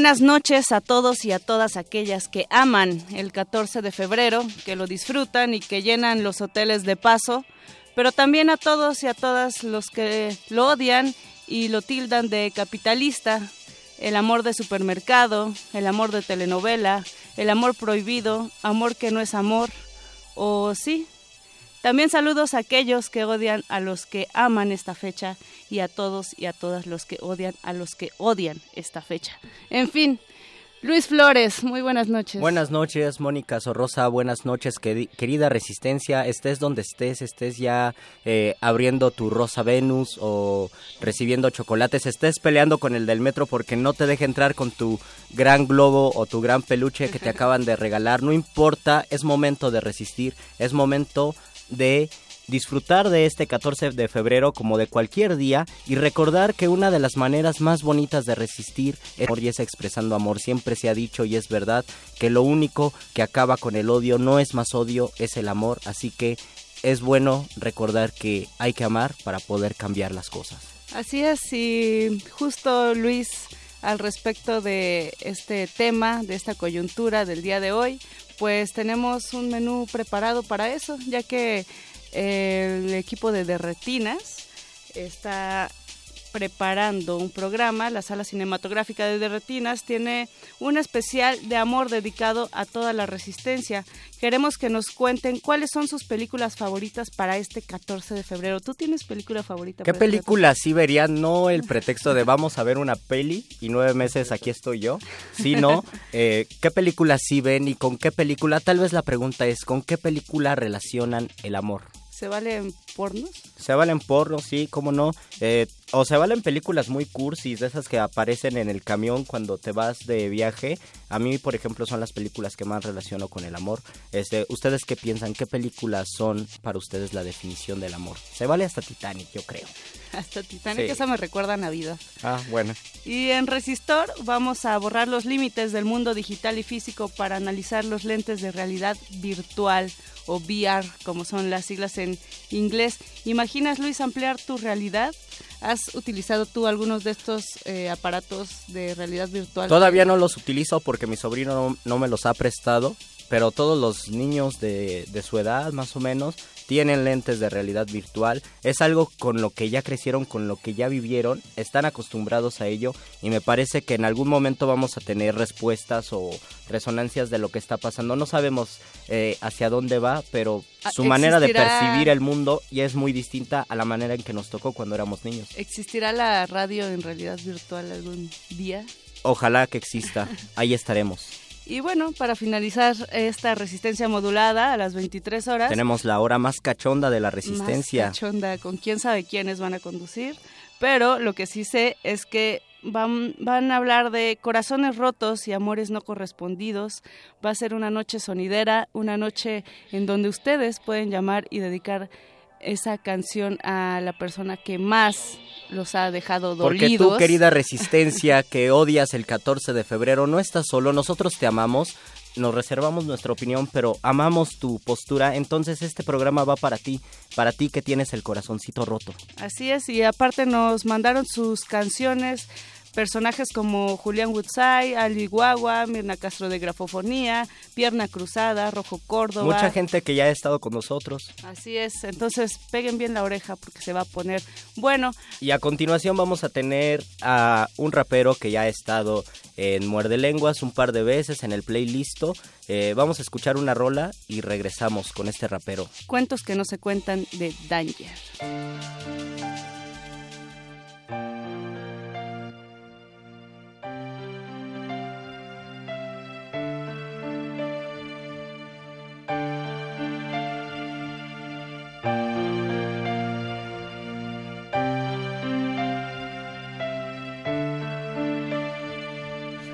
Buenas noches a todos y a todas aquellas que aman el 14 de febrero, que lo disfrutan y que llenan los hoteles de paso, pero también a todos y a todas los que lo odian y lo tildan de capitalista, el amor de supermercado, el amor de telenovela, el amor prohibido, amor que no es amor, o sí. También saludos a aquellos que odian a los que aman esta fecha y a todos y a todas los que odian a los que odian esta fecha. En fin, Luis Flores, muy buenas noches. Buenas noches, Mónica Sorrosa, buenas noches, querida Resistencia, estés donde estés, estés ya eh, abriendo tu Rosa Venus o recibiendo chocolates, estés peleando con el del metro porque no te deja entrar con tu gran globo o tu gran peluche que te acaban de regalar, no importa, es momento de resistir, es momento de disfrutar de este 14 de febrero como de cualquier día y recordar que una de las maneras más bonitas de resistir es, es expresando amor. Siempre se ha dicho y es verdad que lo único que acaba con el odio no es más odio, es el amor. Así que es bueno recordar que hay que amar para poder cambiar las cosas. Así es, y justo Luis, al respecto de este tema, de esta coyuntura del día de hoy, pues tenemos un menú preparado para eso, ya que el equipo de Derretinas está preparando un programa, la sala cinematográfica de Derretinas tiene un especial de amor dedicado a toda la resistencia. Queremos que nos cuenten cuáles son sus películas favoritas para este 14 de febrero. ¿Tú tienes película favorita? ¿Qué este película sí verían? No el pretexto de vamos a ver una peli y nueve meses aquí estoy yo, sino eh, qué película sí ven y con qué película. Tal vez la pregunta es, ¿con qué película relacionan el amor? ¿Se valen pornos? Se valen pornos, sí, cómo no. Eh, o se valen películas muy cursis, de esas que aparecen en el camión cuando te vas de viaje. A mí, por ejemplo, son las películas que más relaciono con el amor. Este, ¿Ustedes qué piensan? ¿Qué películas son para ustedes la definición del amor? Se vale hasta Titanic, yo creo. Hasta Titanic, esa me recuerda a Navidad. Ah, bueno. Y en Resistor vamos a borrar los límites del mundo digital y físico para analizar los lentes de realidad virtual o VR, como son las siglas en inglés. ¿Imaginas, Luis, ampliar tu realidad? ¿Has utilizado tú algunos de estos eh, aparatos de realidad virtual? Todavía no los utilizo porque mi sobrino no, me los ha prestado, pero todos los niños de, de su edad, más o menos, tienen lentes de realidad virtual, es algo con lo que ya crecieron, con lo que ya vivieron, están acostumbrados a ello y me parece que en algún momento vamos a tener respuestas o resonancias de lo que está pasando. No sabemos eh, hacia dónde va, pero ah, su manera de percibir el mundo ya es muy distinta a la manera en que nos tocó cuando éramos niños. ¿Existirá la radio en realidad virtual algún día? Ojalá que exista, ahí estaremos. Y bueno, para finalizar esta resistencia modulada a las 23 horas. Tenemos la hora más cachonda de la resistencia. Más cachonda, con quién sabe quiénes van a conducir. Pero lo que sí sé es que van, van a hablar de corazones rotos y amores no correspondidos. Va a ser una noche sonidera, una noche en donde ustedes pueden llamar y dedicar esa canción a la persona que más los ha dejado dolidos. Porque tú, querida resistencia, que odias el 14 de febrero, no estás solo, nosotros te amamos, nos reservamos nuestra opinión, pero amamos tu postura, entonces este programa va para ti, para ti que tienes el corazoncito roto. Así es, y aparte nos mandaron sus canciones personajes como Julián Woodside, Ali Guagua, Mirna Castro de Grafofonía, Pierna Cruzada, Rojo Córdoba. Mucha gente que ya ha estado con nosotros. Así es, entonces peguen bien la oreja porque se va a poner bueno. Y a continuación vamos a tener a un rapero que ya ha estado en Muerde Lenguas un par de veces en el playlist. Eh, vamos a escuchar una rola y regresamos con este rapero. Cuentos que no se cuentan de Danger.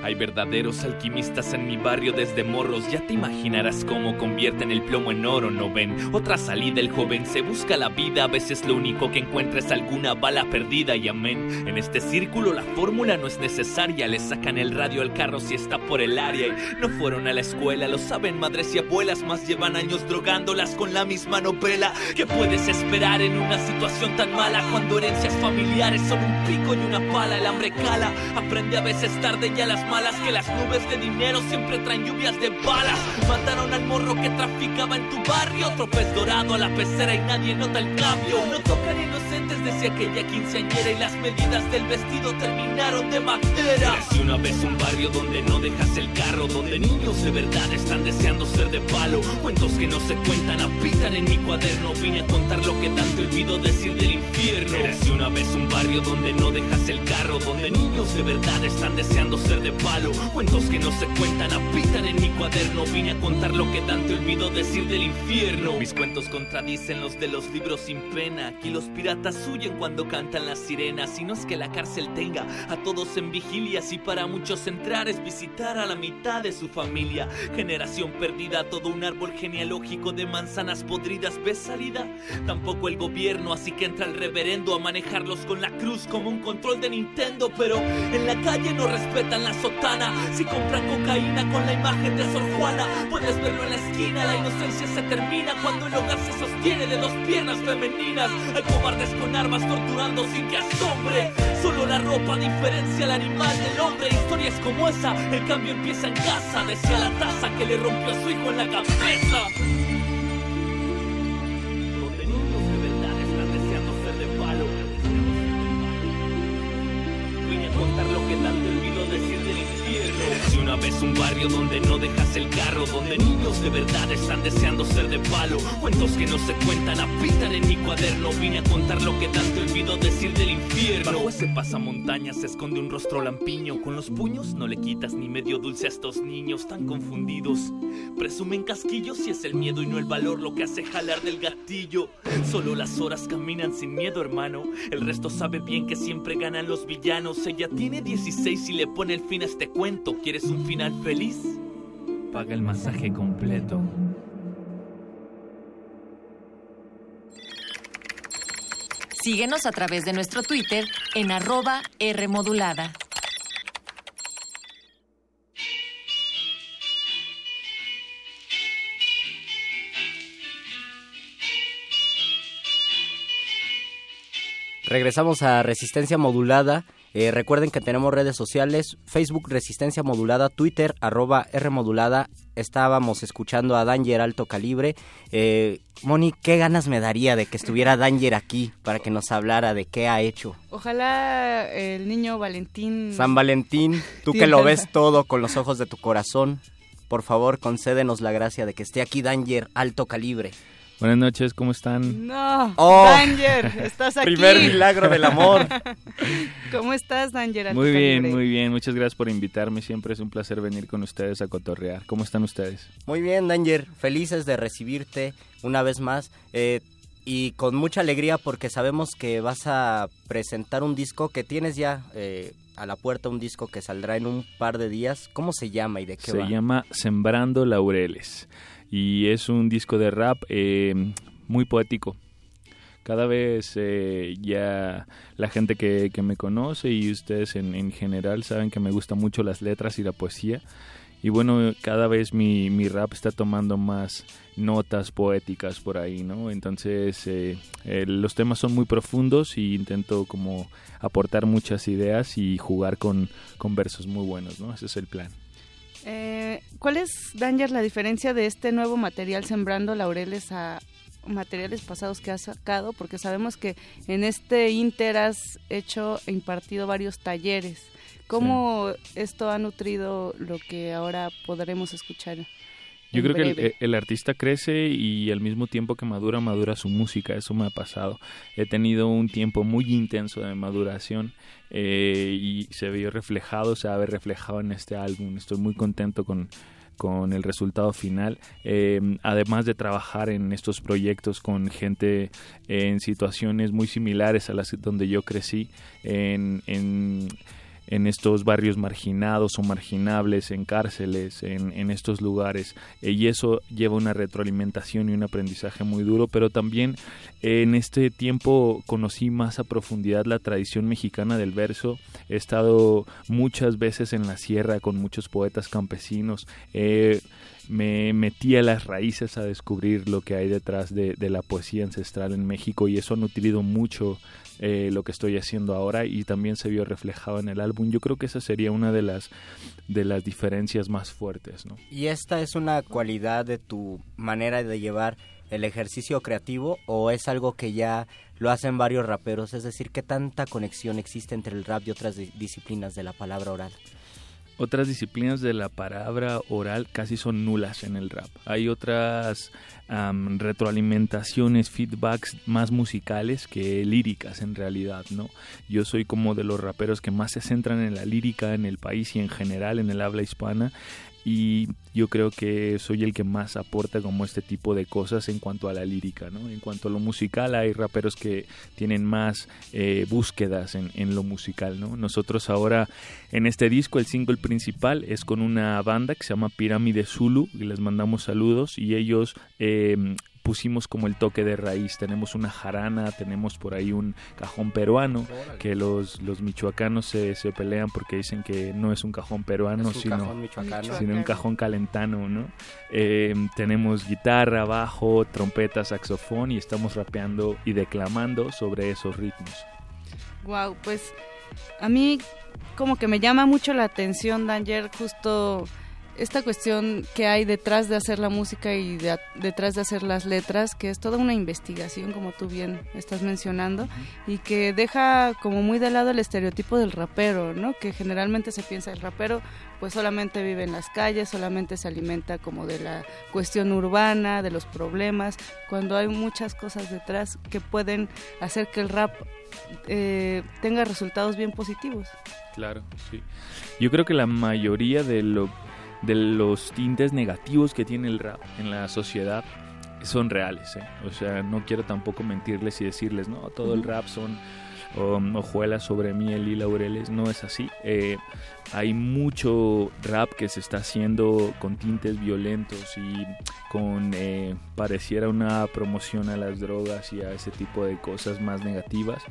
Hay verdaderos alquimistas en mi barrio desde morros, ya te imaginarás cómo convierten el plomo en oro, ¿no ven? Otra salida, el joven se busca la vida, a veces lo único que encuentra es alguna bala perdida y amén. En este círculo la fórmula no es necesaria, le sacan el radio al carro si está por el área y no fueron a la escuela, lo saben madres y abuelas, más llevan años drogándolas con la misma novela. ¿Qué puedes esperar en una situación tan mala cuando herencias familiares son un pico y una pala? El hambre cala, aprende a veces tarde ya las malas que las nubes de dinero siempre traen lluvias de balas. Mataron al morro que traficaba en tu barrio, otro pez dorado a la pecera y nadie nota el cambio. No tocan inocentes, decía aquella quinceañera y las medidas del vestido terminaron de madera. Si una vez un barrio donde no dejas el carro, donde niños de verdad están deseando ser de palo. Cuentos que no se cuentan, habitan en mi cuaderno. Vine a contar lo que tanto olvido decir del infierno. Si una vez un barrio donde no dejas el carro, donde niños de verdad están deseando ser de palo. Cuentos que no se cuentan, habitan en mi cuaderno. Vine a contar lo que tanto olvido decir del infierno. Mis cuentos contradicen los de los libros sin pena. Aquí los piratas huyen cuando cantan las sirenas. Y no es que la cárcel tenga a todos en vigilia. Si para muchos entrar es visitar a la mitad de su familia. Generación perdida, todo un árbol genealógico de manzanas podridas. ¿Ves salida? Tampoco el gobierno, así que entra el reverendo a manejarlos con la cruz como un control de Nintendo. Pero en la calle no respetan la Si compran cocaína con la imagen de Sor Juana, puedes verlo en la esquina. La inocencia se termina cuando el hogar se sostiene de dos piernas femeninas. Hay cobardes con armas torturando sin que asombre. Solo la ropa diferencia al animal del hombre. Historias como esa, el cambio empieza en casa. Decía la taza que le rompió a su hijo en la cabeza. Vez un barrio donde no dejas el carro, donde niños de verdad están deseando ser de palo. Cuentos que no se cuentan, habitan en mi cuaderno. Vine a contar lo que tanto olvido decir del infierno. Bajo ese pasamontaña se esconde un rostro lampiño. Con los puños no le quitas ni medio dulce a estos niños tan confundidos. Presumen casquillos y es el miedo y no el valor lo que hace jalar del gatillo. Solo las horas caminan sin miedo, hermano. El resto sabe bien que siempre ganan los villanos. Ella tiene 16 y le pone el fin a este cuento. ¿Quieres un final feliz? Paga el masaje completo. Síguenos a través de nuestro Twitter en arroba Rmodulada. Regresamos a Resistencia Modulada. Eh, recuerden que tenemos redes sociales, Facebook Resistencia Modulada, Twitter arroba R Modulada. Estábamos escuchando a Danger Alto Calibre. Eh, Moni, ¿qué ganas me daría de que estuviera Danger aquí para que nos hablara de qué ha hecho? Ojalá el niño Valentín... San Valentín, tú que lo ves todo con los ojos de tu corazón, por favor concédenos la gracia de que esté aquí Danger Alto Calibre. Buenas noches, ¿cómo están? No, Oh. Danger, estás aquí. Primer milagro del amor. ¿Cómo estás, Danger? Muy bien, muy bien. Muchas gracias por invitarme. Siempre es un placer venir con ustedes a cotorrear. ¿Cómo están ustedes? Muy bien, Danger, felices de recibirte una vez más eh, y con mucha alegría porque sabemos que vas a presentar un disco que tienes ya eh, a la puerta, un disco que saldrá en un par de días. ¿Cómo se llama y de qué Se va? llama Sembrando Laureles y es un disco de rap eh, muy poético. Cada vez eh, ya la gente que, que me conoce y ustedes en, en general saben que me gustan mucho las letras y la poesía y bueno, cada vez mi, mi rap está tomando más notas poéticas por ahí, ¿no? Entonces eh, los temas son muy profundos y intento como aportar muchas ideas y jugar con, con versos muy buenos, ¿no? Ese es el plan. Eh, ¿Cuál es, Danger, la diferencia de este nuevo material Sembrando Laureles a materiales pasados que has sacado? Porque sabemos que en este Inter has hecho e impartido varios talleres. ¿Cómo esto ha nutrido lo que ahora podremos escuchar? Yo creo que el, artista crece y al mismo tiempo que madura, madura su música. Eso me ha pasado. He tenido un tiempo muy intenso de maduración eh, y se vio reflejado, se ha reflejado en este álbum. Estoy muy contento con, con el resultado final. Eh, además de trabajar en estos proyectos con gente en situaciones muy similares a las donde yo crecí, en, en en estos barrios marginados o marginables, en cárceles, en, estos lugares. Eh, y eso lleva una retroalimentación y un aprendizaje muy duro, pero también en este tiempo conocí más a profundidad la tradición mexicana del verso. He estado muchas veces en la sierra con muchos poetas campesinos. me metí a las raíces a descubrir lo que hay detrás de, de, la poesía ancestral en México y eso ha nutrido mucho eh, lo que estoy haciendo ahora y también se vio reflejado en el álbum. Yo creo que esa sería una de las, de las diferencias más fuertes. ¿no? ¿Y esta es una cualidad de tu manera de llevar el ejercicio creativo o es algo que ya lo hacen varios raperos? Es decir, ¿qué tanta conexión existe entre el rap y otras disciplinas de la palabra oral? Otras disciplinas de la palabra oral casi son nulas en el rap. Hay otras retroalimentaciones, feedbacks más musicales que líricas en realidad, ¿no? Yo soy como de los raperos que más se centran en la lírica en el país y en general en el habla hispana y yo creo que soy el que más aporta como este tipo de cosas en cuanto a la lírica, ¿no? En cuanto a lo musical hay raperos que tienen más eh, búsquedas en, en, lo musical, ¿no? Nosotros ahora en este disco el single principal es con una banda que se llama Pirámide Zulu y les mandamos saludos y ellos eh, pusimos como el toque de raíz. Tenemos una jarana, tenemos por ahí un cajón peruano, que los, los michoacanos se, se pelean porque dicen que no es un cajón peruano, sino, un cajón calentano, ¿no? Eh, tenemos guitarra, bajo, trompeta, saxofón y estamos rapeando y declamando sobre esos ritmos. Wow, pues a mí como que me llama mucho la atención, Danger, justo esta cuestión que hay detrás de hacer la música y detrás de hacer las letras, que es toda una investigación, como tú bien estás mencionando, y que deja como muy de lado el estereotipo del rapero, ¿no? Que generalmente se piensa el rapero pues solamente vive en las calles, solamente se alimenta como de la cuestión urbana, de los problemas, cuando hay muchas cosas detrás que pueden hacer que el rap eh, tenga resultados bien positivos. Claro, sí. Yo creo que la mayoría de lo de los tintes negativos que tiene el rap en la sociedad son reales. ¿eh? O sea, no quiero tampoco mentirles y decirles, no, todo el rap son hojuelas sobre miel y laureles. No es así. Eh, hay mucho rap que se está haciendo con tintes violentos y con eh, pareciera una promoción a las drogas y a ese tipo de cosas más negativas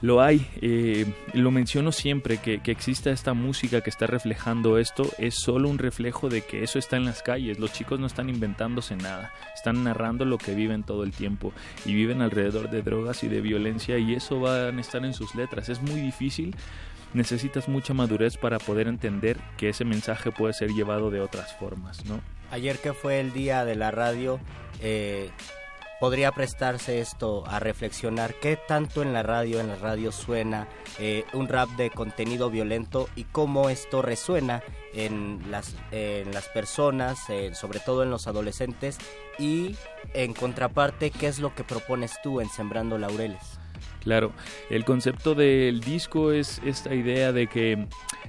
lo hay. Eh, lo menciono siempre, que, que, exista esta música que está reflejando esto es solo un reflejo de que eso está en las calles. Los chicos no están inventándose nada, están narrando lo que viven todo el tiempo y viven alrededor de drogas y de violencia y eso va a estar en sus letras. Es muy difícil. Necesitas mucha madurez para poder entender que ese mensaje puede ser llevado de otras formas, ¿no? Ayer que fue el día de la radio, eh, podría prestarse esto a reflexionar qué tanto en la radio, en la radio suena eh, un rap de contenido violento y cómo esto resuena en las, en las personas, sobre todo en los adolescentes y en contraparte, ¿qué es lo que propones tú en Sembrando Laureles? Claro, el concepto del disco es esta idea de que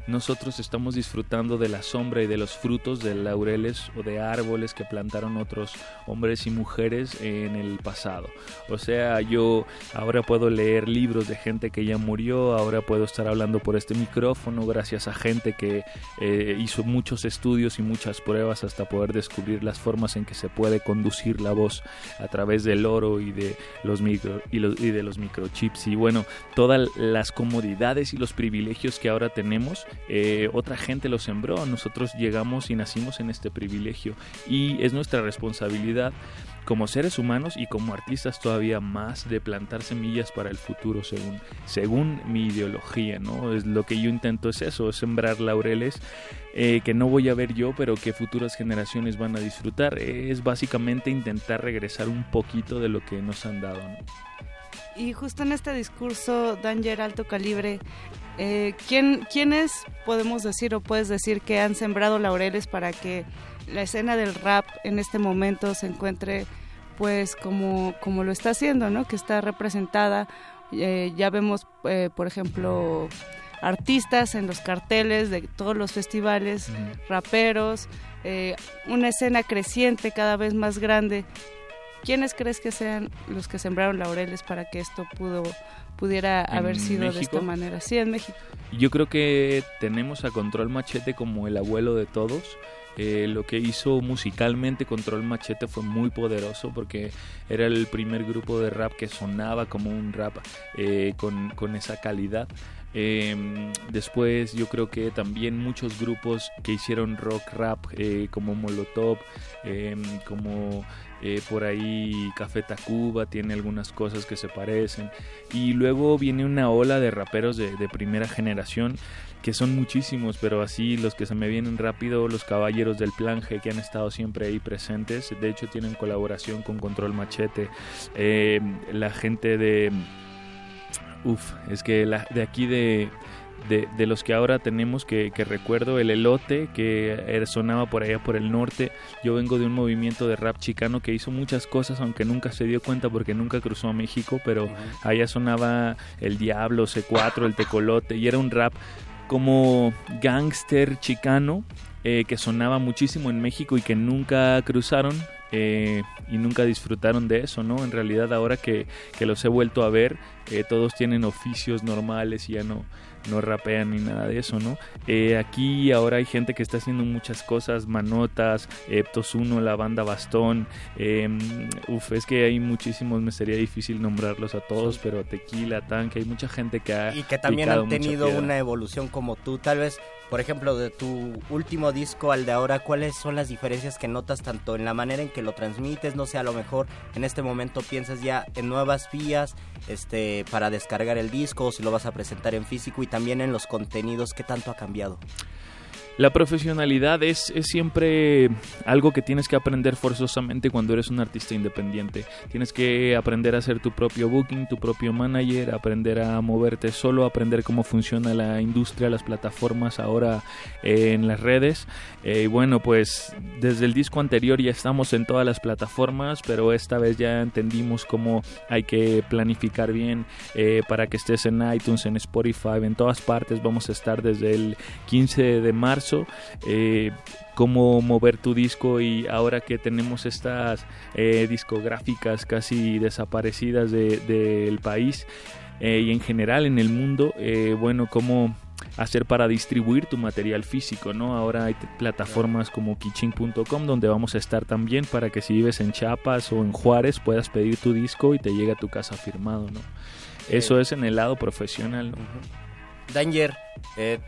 nosotros estamos disfrutando de la sombra y de los frutos de laureles o de árboles que plantaron otros hombres y mujeres en el pasado. O sea, yo ahora puedo leer libros de gente que ya murió, ahora puedo estar hablando por este micrófono gracias a gente que eh, hizo muchos estudios y muchas pruebas hasta poder descubrir las formas en que se puede conducir la voz a través del oro y de los micro y, de los microchips chips y bueno, todas las comodidades y los privilegios que ahora tenemos, eh, otra gente los sembró, nosotros llegamos y nacimos en este privilegio y es nuestra responsabilidad como seres humanos y como artistas todavía más de plantar semillas para el futuro según, según mi ideología, ¿no? Es lo que yo intento es eso, sembrar laureles eh, que no voy a ver yo, pero que futuras generaciones van a disfrutar. Es básicamente intentar regresar un poquito de lo que nos han dado, Y justo en este discurso, Danger Alto Calibre, eh, ¿quién, ¿quiénes podemos decir o puedes decir que han sembrado laureles para que la escena del rap en este momento se encuentre pues como, como lo está haciendo, ¿no? Que está representada, eh, ya vemos, eh, por ejemplo, artistas en los carteles de todos los festivales, raperos, eh, una escena creciente cada vez más grande. ¿Quiénes crees que sean los que sembraron laureles para que esto pudo pudiera haber sido de esta manera? Sí, en México. Yo creo que tenemos a Control Machete como el abuelo de todos eh, lo que hizo musicalmente Control Machete fue muy poderoso porque era el primer grupo de rap que sonaba como un rap eh, con, con, esa calidad. Em, después yo creo que también muchos grupos que hicieron rock rap eh, como Molotov, em, como por ahí Café Tacuba tiene algunas cosas que se parecen. Y luego viene una ola de raperos de, de primera generación que son muchísimos, pero así los que se me vienen rápido, los caballeros del planje que han estado siempre ahí presentes, de hecho tienen colaboración con Control Machete, eh, la gente de... Uf, es que la, de aquí de, de, los que ahora tenemos que, que, recuerdo el elote que sonaba por allá por el norte yo vengo de un movimiento de rap chicano que hizo muchas cosas aunque nunca se dio cuenta porque nunca cruzó a México pero allá sonaba el diablo C4 el tecolote y era un rap como gangster chicano eh, que sonaba muchísimo en México y que nunca cruzaron eh, y nunca disfrutaron de eso, ¿no? En realidad ahora que, que los he vuelto a ver, eh, todos tienen oficios normales y ya no, no rapean ni nada de eso, ¿no? Eh, aquí ahora hay gente que está haciendo muchas cosas, Manotas, Eptos 1, la banda Bastón, eh, uf, es que hay muchísimos, me sería difícil nombrarlos a todos, pero Tequila, Tanque, hay mucha gente que ha... Y que también han tenido una evolución como tú, tal vez por ejemplo, de tu último disco al de ahora, ¿cuáles son las diferencias que notas tanto en la manera en que lo transmites? No sé, a lo mejor en este momento piensas ya en nuevas vías este, para descargar el disco, o si lo vas a presentar en físico y también en los contenidos, ¿qué tanto ha cambiado? La profesionalidad es, es, siempre algo que tienes que aprender forzosamente cuando eres un artista independiente. Tienes que aprender a hacer tu propio booking, tu propio manager, aprender a moverte solo, aprender cómo funciona la industria, las plataformas ahora eh, en las redes. Eh, y bueno, pues desde el disco anterior ya estamos en todas las plataformas, pero esta vez ya entendimos cómo hay que planificar bien eh, para que estés en iTunes, en Spotify, en todas partes. Vamos a estar desde el 15 de marzo eh, cómo mover tu disco y ahora que tenemos estas eh, discográficas casi desaparecidas del país eh, y en general en el mundo, bueno, cómo hacer para distribuir tu material físico, ¿no? Ahora hay plataformas como kitchen.com donde vamos a estar también para que si vives en Chiapas o en Juárez puedas pedir tu disco y te llegue a tu casa firmado, ¿no? Eso es en el lado profesional, Danger, eh,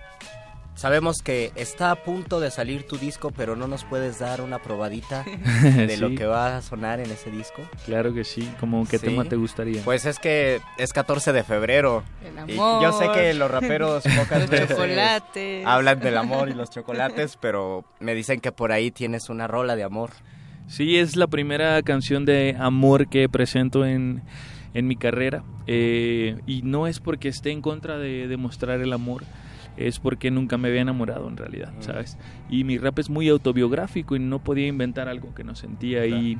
Sabemos que está a punto de salir tu disco, pero no nos puedes dar una probadita de lo que va a sonar en ese disco. Claro que sí, como qué tema te gustaría. Pues es que es 14 de febrero. El amor. Y yo sé que los raperos pocas veces chocolates. hablan del amor y los chocolates, pero me dicen que por ahí tienes una rola de amor. Sí, es la primera canción de amor que presento en, en mi carrera. Eh, y no es porque esté en contra de demostrar el amor es porque nunca me había enamorado en realidad, ¿sabes? Y mi rap es muy autobiográfico y no podía inventar algo que no sentía y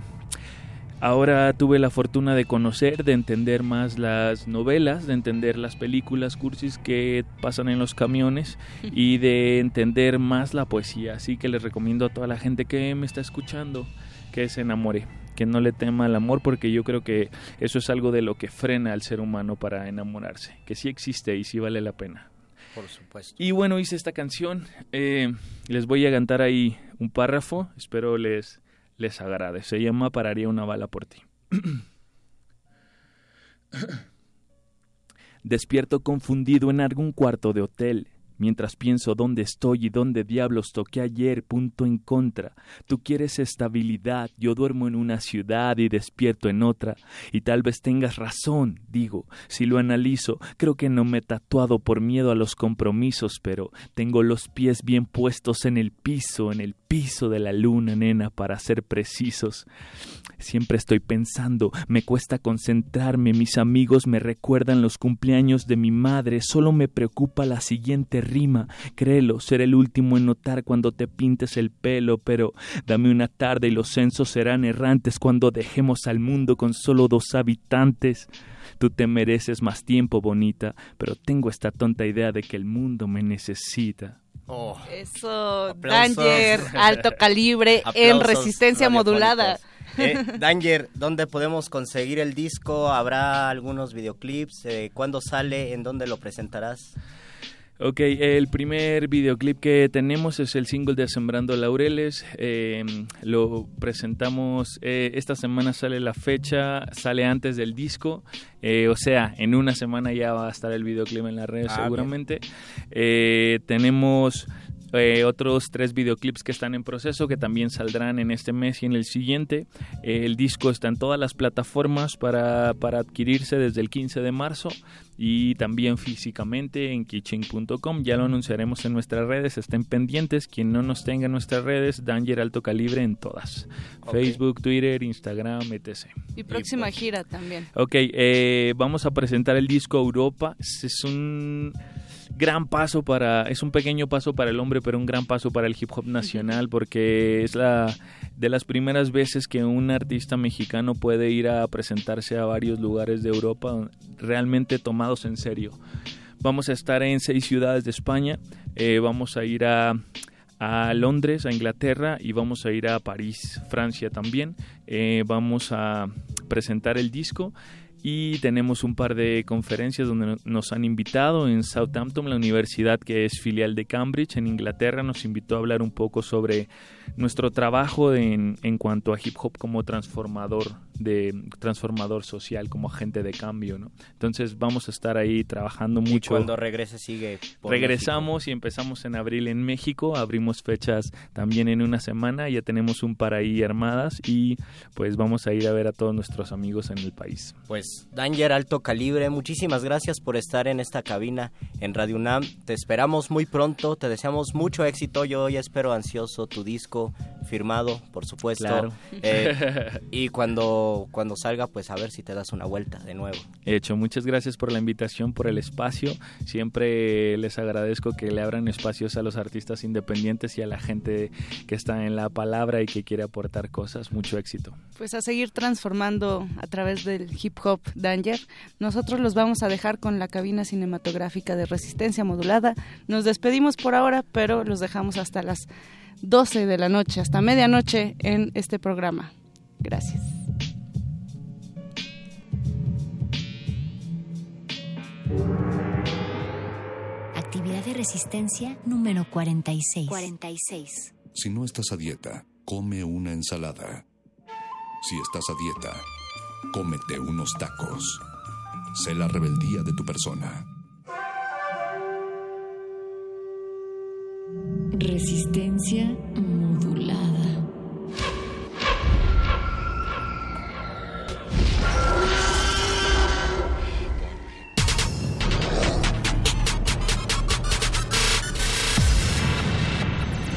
ahora tuve la fortuna de conocer, de entender más las novelas, de entender las películas cursis que pasan en los camiones y de entender más la poesía, así que les recomiendo a toda la gente que me está escuchando que se enamore que no le tema al amor porque yo creo que eso es algo de lo que frena al ser humano para enamorarse, que sí existe y sí vale la pena. Por supuesto. Y bueno, hice esta canción. Eh, les voy a cantar ahí un párrafo. Espero les, les agrade. Se llama Pararía una bala por ti. Despierto confundido en algún cuarto de hotel Mientras pienso dónde estoy y dónde diablos toqué ayer, punto en contra. Tú quieres estabilidad, yo duermo en una ciudad y despierto en otra. Y tal vez tengas razón, digo. Si lo analizo, creo que no me he tatuado por miedo a los compromisos, pero tengo los pies bien puestos en el piso, en el piso de la luna, nena, para ser precisos. Siempre estoy pensando, me cuesta concentrarme, mis amigos me recuerdan los cumpleaños de mi madre, solo me preocupa la siguiente rima. Créelo, ser el último en notar cuando te pintes el pelo, pero dame una tarde y los censos serán errantes cuando dejemos al mundo con solo dos habitantes. Tú te mereces más tiempo, bonita, pero tengo esta tonta idea de que el mundo me necesita. Oh. Eso, Danger, alto calibre en resistencia modulada. Eh, Danger, ¿dónde podemos conseguir el disco? ¿Habrá algunos videoclips? Eh, ¿Cuándo sale? ¿En dónde lo presentarás? Ok, el primer videoclip que tenemos es el single de Sembrando Laureles. Em, lo presentamos, eh, esta semana sale la fecha, sale antes del disco. o sea, en una semana ya va a estar el videoclip en las redes ah, seguramente. tenemos eh, otros tres videoclips que están en proceso que también saldrán en este mes y en el siguiente. Eh, el disco está en todas las plataformas para, para adquirirse desde el 15 de marzo y también físicamente en kitchen.com. Ya lo anunciaremos en nuestras redes, estén pendientes. Quien no nos tenga en nuestras redes, Danger Alto Calibre en todas: Facebook, Twitter, Instagram, etc. Y próxima gira también. Ok, eh, vamos a presentar el disco Europa. Es un gran paso para, es un pequeño paso para el hombre, pero un gran paso para el hip hop nacional, porque es la de las primeras veces que un artista mexicano puede ir a presentarse a varios lugares de Europa realmente tomados en serio. Vamos a estar en seis ciudades de España, eh, vamos a ir a, a Londres, a Inglaterra y vamos a ir a París, Francia también. Eh, vamos a presentar el disco y tenemos un par de conferencias donde nos han invitado en Southampton, la universidad que es filial de Cambridge en Inglaterra, nos invitó a hablar un poco sobre nuestro trabajo en, en cuanto a hip hop como transformador de transformador social como agente de cambio, ¿no? Entonces vamos a estar ahí trabajando mucho. Y cuando regrese sigue. Regresamos y empezamos en abril en México, abrimos fechas también en una semana, ya tenemos un par ahí armadas y pues vamos a ir a ver a todos nuestros amigos en el país. Pues Danger Alto Calibre, muchísimas gracias por estar en esta cabina en Radio UNAM. Te esperamos muy pronto, te deseamos mucho éxito. Yo ya espero ansioso tu disco firmado, por supuesto. Claro. Eh, y cuando cuando, salga, pues a ver si te das una vuelta de nuevo. Hecho, muchas gracias por la invitación, por el espacio. Siempre les agradezco que le abran espacios a los artistas independientes y a la gente que está en la palabra y que quiere aportar cosas. Mucho éxito. Pues a seguir transformando a través del hip hop Danger. Nosotros los vamos a dejar con la cabina cinematográfica de resistencia modulada. Nos despedimos por ahora, pero los dejamos hasta las 12 de la noche, hasta medianoche en este programa. Gracias. Actividad de resistencia número 46. 46. Si no estás a dieta, come una ensalada. Si estás a dieta, cómete unos tacos. Sé la rebeldía de tu persona. Resistencia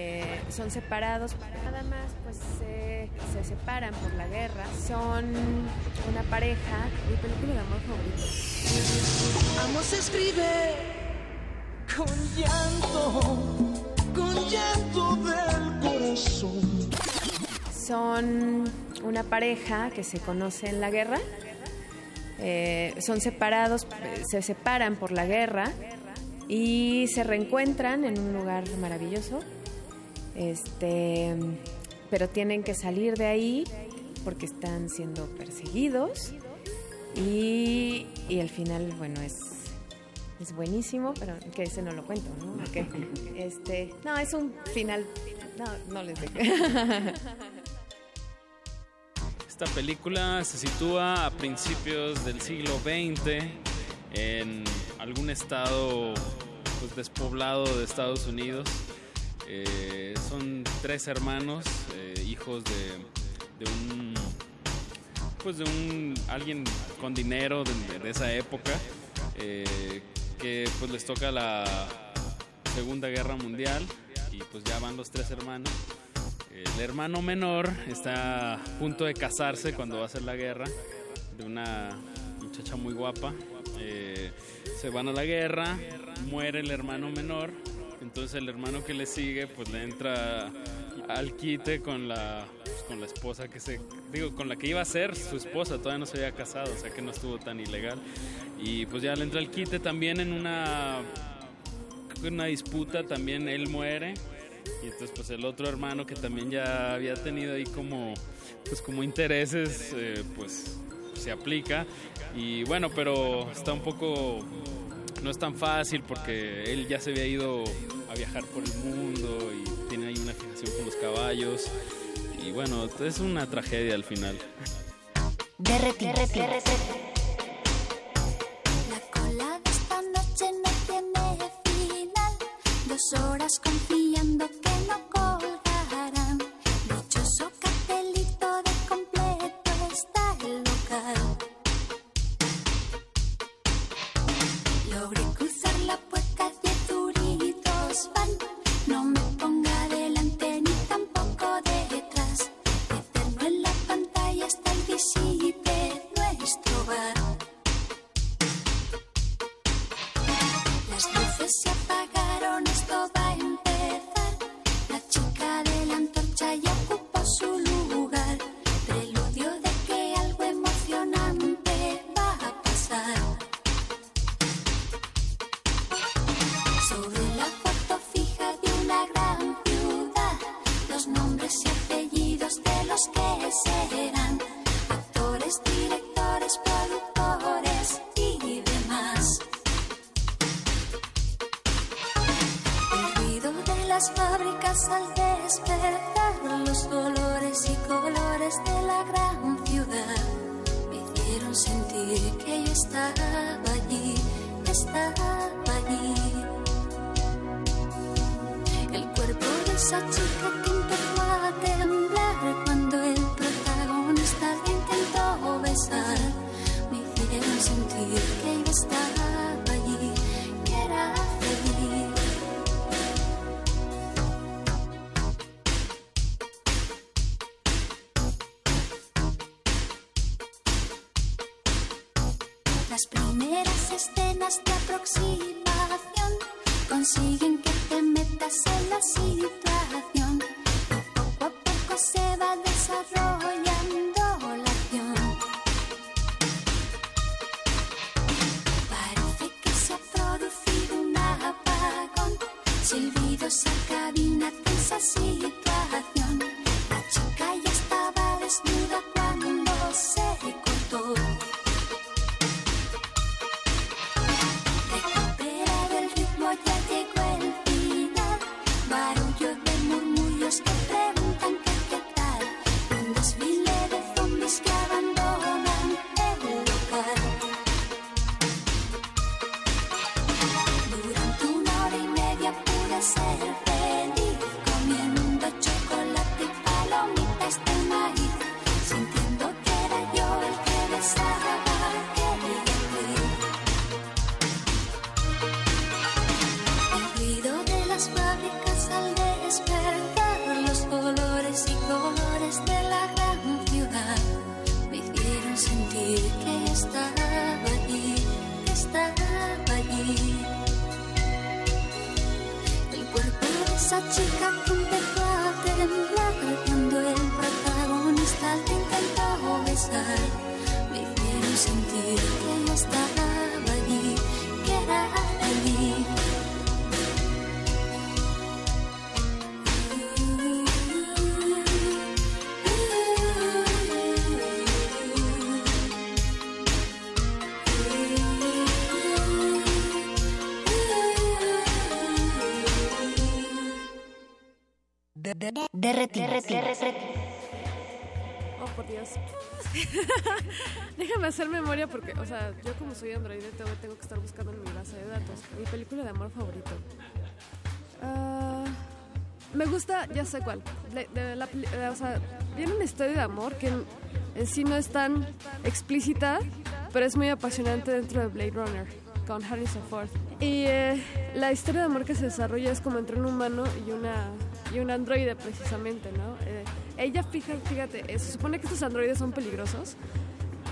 Eh, son separados, nada más pues se, separan por la guerra, son una pareja, mi película de amor favorito. Amo se escribe con llanto, con llanto del corazón. Son una pareja que se conoce en la guerra eh, son separados, se separan por la guerra y se reencuentran en un lugar maravilloso. Este, pero tienen que salir de ahí porque están siendo perseguidos y, y el final, bueno, es es buenísimo, pero que ese no lo cuento, ¿no? este, no, es un final, no, no les dejo. Esta película se sitúa a principios del siglo XX en algún estado pues, despoblado de Estados Unidos. Eh, son tres hermanos, eh, hijos de, un pues de un alguien con dinero de, esa época eh, que pues les toca la Segunda Guerra Mundial y pues ya van los tres hermanos. El hermano menor está a punto de casarse cuando va a ser la guerra de una muchacha muy guapa. Se van a la guerra, muere el hermano menor, entonces el hermano que le sigue pues le entra al quite con la pues, con la esposa que se digo con la que iba a ser su esposa. Todavía no se había casado o sea que no estuvo tan ilegal. Y pues ya le entra el quite también en una una disputa también él muere. Y entonces pues el otro hermano que también ya había tenido ahí como pues como intereses eh, pues se aplica. Y bueno pero está un poco no es tan fácil porque él ya se había ido a viajar por el mundo y tiene ahí una fijación con los caballos. Y bueno es una tragedia al final. Dos horas confiando que no Oh, por Dios. Déjame hacer memoria porque, o sea, yo como soy androide tengo, tengo que estar buscando en mi base de datos. Mi película de amor favorito. Ah, me gusta, ya sé cuál. De- de la peli- eh, o sea, viene una historia de amor que en, en sí no es tan explícita, pero es muy apasionante dentro de Blade Runner con Harrison Ford. Y eh, la historia de amor que se desarrolla es como entre un humano y una y un androide precisamente, ¿no? Eh, ella fija, fíjate, eh, se supone que estos androides son peligrosos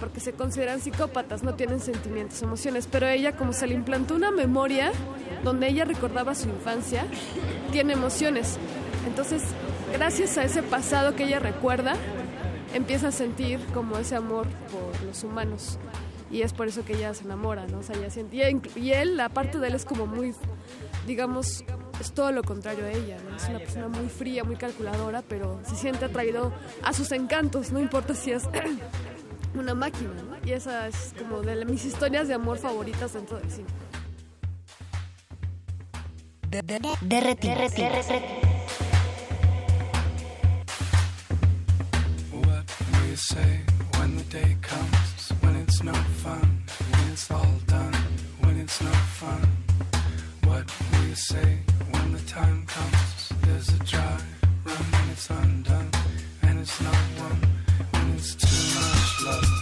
porque se consideran psicópatas, no tienen sentimientos, emociones, pero ella como se le implantó una memoria donde ella recordaba su infancia, tiene emociones. Entonces, gracias a ese pasado que ella recuerda, empieza a sentir como ese amor por los humanos. Y es por eso que ella se enamora, ¿no? O sea, ella siente, y, y él, la parte de él es como muy, digamos, es todo lo contrario a ella, ¿no? Es una persona muy fría, muy calculadora, pero se siente atraído a sus encantos, no importa si es una máquina, ¿no? Y esa es como de mis historias de amor favoritas dentro del cine. What will you say when the day comes? When it's no fun, when it's all done, when it's no fun. What will you say when the time comes? There's a dry run when it's undone, and it's not one. When it's too much love,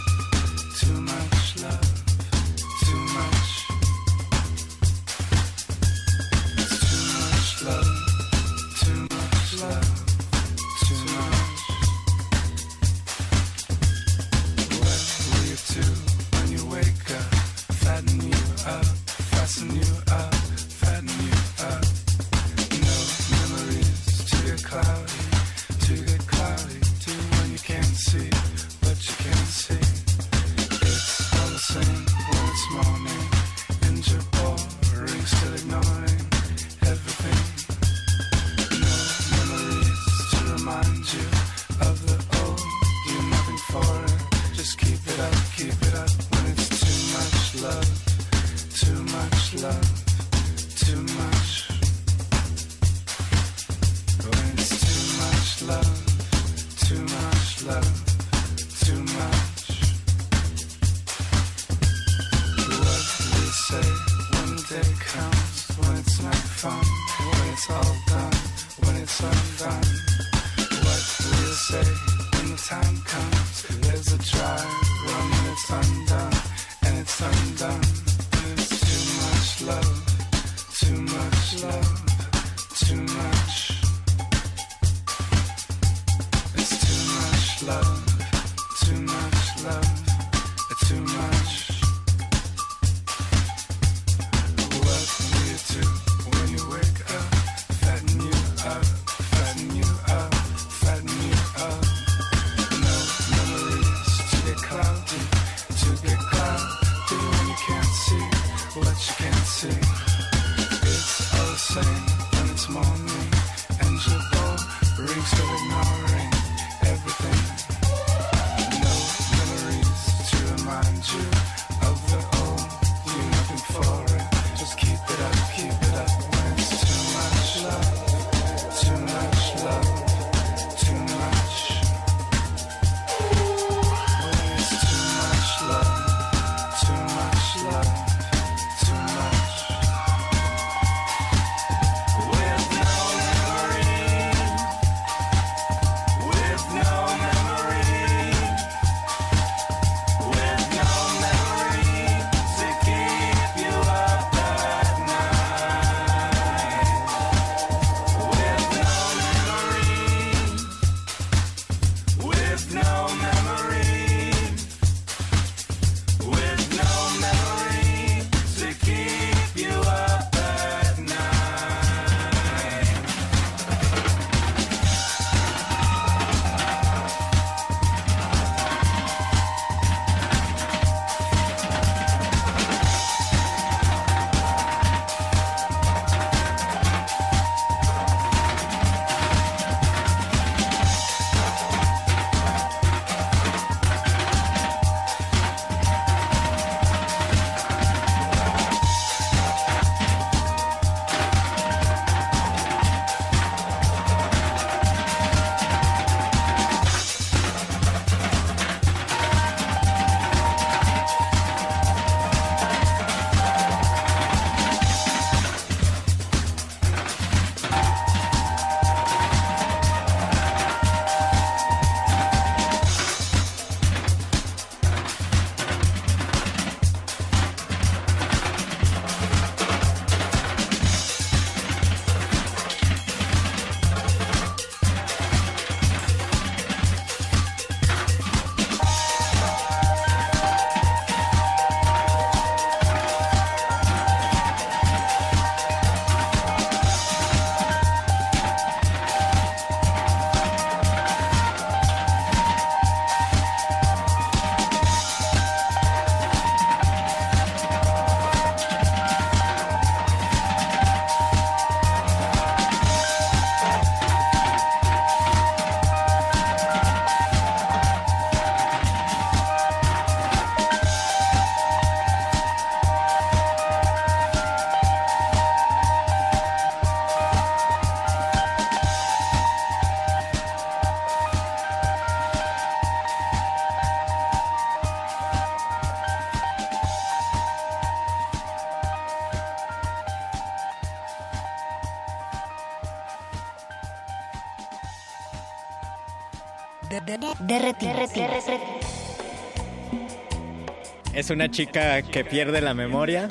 Es una chica que pierde la memoria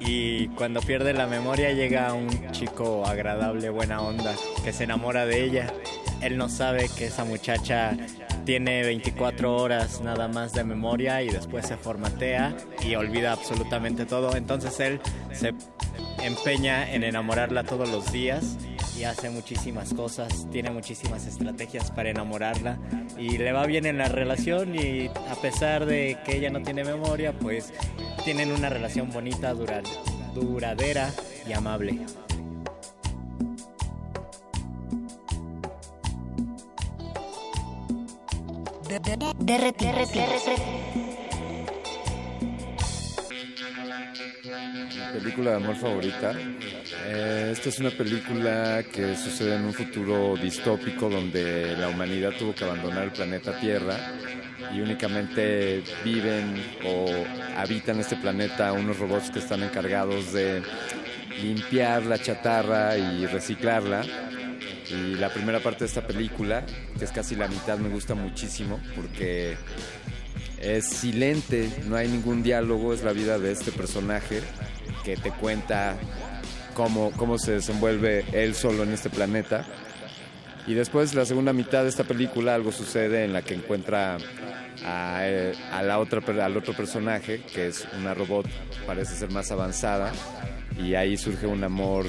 y cuando pierde la memoria llega un chico agradable, buena onda, que se enamora de ella. Él no sabe que esa muchacha tiene 24 horas nada más de memoria y después se formatea y olvida absolutamente todo. Entonces él se empeña en enamorarla todos los días y hace muchísimas cosas, tiene muchísimas estrategias para enamorarla y le va bien en la relación y a pesar de que ella no tiene memoria, pues tienen una relación bonita, dura- duradera y amable. Película de amor favorita. Eh, esta es una película que sucede en un futuro distópico donde la humanidad tuvo que abandonar el planeta Tierra y únicamente viven o habitan este planeta unos robots que están encargados de limpiar la chatarra y reciclarla. Y la primera parte de esta película, que es casi la mitad, me gusta muchísimo porque es silente, no hay ningún diálogo, es la vida de este personaje que te cuenta cómo, cómo se desenvuelve él solo en este planeta. Y después, la segunda mitad de esta película, algo sucede en la que encuentra a, eh, la otra, al otro personaje, que es una robot, parece ser más avanzada, y ahí surge un amor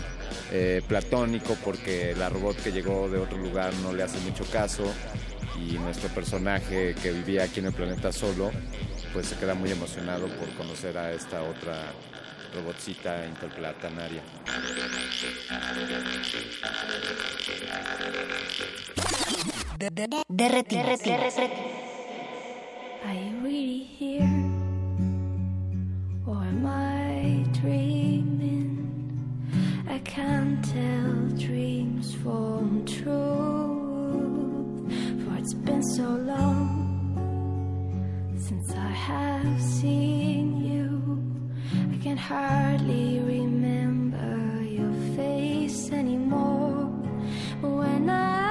eh, platónico porque la robot que llegó de otro lugar no le hace mucho caso y nuestro personaje que vivía aquí en el planeta solo, pues se queda muy emocionado por conocer a esta otra robotcita interplanetaria. Are you really here? Or am I dreaming? I can't tell dreams from truth. For it's been so long since I have seen you. Can hardly remember your face anymore. When I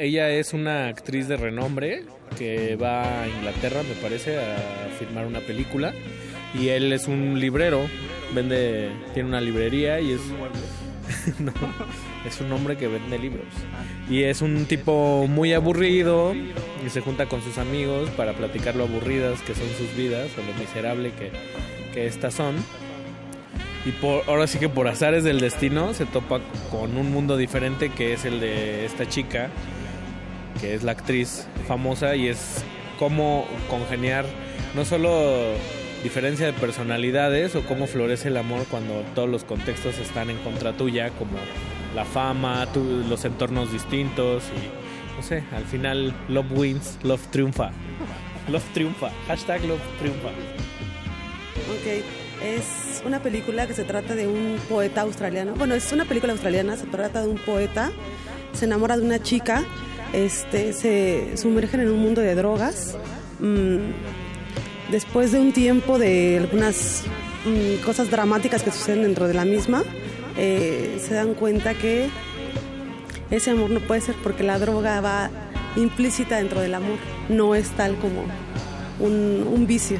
ella es una actriz de renombre que va a Inglaterra, me parece, a filmar una película. Y él es un librero, vende, tiene una librería y es... No, es un hombre que vende libros. Y es un tipo muy aburrido y se junta con sus amigos para platicar lo aburridas que son sus vidas o lo miserable que, que estas son. Y por, ahora sí que por azares del destino se topa con un mundo diferente que es el de esta chica, que es la actriz famosa y es cómo congeniar no solo diferencia de personalidades o cómo florece el amor cuando todos los contextos están en contra tuya, como la fama, los entornos distintos no sé, al final love wins, love triunfa. Love triunfa, hashtag love triunfa. Ok, es una película que se trata de un poeta australiano. Bueno, es una película australiana, se trata de un poeta, se enamora de una chica, este, se sumergen en un mundo de drogas. Mm, después de un tiempo de algunas mm, cosas dramáticas que suceden dentro de la misma, eh, se dan cuenta que ese amor no puede ser porque la droga va implícita dentro del amor, no es tal como un, un vicio.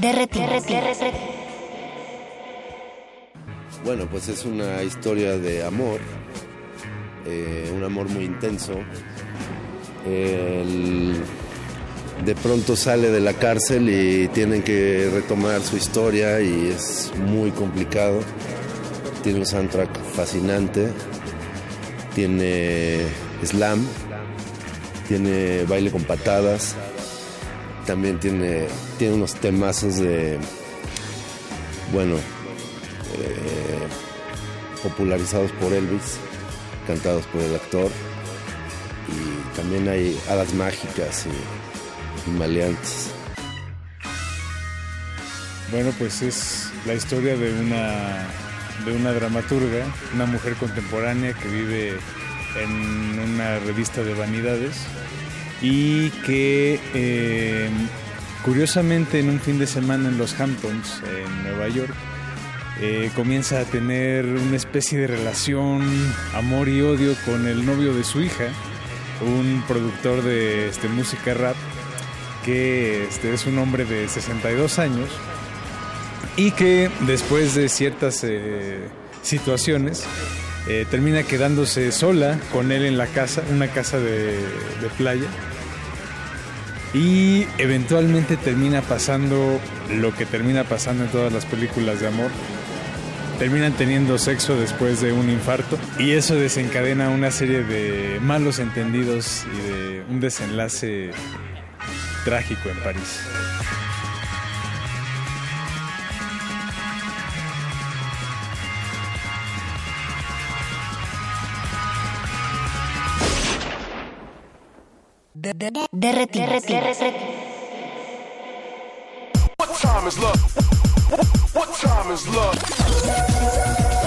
Derretinas. Bueno, pues es una historia de amor, eh, un amor muy intenso. De pronto sale de la cárcel y tienen que retomar su historia y es muy complicado. Tiene un soundtrack fascinante, tiene slam, tiene baile con patadas, también tiene, tiene unos temazos de, bueno, eh, popularizados por Elvis, cantados por el actor. Y también hay hadas mágicas y, y maleantes. Bueno, pues es la historia de una, de una dramaturga, una mujer contemporánea que vive en una revista de vanidades y que eh, curiosamente en un fin de semana en los Hamptons, en Nueva York, eh, comienza a tener una especie de relación, amor y odio con el novio de su hija, un productor de este, música rap, que este, es un hombre de 62 años y que después de ciertas eh, situaciones eh, termina quedándose sola con él en la casa, una casa de, de playa. Y eventualmente termina pasando lo que termina pasando en todas las películas de amor. Terminan teniendo sexo después de un infarto y eso desencadena una serie de malos entendidos y de un desenlace trágico en París. Derretinas. What time is love? What time is love?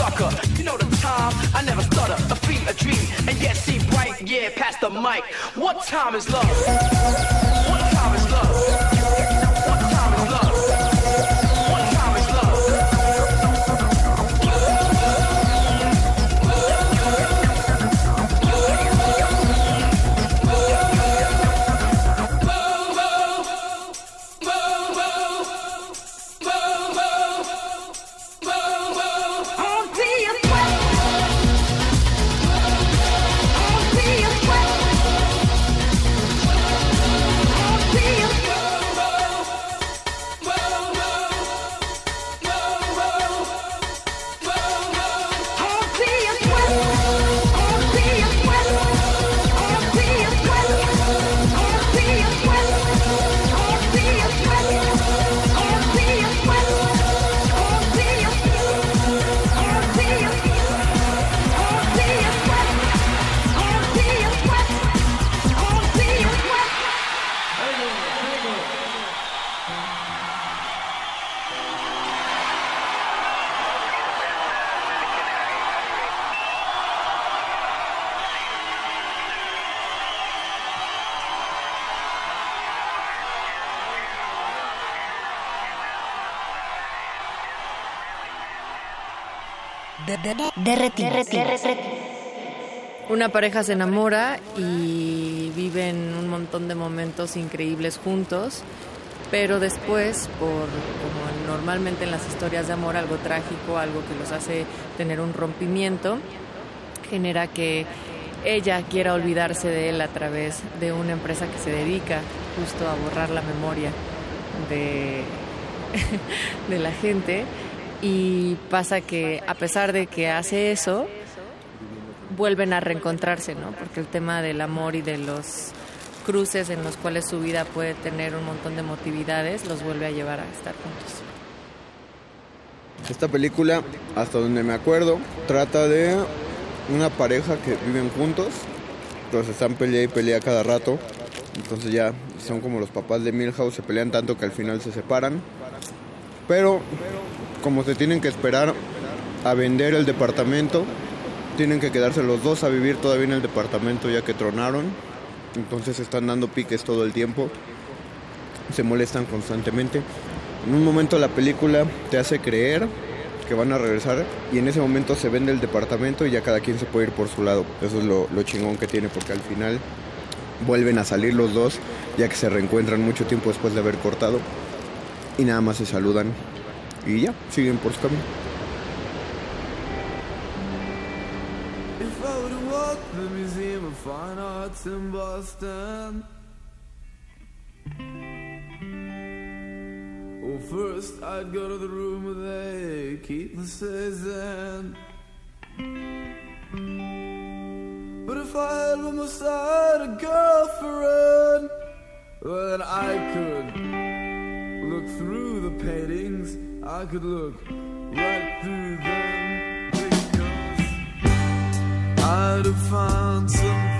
Sucker. You know the time, I never stutter. A feat, a dream, and yet see bright. Yeah, past the mic. What time is love? What time is love? Una pareja se enamora y viven un montón de momentos increíbles juntos, pero después, por como normalmente en las historias de amor, algo trágico, algo que los hace tener un rompimiento, genera que ella quiera olvidarse de él a través de una empresa que se dedica justo a borrar la memoria de, de la gente y pasa que a pesar de que hace eso, vuelven a reencontrarse, ¿no? Porque el tema del amor y de los cruces en los cuales su vida puede tener un montón de motividades los vuelve a llevar a estar juntos. Esta película, hasta donde me acuerdo, trata de una pareja que viven juntos, pero están pelea y pelea cada rato. Entonces ya son como los papás de Milhouse, se pelean tanto que al final se separan. Pero como se tienen que esperar a vender el departamento, tienen que quedarse los dos a vivir todavía en el departamento ya que tronaron. Entonces están dando piques todo el tiempo. Se molestan constantemente. En un momento la película te hace creer que van a regresar y en ese momento se vende el departamento y ya cada quien se puede ir por su lado. Eso es lo, chingón que tiene porque al final vuelven a salir los dos ya que se reencuentran mucho tiempo después de haber cortado y nada más se saludan y ya, siguen por su camino. If I were walk the Museum of Fine Arts in Boston, well, first I'd go to the room where they keep the Cezanne. But if I had on my side a girlfriend, well, then I could look through the paintings. I could look right through them because I'd have found something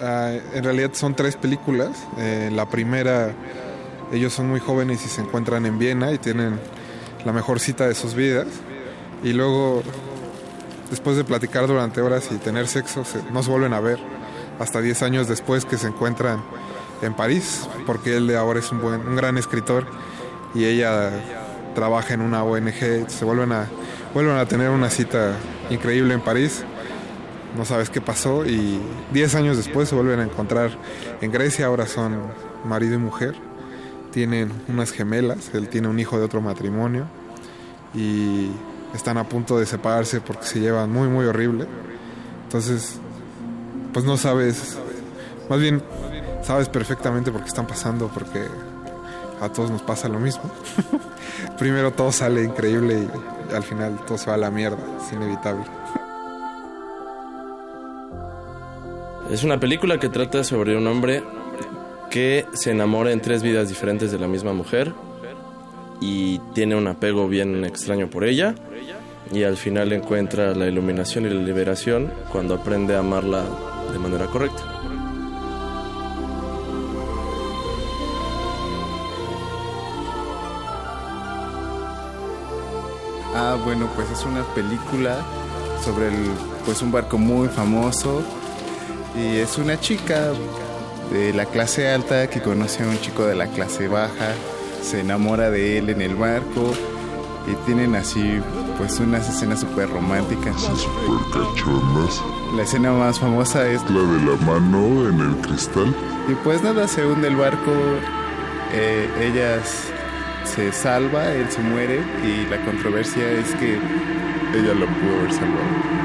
Ah, en realidad son tres películas. Eh, la primera, ellos son muy jóvenes y se encuentran en Viena y tienen la mejor cita de sus vidas. Y luego, después de platicar durante horas y tener sexo, se- no se vuelven a ver hasta 10 años después que se encuentran en París, porque él de ahora es un, buen, un gran escritor y ella trabaja en una ONG. Se vuelven a, vuelven a tener una cita increíble en París. No sabes qué pasó y 10 años después se vuelven a encontrar en Grecia, ahora son marido y mujer, tienen unas gemelas, él tiene un hijo de otro matrimonio y están a punto de separarse porque se llevan muy muy horrible. Entonces, pues no sabes, más bien sabes perfectamente por qué están pasando porque a todos nos pasa lo mismo. Primero todo sale increíble y al final todo se va a la mierda, es inevitable. Es una película que trata sobre un hombre que se enamora en tres vidas diferentes de la misma mujer y tiene un apego bien extraño por ella y al final encuentra la iluminación y la liberación cuando aprende a amarla de manera correcta. Ah, bueno, pues es una película sobre el, pues un barco muy famoso y es una chica de la clase alta que conoce a un chico de la clase baja, se enamora de él en el barco y tienen así pues unas escenas súper románticas. cachondas. La escena más famosa es La de la mano en el cristal. y pues nada, se hunde el barco, eh, ella s- se salva, él se muere y la controversia es que ella la pudo haber salvado.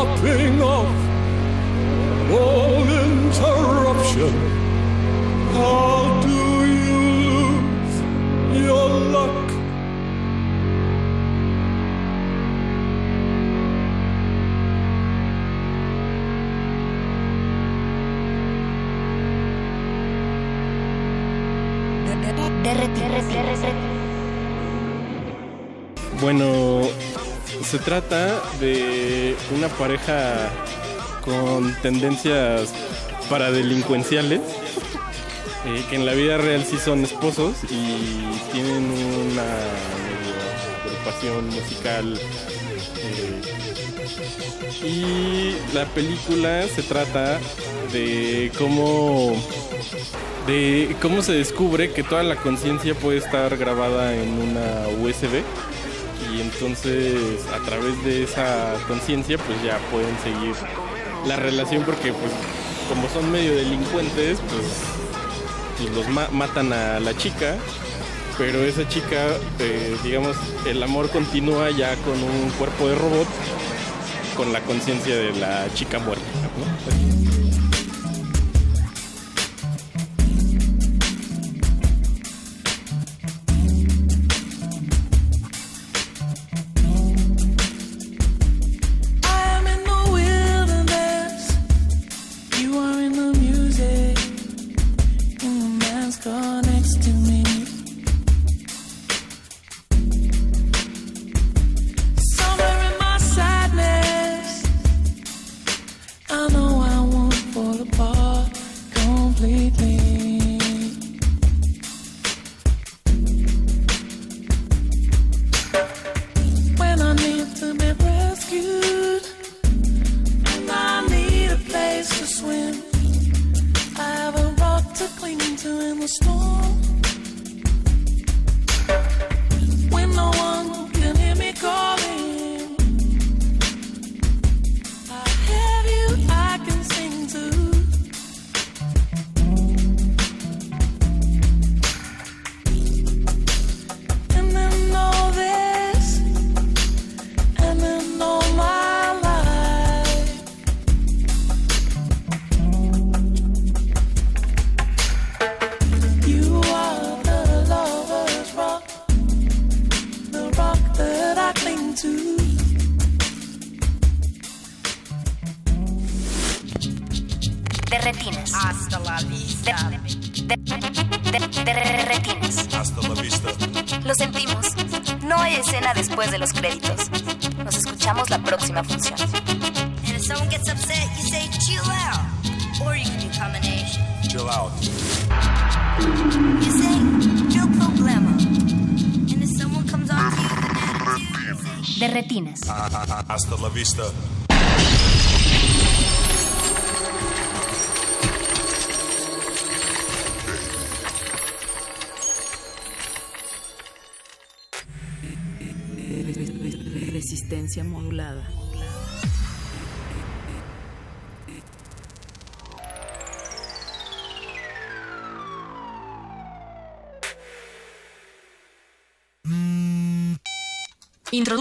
stopping se trata de una pareja con tendencias paradelincuenciales, eh, que en la vida real sí son esposos y tienen una medio agrupación musical. eh, y la película se trata de cómo de cómo se descubre que toda la conciencia puede estar grabada en una USB entonces a través de esa conciencia pues ya pueden seguir la relación porque pues como son medio delincuentes pues, pues, los ma- matan a la chica pero esa chica eh, digamos el amor continúa ya con un cuerpo de robot con la conciencia de la chica muerta.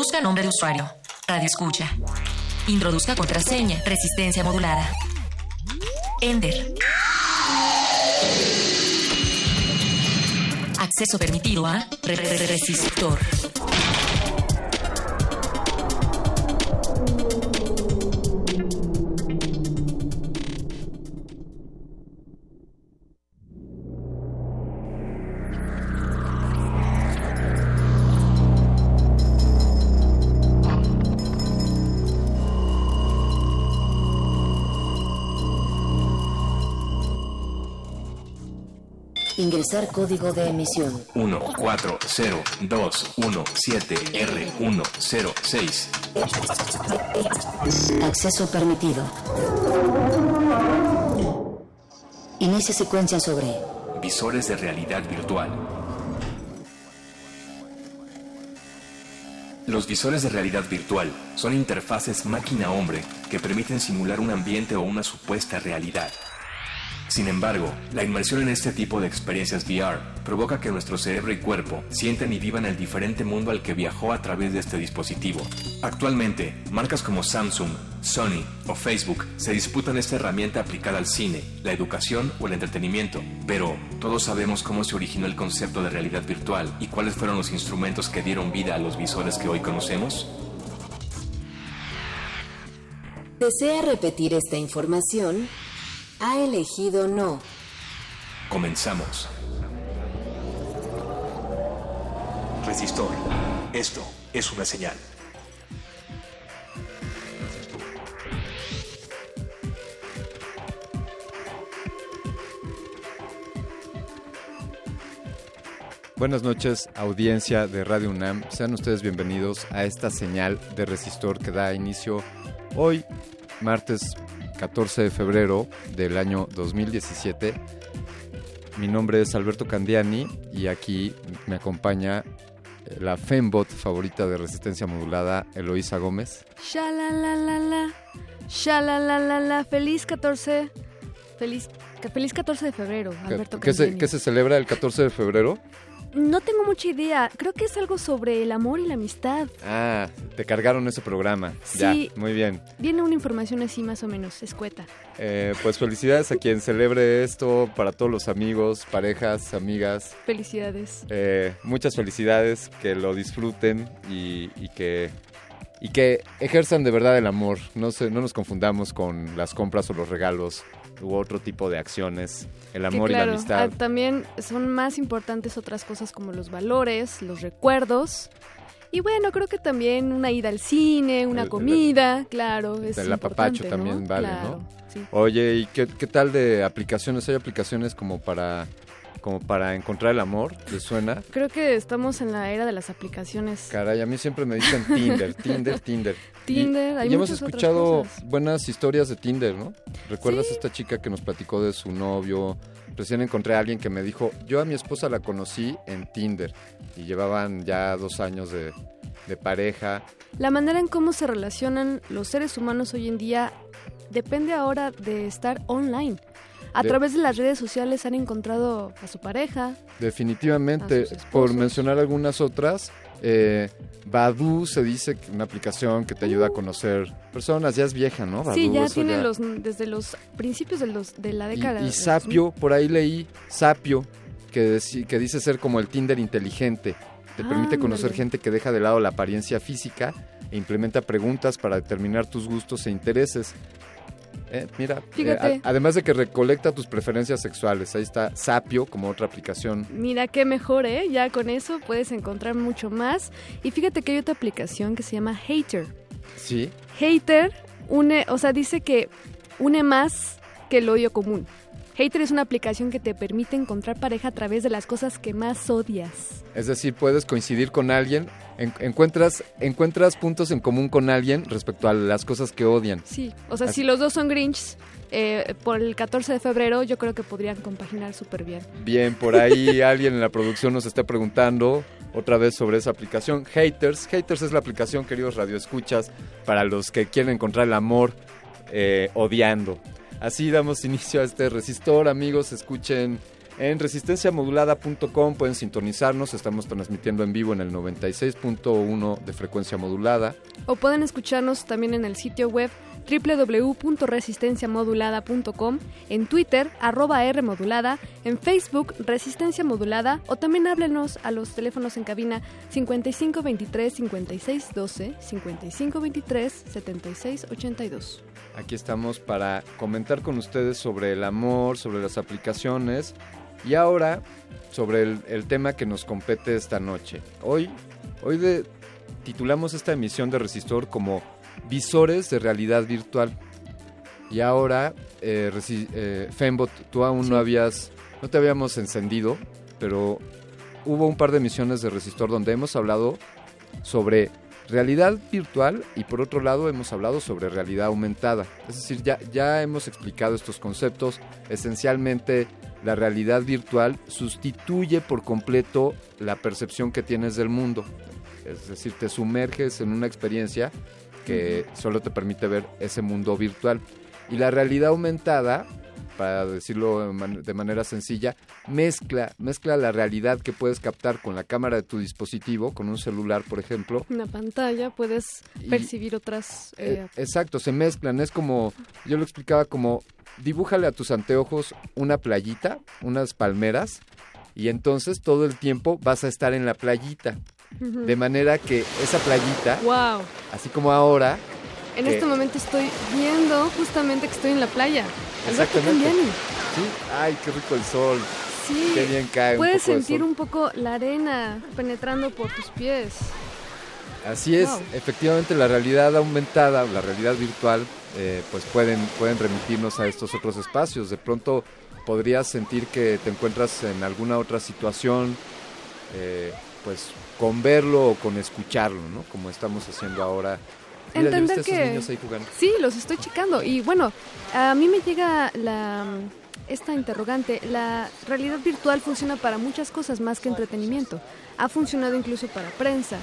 Introduzca nombre de usuario. Radio escucha. Introduzca contraseña. Resistencia modulada. Ender. Acceso permitido a re- re- re- resistor. Código de emisión. 140217R106. Acceso permitido. Inicia secuencia sobre Visores de realidad virtual. Los visores de realidad virtual son interfaces máquina-hombre que permiten simular un ambiente o una supuesta realidad. Sin embargo, la inmersión en este tipo de experiencias VR provoca que nuestro cerebro y cuerpo sientan y vivan el diferente mundo al que viajó a través de este dispositivo. Actualmente, marcas como Samsung, Sony o Facebook se disputan esta herramienta aplicada al cine, la educación o el entretenimiento, pero ¿todos sabemos cómo se originó el concepto de realidad virtual y cuáles fueron los instrumentos que dieron vida a los visores que hoy conocemos? ¿Desea repetir esta información? Ha elegido no. Comenzamos. Resistor. Esto es una señal. Buenas noches, audiencia de Radio UNAM. Sean ustedes bienvenidos a esta señal de resistor que da inicio hoy, martes 14 de febrero del año 2017. Mi nombre es Alberto Candiani y aquí me acompaña eh, la Fembot favorita de resistencia modulada, Eloísa Gómez. Shalalalala. Shalalalala. Feliz 14. Feliz, feliz 14 de febrero, Alberto ¿Qué se, qué se celebra el 14 de febrero? No tengo mucha idea. Creo que es algo sobre el amor y la amistad. Ah, te cargaron ese programa. Sí. Ya, muy bien. Viene una información así más o menos escueta. Eh, pues felicidades a quien celebre esto, para todos los amigos, parejas, amigas. Felicidades. Eh, muchas felicidades, que lo disfruten y, y que y que ejerzan de verdad el amor. No se, no nos confundamos con las compras o los regalos u otro tipo de acciones. El amor y la amistad. ah, también son más importantes otras cosas como los valores, los recuerdos. Y bueno, creo que también una ida al cine, una El- el- comida, claro, es el apapacho también vale, Claro, ¿no? sí. Oye, ¿y qué, qué tal de aplicaciones? ¿Hay aplicaciones como para como para encontrar el amor? ¿Te suena? Creo que estamos en la era de las aplicaciones. Caray, a mí siempre me dicen Tinder, Tinder, Tinder. Y- Tinder, hay y, hemos escuchado buenas historias de Tinder, ¿no? ¿Recuerdas Sí. esta chica que nos platicó de su novio? Recién encontré a alguien que me dijo, yo a mi esposa la conocí en Tinder y llevaban ya dos años de, de pareja. La manera en cómo se relacionan los seres humanos hoy en día depende ahora de estar online. A De- través de las redes sociales han encontrado a su pareja. Definitivamente, por mencionar algunas otras, eh, Badu se dice que una aplicación que te ayuda a conocer personas, ya es vieja, ¿no? sí, ya tiene los desde los principios de los de la década. Y, y Sapio, por ahí leí, Sapio, que, que dice ser como el Tinder inteligente. Te permite conocer gente que deja de lado la apariencia física e implementa preguntas para determinar tus gustos e intereses. Eh, mira, eh, a- además de que recolecta tus preferencias sexuales, ahí está Sapio como otra aplicación. Mira qué mejor, ¿eh? Ya con eso puedes encontrar mucho más. Y fíjate que hay otra aplicación que se llama Hater. Sí, Hater une, o sea, dice que une más que el odio común. Hater es una aplicación que te permite encontrar pareja a través de las cosas que más odias. es decir, puedes coincidir con alguien, en- encuentras, encuentras puntos en común con alguien respecto a las cosas que odian. Sí, o sea, Así- si los dos son Grinch, eh, por el 14 de febrero yo creo que podrían compaginar súper bien. Bien, por ahí alguien en la producción nos está preguntando otra vez sobre esa aplicación. Haters. Haters es la aplicación, queridos radioescuchas, para los que quieren encontrar el amor eh, odiando. Así damos inicio a este resistor, amigos. Escuchen en resistenciamodulada.com, pueden sintonizarnos. Estamos transmitiendo en vivo en el 96.1 de frecuencia modulada. O pueden escucharnos también en el sitio web www.resistenciamodulada.com, en Twitter, arroba Rmodulada, en Facebook, Resistencia Modulada, o también háblenos a los teléfonos en cabina 5523 5612, 5523 7682. Aquí estamos para comentar con ustedes sobre el amor, sobre las aplicaciones y ahora sobre el, tema que nos compete esta noche. Hoy, hoy titulamos esta emisión de Resistor como Visores de Realidad Virtual. Y ahora, eh, eh, Fembot, tú aún no habías no te habíamos encendido, pero hubo un par de emisiones de Resistor donde hemos hablado sobre realidad virtual y por otro lado hemos hablado sobre realidad aumentada. Es decir, ya, ya hemos explicado estos conceptos. Esencialmente, la realidad virtual sustituye por completo la percepción que tienes del mundo. Es decir, te sumerges en una experiencia que solo te permite ver ese mundo virtual. Y la realidad aumentada, para decirlo de man- de manera sencilla, mezcla, mezcla la realidad que puedes captar con la cámara de tu dispositivo, con un celular, por ejemplo, Una pantalla, puedes Y- percibir otras... eh, eh, exacto, se mezclan. Es como, yo lo explicaba como, dibújale a tus anteojos una playita, unas palmeras, y entonces todo el tiempo vas a estar en la playita. De manera que esa playita, Wow. así como ahora, En que- este momento estoy viendo justamente que estoy en la playa. Exactamente. Sí, ay, qué rico el sol. Sí. Qué bien cae. Puedes sentir un poco la arena penetrando por tus pies. Así es, Wow. efectivamente la realidad aumentada, la realidad virtual, eh, pues pueden, pueden remitirnos a estos otros espacios. De pronto podrías sentir que te encuentras en alguna otra situación, eh, pues con verlo o con escucharlo, ¿no? Como estamos haciendo ahora. Mira, ¿ya Entender a que... esos niños ahí jugando? Sí, los estoy checando. Y bueno, a mí me llega la esta interrogante. La realidad virtual funciona para muchas cosas más que entretenimiento. Ha funcionado incluso para prensa,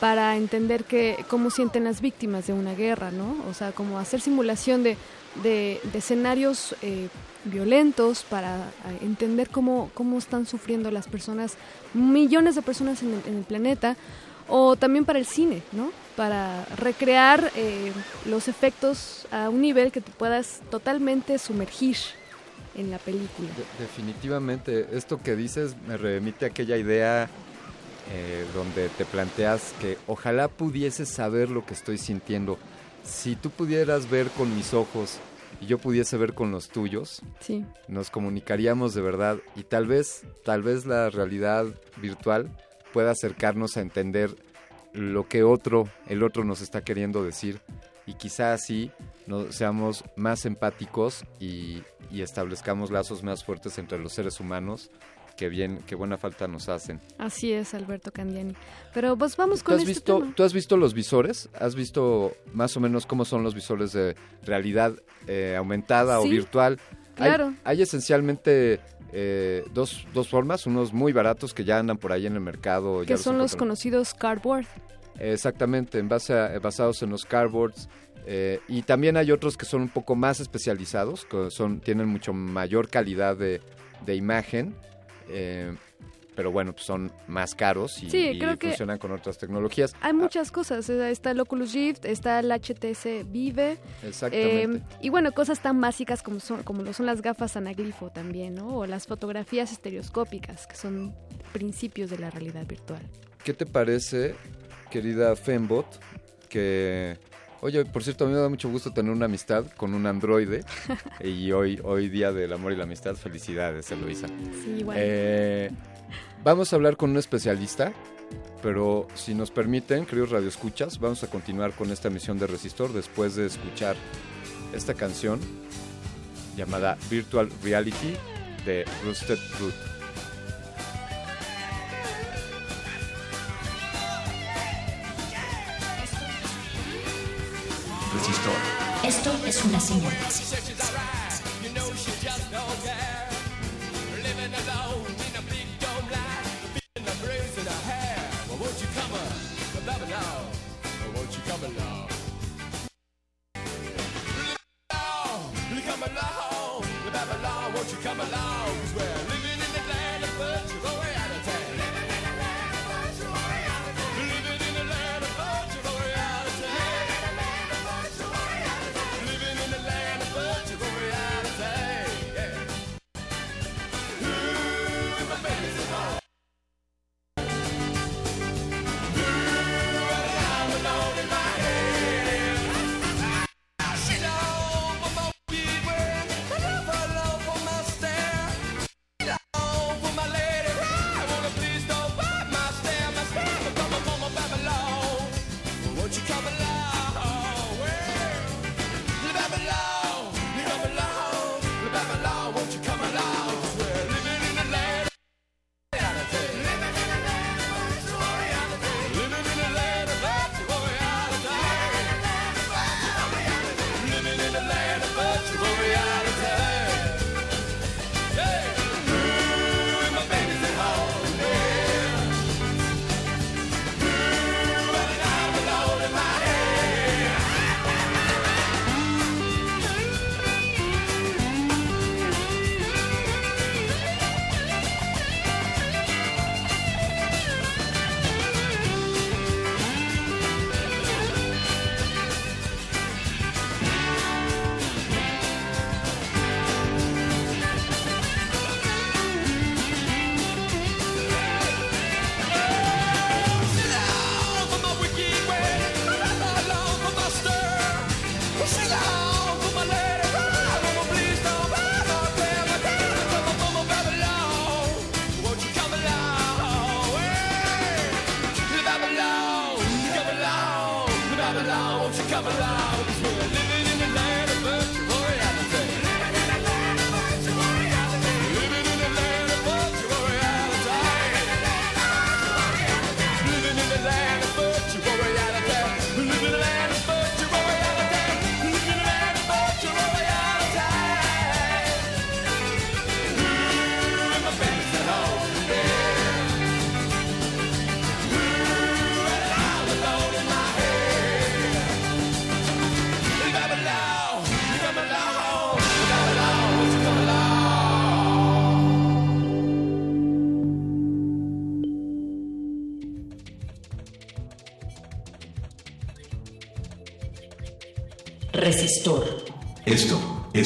para entender que cómo sienten las víctimas de una guerra, ¿no? O sea, como hacer simulación de, de, de escenarios eh, violentos para eh, entender cómo, cómo están sufriendo las personas, millones de personas en el, planeta, o también para el cine, ¿no? Para recrear eh, los efectos a un nivel que te puedas totalmente sumergir en la película. De- definitivamente, esto que dices me remite a aquella idea eh, donde te planteas que ojalá pudieses saber lo que estoy sintiendo. Si tú pudieras ver con mis ojos y yo pudiese ver con los tuyos, Sí. nos comunicaríamos de verdad y tal vez, tal vez la realidad virtual pueda acercarnos a entender lo que otro, el otro nos está queriendo decir y quizá así no, seamos más empáticos y, y establezcamos lazos más fuertes entre los seres humanos que bien, que buena falta nos hacen. Así es, Alberto Candiani. Pero pues vamos ¿Tú con has, este visto, tema. ¿Tú has visto los visores? ¿Has visto más o menos cómo son los visores de realidad eh, aumentada o Sí, virtual? Hay- claro. Hay, esencialmente eh, dos, dos formas, unos muy baratos que ya andan por ahí en el mercado. que son los conocidos cardboard. Exactamente, en base a- basados en los cardboards. eh, y también hay otros que son un poco más especializados, que son, tienen mucho mayor calidad de, de imagen, eh, pero bueno, pues son más caros y, Sí, y creo que- funcionan con otras tecnologías. Hay muchas cosas. Está el Oculus Rift, está el HTC Vive. Exactamente. eh, y bueno, cosas tan básicas como, son, como lo son las gafas anaglifo también, ¿no? O las fotografías estereoscópicas, que son principios de la realidad virtual. ¿Qué te parece, querida Fembot, que... Oye, por cierto, a mí me da mucho gusto tener una amistad con un androide y hoy, hoy día del amor y la amistad, felicidades, Eloisa. Sí, igual. Eh, vamos a hablar con un especialista, pero si nos permiten, queridos radioescuchas, vamos a continuar con esta emisión de Resistor después de escuchar esta canción llamada Virtual Reality de Rusted Root. Resistor. Esto es una señal. You know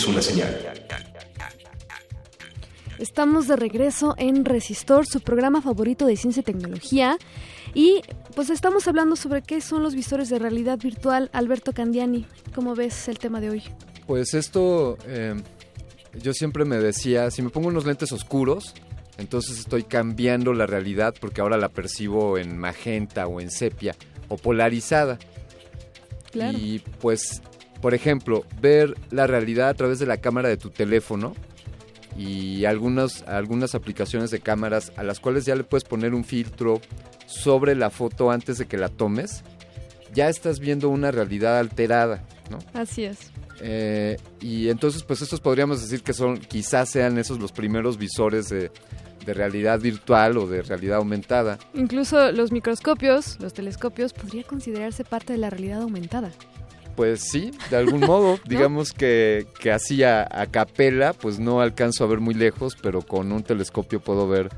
es una señal. Estamos de regreso en Resistor, su programa favorito de ciencia y tecnología. Y pues estamos hablando sobre qué son los visores de realidad virtual. Alberto Candiani, ¿cómo ves el tema de hoy? Pues esto, eh, yo siempre me decía, si me pongo unos lentes oscuros, entonces estoy cambiando la realidad porque ahora la percibo en magenta o en sepia o polarizada. Claro. Y pues, por ejemplo, ver la realidad a través de la cámara de tu teléfono y algunas, algunas aplicaciones de cámaras a las cuales ya le puedes poner un filtro sobre la foto antes de que la tomes, ya estás viendo una realidad alterada, ¿no? Así es. Eh, y entonces, pues estos podríamos decir que son, quizás sean esos los primeros visores de, de realidad virtual o de realidad aumentada. Incluso los microscopios, los telescopios, podría considerarse parte de la realidad aumentada. Pues sí, de algún modo, digamos que, que así a, a capela, pues no alcanzo a ver muy lejos, pero con un telescopio puedo ver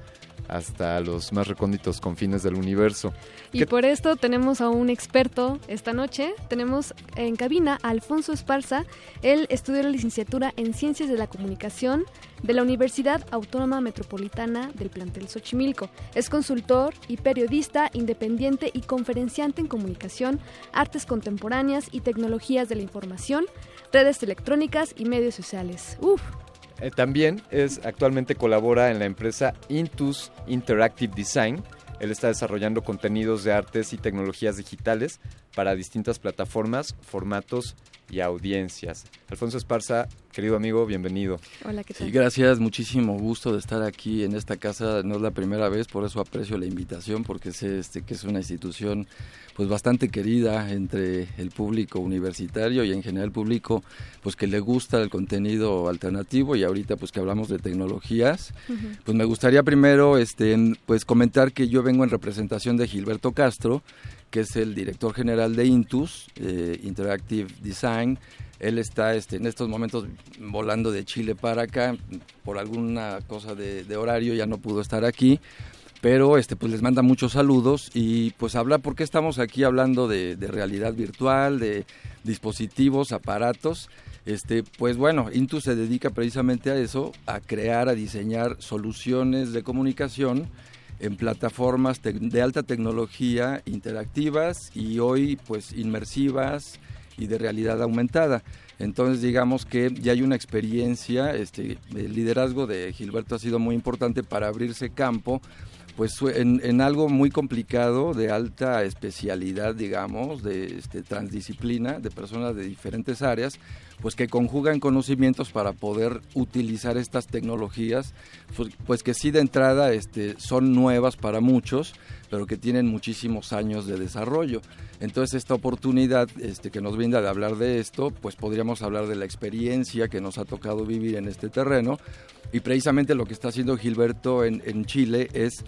hasta los más recónditos confines del universo. Y ¿Qué- por esto tenemos a un experto esta noche. Tenemos en cabina a Alfonso Esparza. Él estudió la licenciatura en Ciencias de la Comunicación de la Universidad Autónoma Metropolitana del plantel Xochimilco. Es consultor y periodista independiente y conferenciante en comunicación, artes contemporáneas y tecnologías de la información, redes electrónicas y medios sociales. Uf, Eh, también es actualmente colabora en la empresa Intus Interactive Design. Él está desarrollando contenidos de artes y tecnologías digitales para distintas plataformas, formatos y audiencias. Alfonso Esparza, querido amigo, bienvenido. Hola, ¿qué Sí, gracias, muchísimo gusto de estar aquí en esta casa, no es la primera vez, por eso aprecio la invitación, porque sé este, que es una institución pues bastante querida entre el público universitario y en general el público pues que le gusta el contenido alternativo y ahorita pues que hablamos de tecnologías, pues me gustaría primero este pues comentar que yo vengo en representación de Gilberto Castro, que es el director general de Intus, eh, Interactive Design. Él está este, en estos momentos volando de Chile para acá, por alguna cosa de, horario ya no pudo estar aquí, pero este, pues les manda muchos saludos y pues habla porque estamos aquí hablando de, de realidad virtual, de dispositivos, aparatos. Este, pues bueno, Intus se dedica precisamente a eso, a crear, a diseñar soluciones de comunicación en plataformas de alta tecnología interactivas y hoy pues inmersivas y de realidad aumentada. Entonces digamos que ya hay una experiencia, este, el liderazgo de Gilberto ha sido muy importante para abrirse campo pues en algo muy complicado, de alta especialidad, digamos, de este, transdisciplina, de personas de diferentes áreas, pues que conjugan conocimientos para poder utilizar estas tecnologías, pues, pues que sí de entrada este, son nuevas para muchos, pero que tienen muchísimos años de desarrollo. Entonces esta oportunidad este, que nos brinda de hablar de esto, pues podríamos hablar de la experiencia que nos ha tocado vivir en este terreno y precisamente lo que está haciendo Gilberto en, en Chile es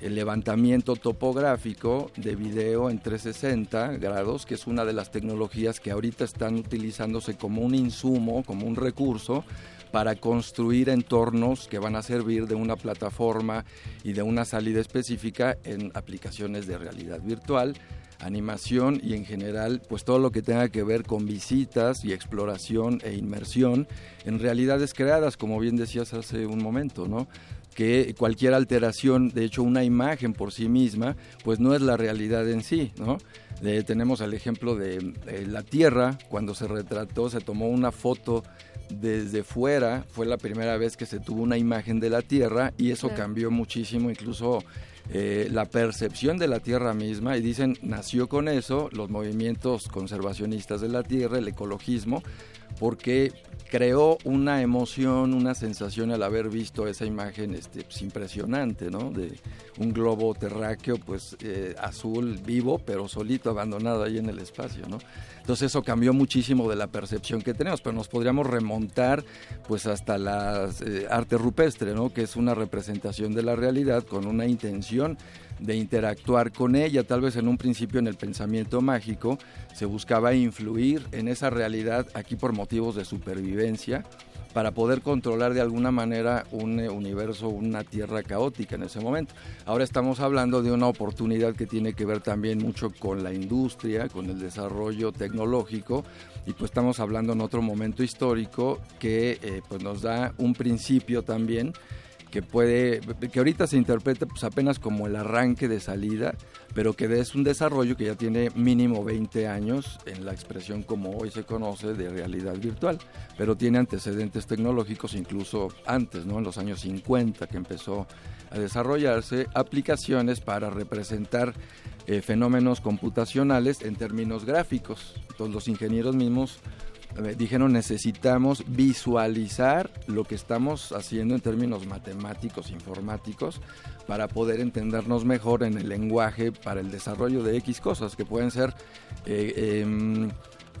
el levantamiento topográfico de video en 360 grados, que es una de las tecnologías que ahorita están utilizándose como un insumo, como un recurso para construir entornos que van a servir de una plataforma y de una salida específica en aplicaciones de realidad virtual, animación y en general pues todo lo que tenga que ver con visitas y exploración e inmersión en realidades creadas, como bien decías hace un momento, ¿no? Que cualquier alteración, de hecho una imagen por sí misma, pues no es la realidad en sí, ¿no? Eh, tenemos el ejemplo de eh, la Tierra, cuando se retrató, se tomó una foto desde fuera fue la primera vez que se tuvo una imagen de la Tierra y eso Claro. cambió muchísimo, incluso eh, la percepción de la Tierra misma. Y dicen, nació con eso los movimientos conservacionistas de la Tierra, el ecologismo, porque creó una emoción, una sensación al haber visto esa imagen este, pues, impresionante, ¿no? De un globo terráqueo, pues eh, azul, vivo, pero solito, abandonado ahí en el espacio, ¿no? Entonces eso cambió muchísimo de la percepción que tenemos, pero nos podríamos remontar pues hasta la eh, arte rupestre, ¿no? Que es una representación de la realidad con una intención de interactuar con ella, tal vez en un principio en el pensamiento mágico se buscaba influir en esa realidad aquí por motivos de supervivencia para poder controlar de alguna manera un eh, universo, una tierra caótica en ese momento. Ahora estamos hablando de una oportunidad que tiene que ver también mucho con la industria, con el desarrollo tecnológico y pues estamos hablando en otro momento histórico que eh, pues nos da un principio también que puede, que ahorita se interpreta pues apenas como el arranque de salida, pero que es un desarrollo que ya tiene mínimo 20 años en la expresión como hoy se conoce de realidad virtual, pero tiene antecedentes tecnológicos incluso antes, ¿no? En los años 50 que empezó a desarrollarse aplicaciones para representar eh, fenómenos computacionales en términos gráficos. Entonces los ingenieros mismos dijeron necesitamos visualizar lo que estamos haciendo en términos matemáticos, informáticos, para poder entendernos mejor en el lenguaje para el desarrollo de X cosas, que pueden ser eh, em,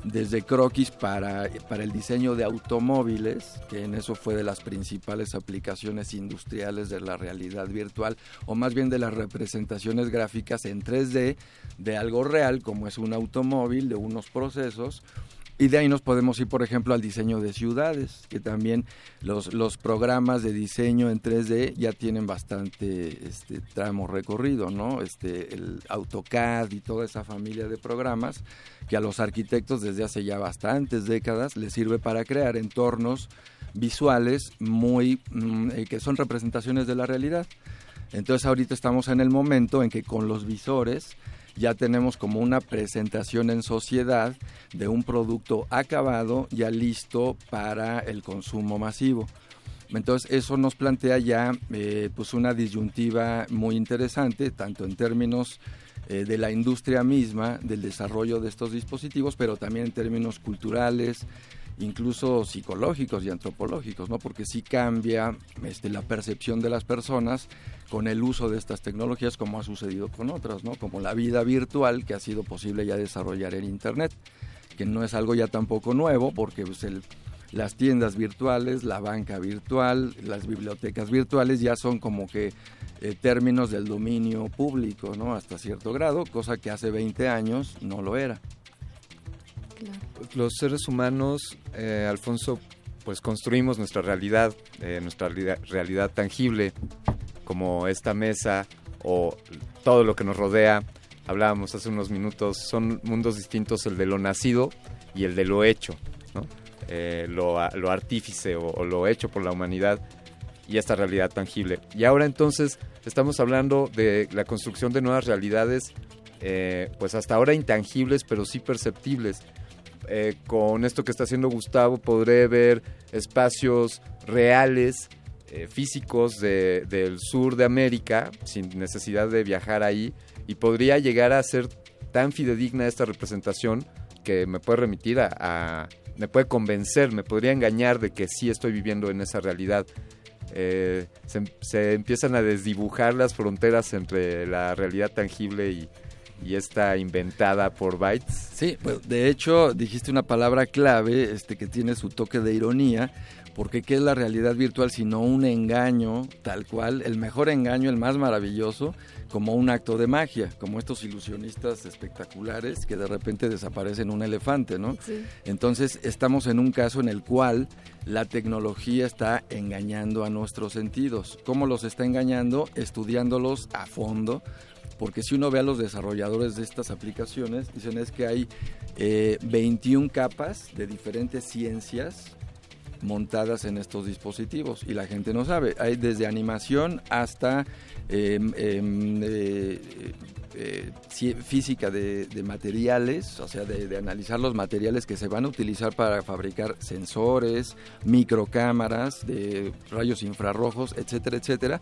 desde croquis para, para el diseño de automóviles, que en eso fue de las principales aplicaciones industriales de la realidad virtual, o más bien de las representaciones gráficas en 3D de algo real, como es un automóvil, de unos procesos, y de ahí nos podemos ir, por ejemplo, al diseño de ciudades, que también los, los programas de diseño en 3D ya tienen bastante este, tramo recorrido, ¿no? Este, el AutoCAD y toda esa familia de programas que a los arquitectos desde hace ya bastantes décadas les sirve para crear entornos visuales muy mm, eh, que son representaciones de la realidad. Entonces ahorita estamos en el momento en que con los visores ya tenemos como una presentación en sociedad de un producto acabado ya listo para el consumo masivo. Entonces eso nos plantea ya eh, pues una disyuntiva muy interesante, tanto en términos eh, de la industria misma, del desarrollo de estos dispositivos, pero también en términos culturales, incluso psicológicos y antropológicos, ¿no? Porque sí cambia este, la percepción de las personas con el uso de estas tecnologías como ha sucedido con otras, ¿no? Como la vida virtual que ha sido posible ya desarrollar en Internet, que no es algo ya tampoco nuevo porque pues, las tiendas virtuales, la banca virtual, las bibliotecas virtuales ya son como que eh, términos del dominio público, ¿no? Hasta cierto grado, cosa que hace 20 años no lo era. Los seres humanos, eh, Alfonso, pues construimos nuestra realidad, eh, nuestra realidad, tangible, como esta mesa o todo lo que nos rodea. Hablábamos hace unos minutos, son mundos distintos el de lo nacido y el de lo hecho. Eh, lo, lo artífice o, lo hecho por la humanidad y esta realidad tangible. Y ahora entonces estamos hablando de la construcción de nuevas realidades, pues hasta ahora intangibles, pero sí perceptibles. Eh, con esto que está haciendo Gustavo podré ver espacios reales, eh, físicos de- del sur de América, sin necesidad de viajar ahí, y podría llegar a ser tan fidedigna esta representación que me puede remitir a, me puede convencer, me podría engañar de que sí estoy viviendo en esa realidad. Eh, se empiezan a desdibujar las fronteras entre la realidad tangible y, y esta inventada por bytes. Sí, pues de hecho dijiste una palabra clave este, que tiene su toque de ironía, porque ¿qué es la realidad virtual sino un engaño tal cual, el mejor engaño, el más maravilloso, como un acto de magia, como estos ilusionistas espectaculares que de repente desaparecen un elefante, ¿no? Sí. Entonces estamos en un caso en el cual la tecnología está engañando a nuestros sentidos. ¿Cómo los está engañando? Estudiándolos a fondo. Porque si uno ve a los desarrolladores de estas aplicaciones, dicen es que hay eh, 21 capas de diferentes ciencias montadas en estos dispositivos y la gente no sabe. Hay desde animación hasta em, em, eh, eh, física de, de materiales, o sea, de, de analizar los materiales que se van a utilizar para fabricar sensores, microcámaras, de rayos infrarrojos, etcétera, etcétera.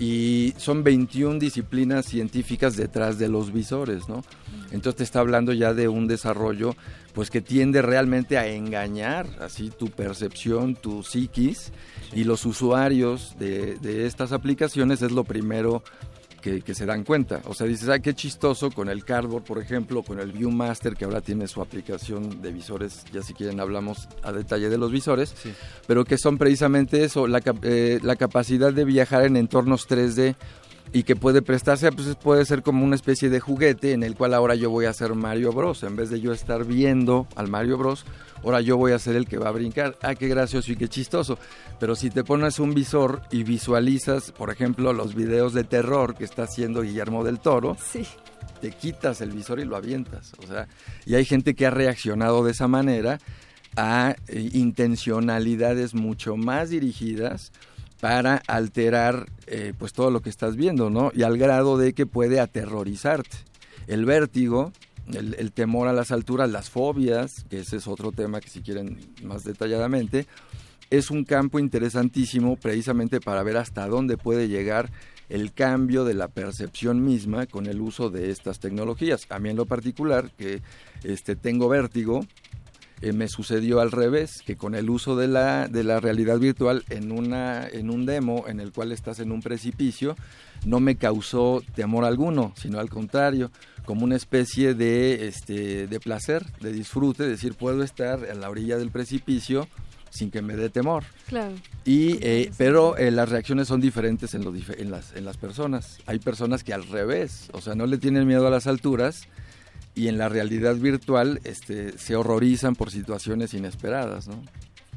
Y son 21 disciplinas científicas detrás de los visores, ¿no? Entonces te está hablando ya de un desarrollo pues que tiende realmente a engañar así tu percepción, tu psiquis y los usuarios de, de estas aplicaciones es lo primero que, que se dan cuenta. O sea, dices, ah, qué chistoso con el Cardboard, por ejemplo, con el Viewmaster, que ahora tiene su aplicación de visores, ya si quieren hablamos a detalle de los visores, pero que son precisamente eso, la, eh, la capacidad de viajar en entornos 3D y que puede prestarse, a, pues puede ser como una especie de juguete en el cual ahora yo voy a hacer Mario Bros. En vez de yo estar viendo al Mario Bros, ahora yo voy a ser el que va a brincar. Ah, qué gracioso y qué chistoso. Pero si te pones un visor y visualizas, por ejemplo, los videos de terror que está haciendo Guillermo del Toro, te quitas el visor y lo avientas. O sea, y hay gente que ha reaccionado de esa manera a eh, intencionalidades mucho más dirigidas para alterar eh, pues todo lo que estás viendo, ¿no? Y al grado de que puede aterrorizarte. El vértigo, el, el temor a las alturas, las fobias, que ese es otro tema que si quieren más detalladamente, es un campo interesantísimo precisamente para ver hasta dónde puede llegar el cambio de la percepción misma con el uso de estas tecnologías. A mí en lo particular, que este, tengo vértigo, eh, me sucedió al revés, que con el uso de la, de la realidad virtual en, una, en un demo en el cual estás en un precipicio, no me causó temor alguno, sino al contrario, como una especie de, este, de placer, de disfrute, es decir, puedo estar en la orilla del precipicio sin que me dé temor. Claro. Y, eh, pero eh, las reacciones son diferentes en, los en, las, en las personas. Hay personas que al revés, o sea, no le tienen miedo a las alturas y en la realidad virtual este, se horrorizan por situaciones inesperadas, ¿no?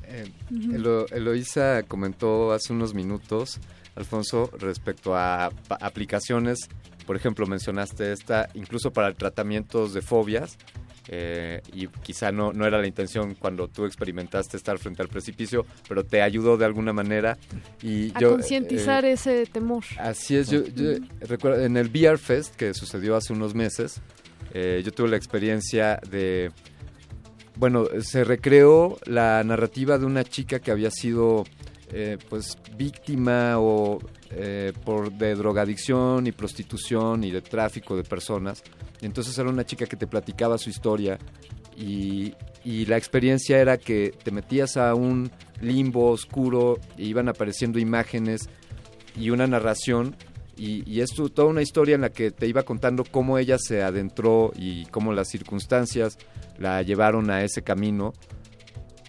Eh. Elo- Eloísa comentó hace unos minutos, Alfonso, respecto a aplicaciones, por ejemplo, mencionaste esta, incluso para tratamientos de fobias, eh, y quizá no, no era la intención cuando tú experimentaste estar frente al precipicio, pero te ayudó de alguna manera. Y A yo, concientizar eh, ese temor. Así es, yo, yo recuerdo en el VR Fest que sucedió hace unos meses, eh, yo tuve la experiencia de, bueno, se recreó la narrativa de una chica que había sido, eh, pues, víctima o eh, por de drogadicción y prostitución y de tráfico de personas. Entonces era una chica que te platicaba su historia y, y la experiencia era que te metías a un limbo oscuro e iban apareciendo imágenes y una narración y, y es tu- toda una historia en la que te iba contando cómo ella se adentró y cómo las circunstancias la llevaron a ese camino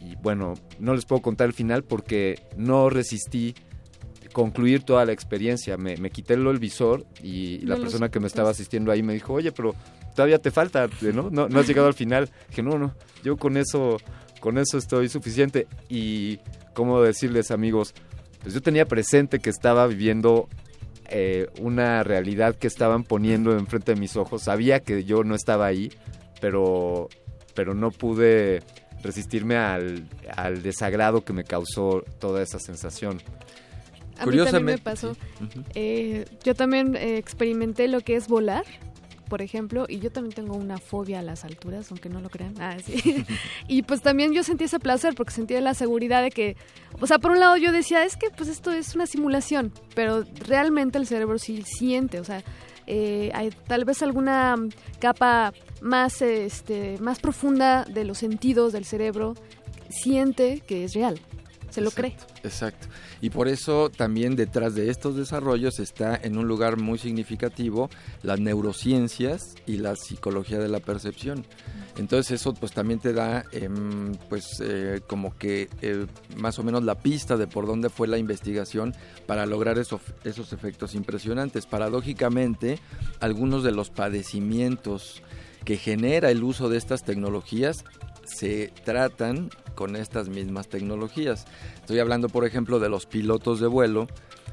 y bueno, no les puedo contar el final porque no resistí concluir toda la experiencia, me, me quité el visor y la No persona que me estaba asistiendo ahí me dijo, oye, pero todavía te falta, ¿no? No, no has llegado al final. Dije, no, no, yo con eso, con eso estoy suficiente. Y, ¿cómo decirles, amigos? Pues yo tenía presente que estaba viviendo eh, una realidad que estaban poniendo enfrente de mis ojos. Sabía que yo no estaba ahí, pero, pero no pude resistirme al, al desagrado que me causó toda esa sensación. A mí también me pasó. Eh, yo también eh, experimenté lo que es volar, por ejemplo, y yo también tengo una fobia a las alturas, aunque no lo crean. Ah, sí. y pues también yo sentí ese placer porque sentía la seguridad de que, o sea, por un lado yo decía, es que pues esto es una simulación, pero realmente el cerebro sí siente, o sea, eh, hay tal vez alguna capa más, este, más profunda de los sentidos del cerebro siente que es real, se lo cree. Exacto. Y por eso también detrás de estos desarrollos está en un lugar muy significativo las neurociencias y la psicología de la percepción. Entonces eso pues también te da em, pues eh, como que eh, más o menos la pista de por dónde fue la investigación para lograr eso- esos efectos impresionantes. Paradójicamente, algunos de los padecimientos que genera el uso de estas tecnologías se tratan con estas mismas tecnologías. Estoy hablando, por ejemplo, de los pilotos de vuelo,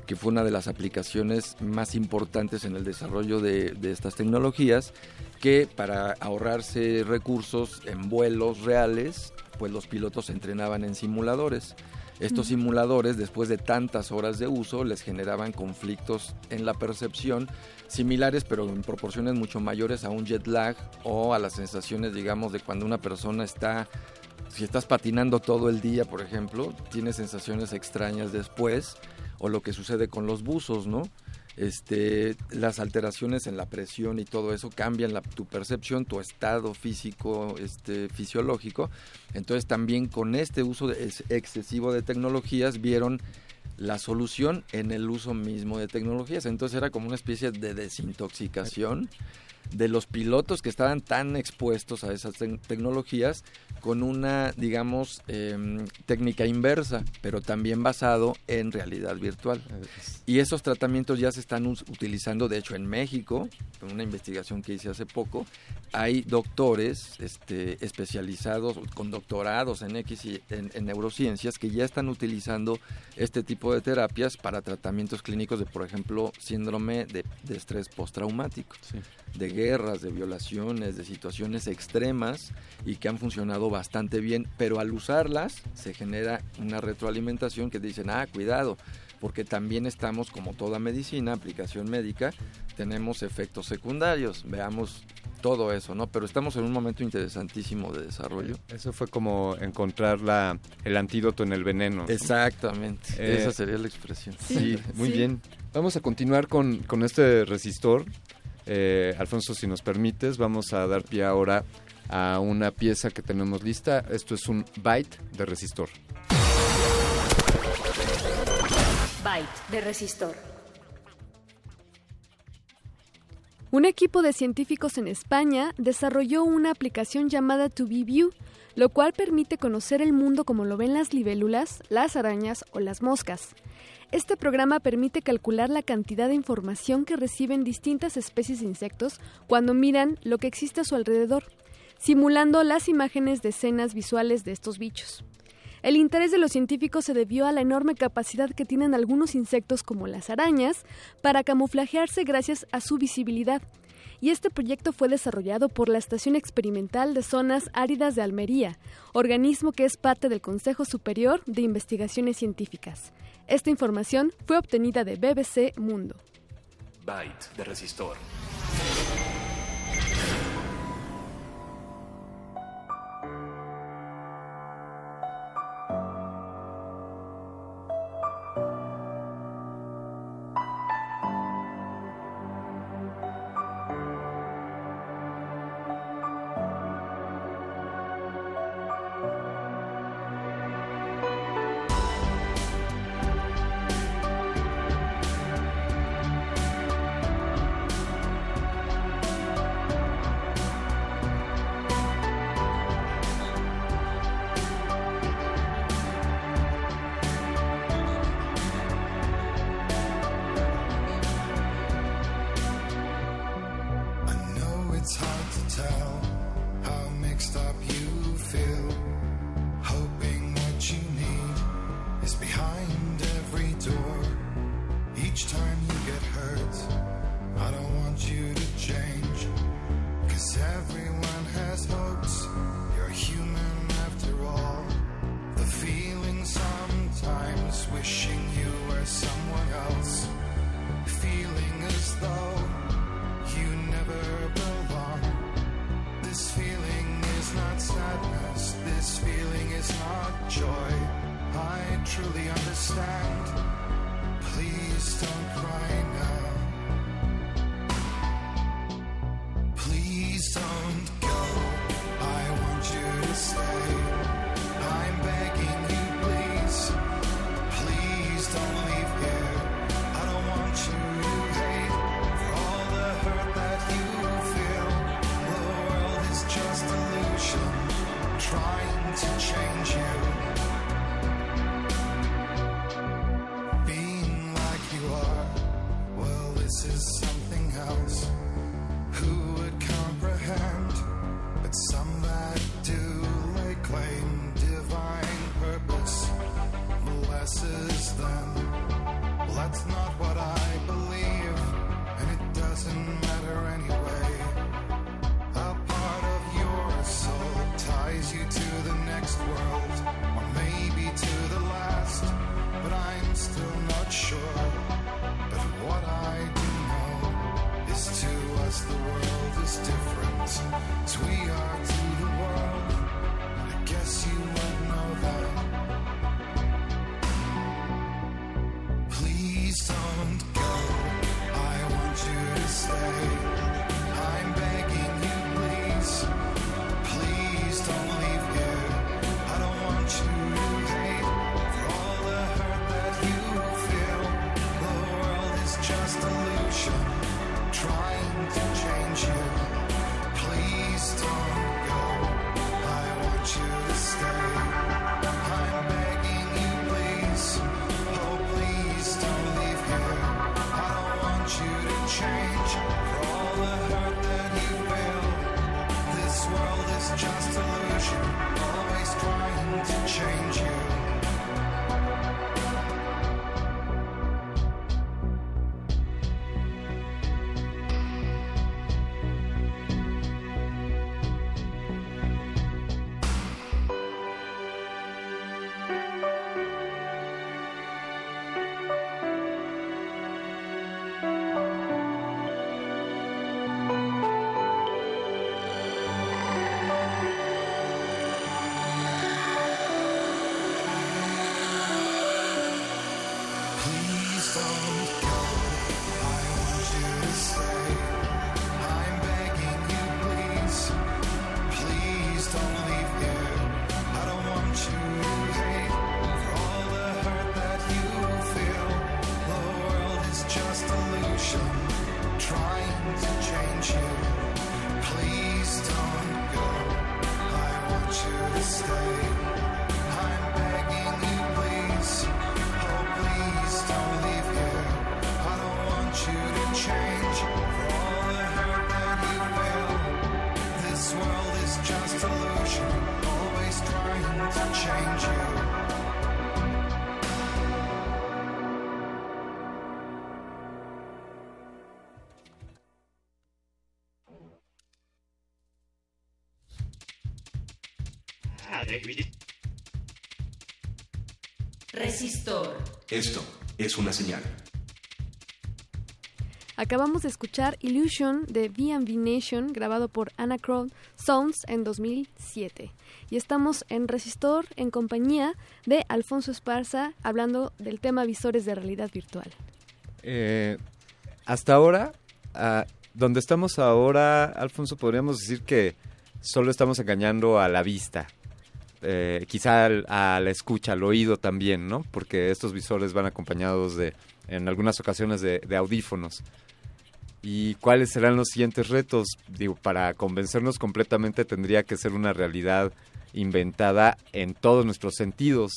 que fue una de las aplicaciones más importantes en el desarrollo de, de estas tecnologías, que para ahorrarse recursos en vuelos reales, pues los pilotos se entrenaban en simuladores. Estos simuladores, después de tantas horas de uso, les generaban conflictos en la percepción similares, pero en proporciones mucho mayores a un jet lag o a las sensaciones, digamos, de cuando una persona está si estás patinando todo el día, por ejemplo, tienes sensaciones extrañas después, o lo que sucede con los buzos, ¿no? Este, las alteraciones en la presión y todo eso cambian la- tu percepción, tu estado físico, este, fisiológico. Entonces también con este uso de- es- excesivo de tecnologías vieron la solución en el uso mismo de tecnologías. Entonces era como una especie de desintoxicación de los pilotos que estaban tan expuestos a esas tec- tecnologías con una, digamos, em, técnica inversa, pero también basado en realidad virtual. Y esos tratamientos ya se están utilizando, de hecho, en México, en una investigación que hice hace poco, hay doctores este, especializados con doctorados en X y en, en neurociencias que ya están utilizando este tipo de terapias para tratamientos clínicos de, por ejemplo, síndrome de, de estrés postraumático, de guerras, de violaciones, de situaciones extremas y que han funcionado bastante bien, pero al usarlas se genera una retroalimentación que dicen, ah, cuidado, porque también estamos, como toda medicina, aplicación médica, tenemos efectos secundarios, veamos todo eso, ¿no? Pero estamos en un momento interesantísimo de desarrollo. Eso fue como encontrar la, el antídoto en el veneno. ¿no? Exactamente, Eh, esa sería la expresión. Sí, muy sí. bien. Vamos a continuar con, con este resistor. Eh, Alfonso, si nos permites, vamos a dar pie ahora a una pieza que tenemos lista. Esto es un byte de resistor. Byte de resistor. Un equipo de científicos en España desarrolló una aplicación llamada To Be View, lo cual permite conocer el mundo como lo ven las libélulas, las arañas o las moscas. Este programa permite calcular la cantidad de información que reciben distintas especies de insectos cuando miran lo que existe a su alrededor, simulando las imágenes de escenas visuales de estos bichos. El interés de los científicos se debió a la enorme capacidad que tienen algunos insectos como las arañas para camuflajearse gracias a su visibilidad. Y este proyecto fue desarrollado por la Estación Experimental de Zonas Áridas de Almería, organismo que es parte del Consejo Superior de Investigaciones Científicas. Esta información fue obtenida de BBC Mundo. Byte de resistor. Resistor. Esto es una señal. Acabamos de escuchar Illusion de V&V Nation, grabado por Anacron Sounds en 2007. Y estamos en Resistor en compañía de Alfonso Esparza, hablando del tema visores de realidad virtual. Eh, hasta ahora, ah, donde estamos ahora, Alfonso, podríamos decir que solo estamos engañando a la vista. Eh, quizá al- a la escucha, al oído también, ¿no? Porque estos visores van acompañados de, en algunas ocasiones, de, de audífonos. ¿Y cuáles serán los siguientes retos? Digo, para convencernos completamente tendría que ser una realidad inventada en todos nuestros sentidos.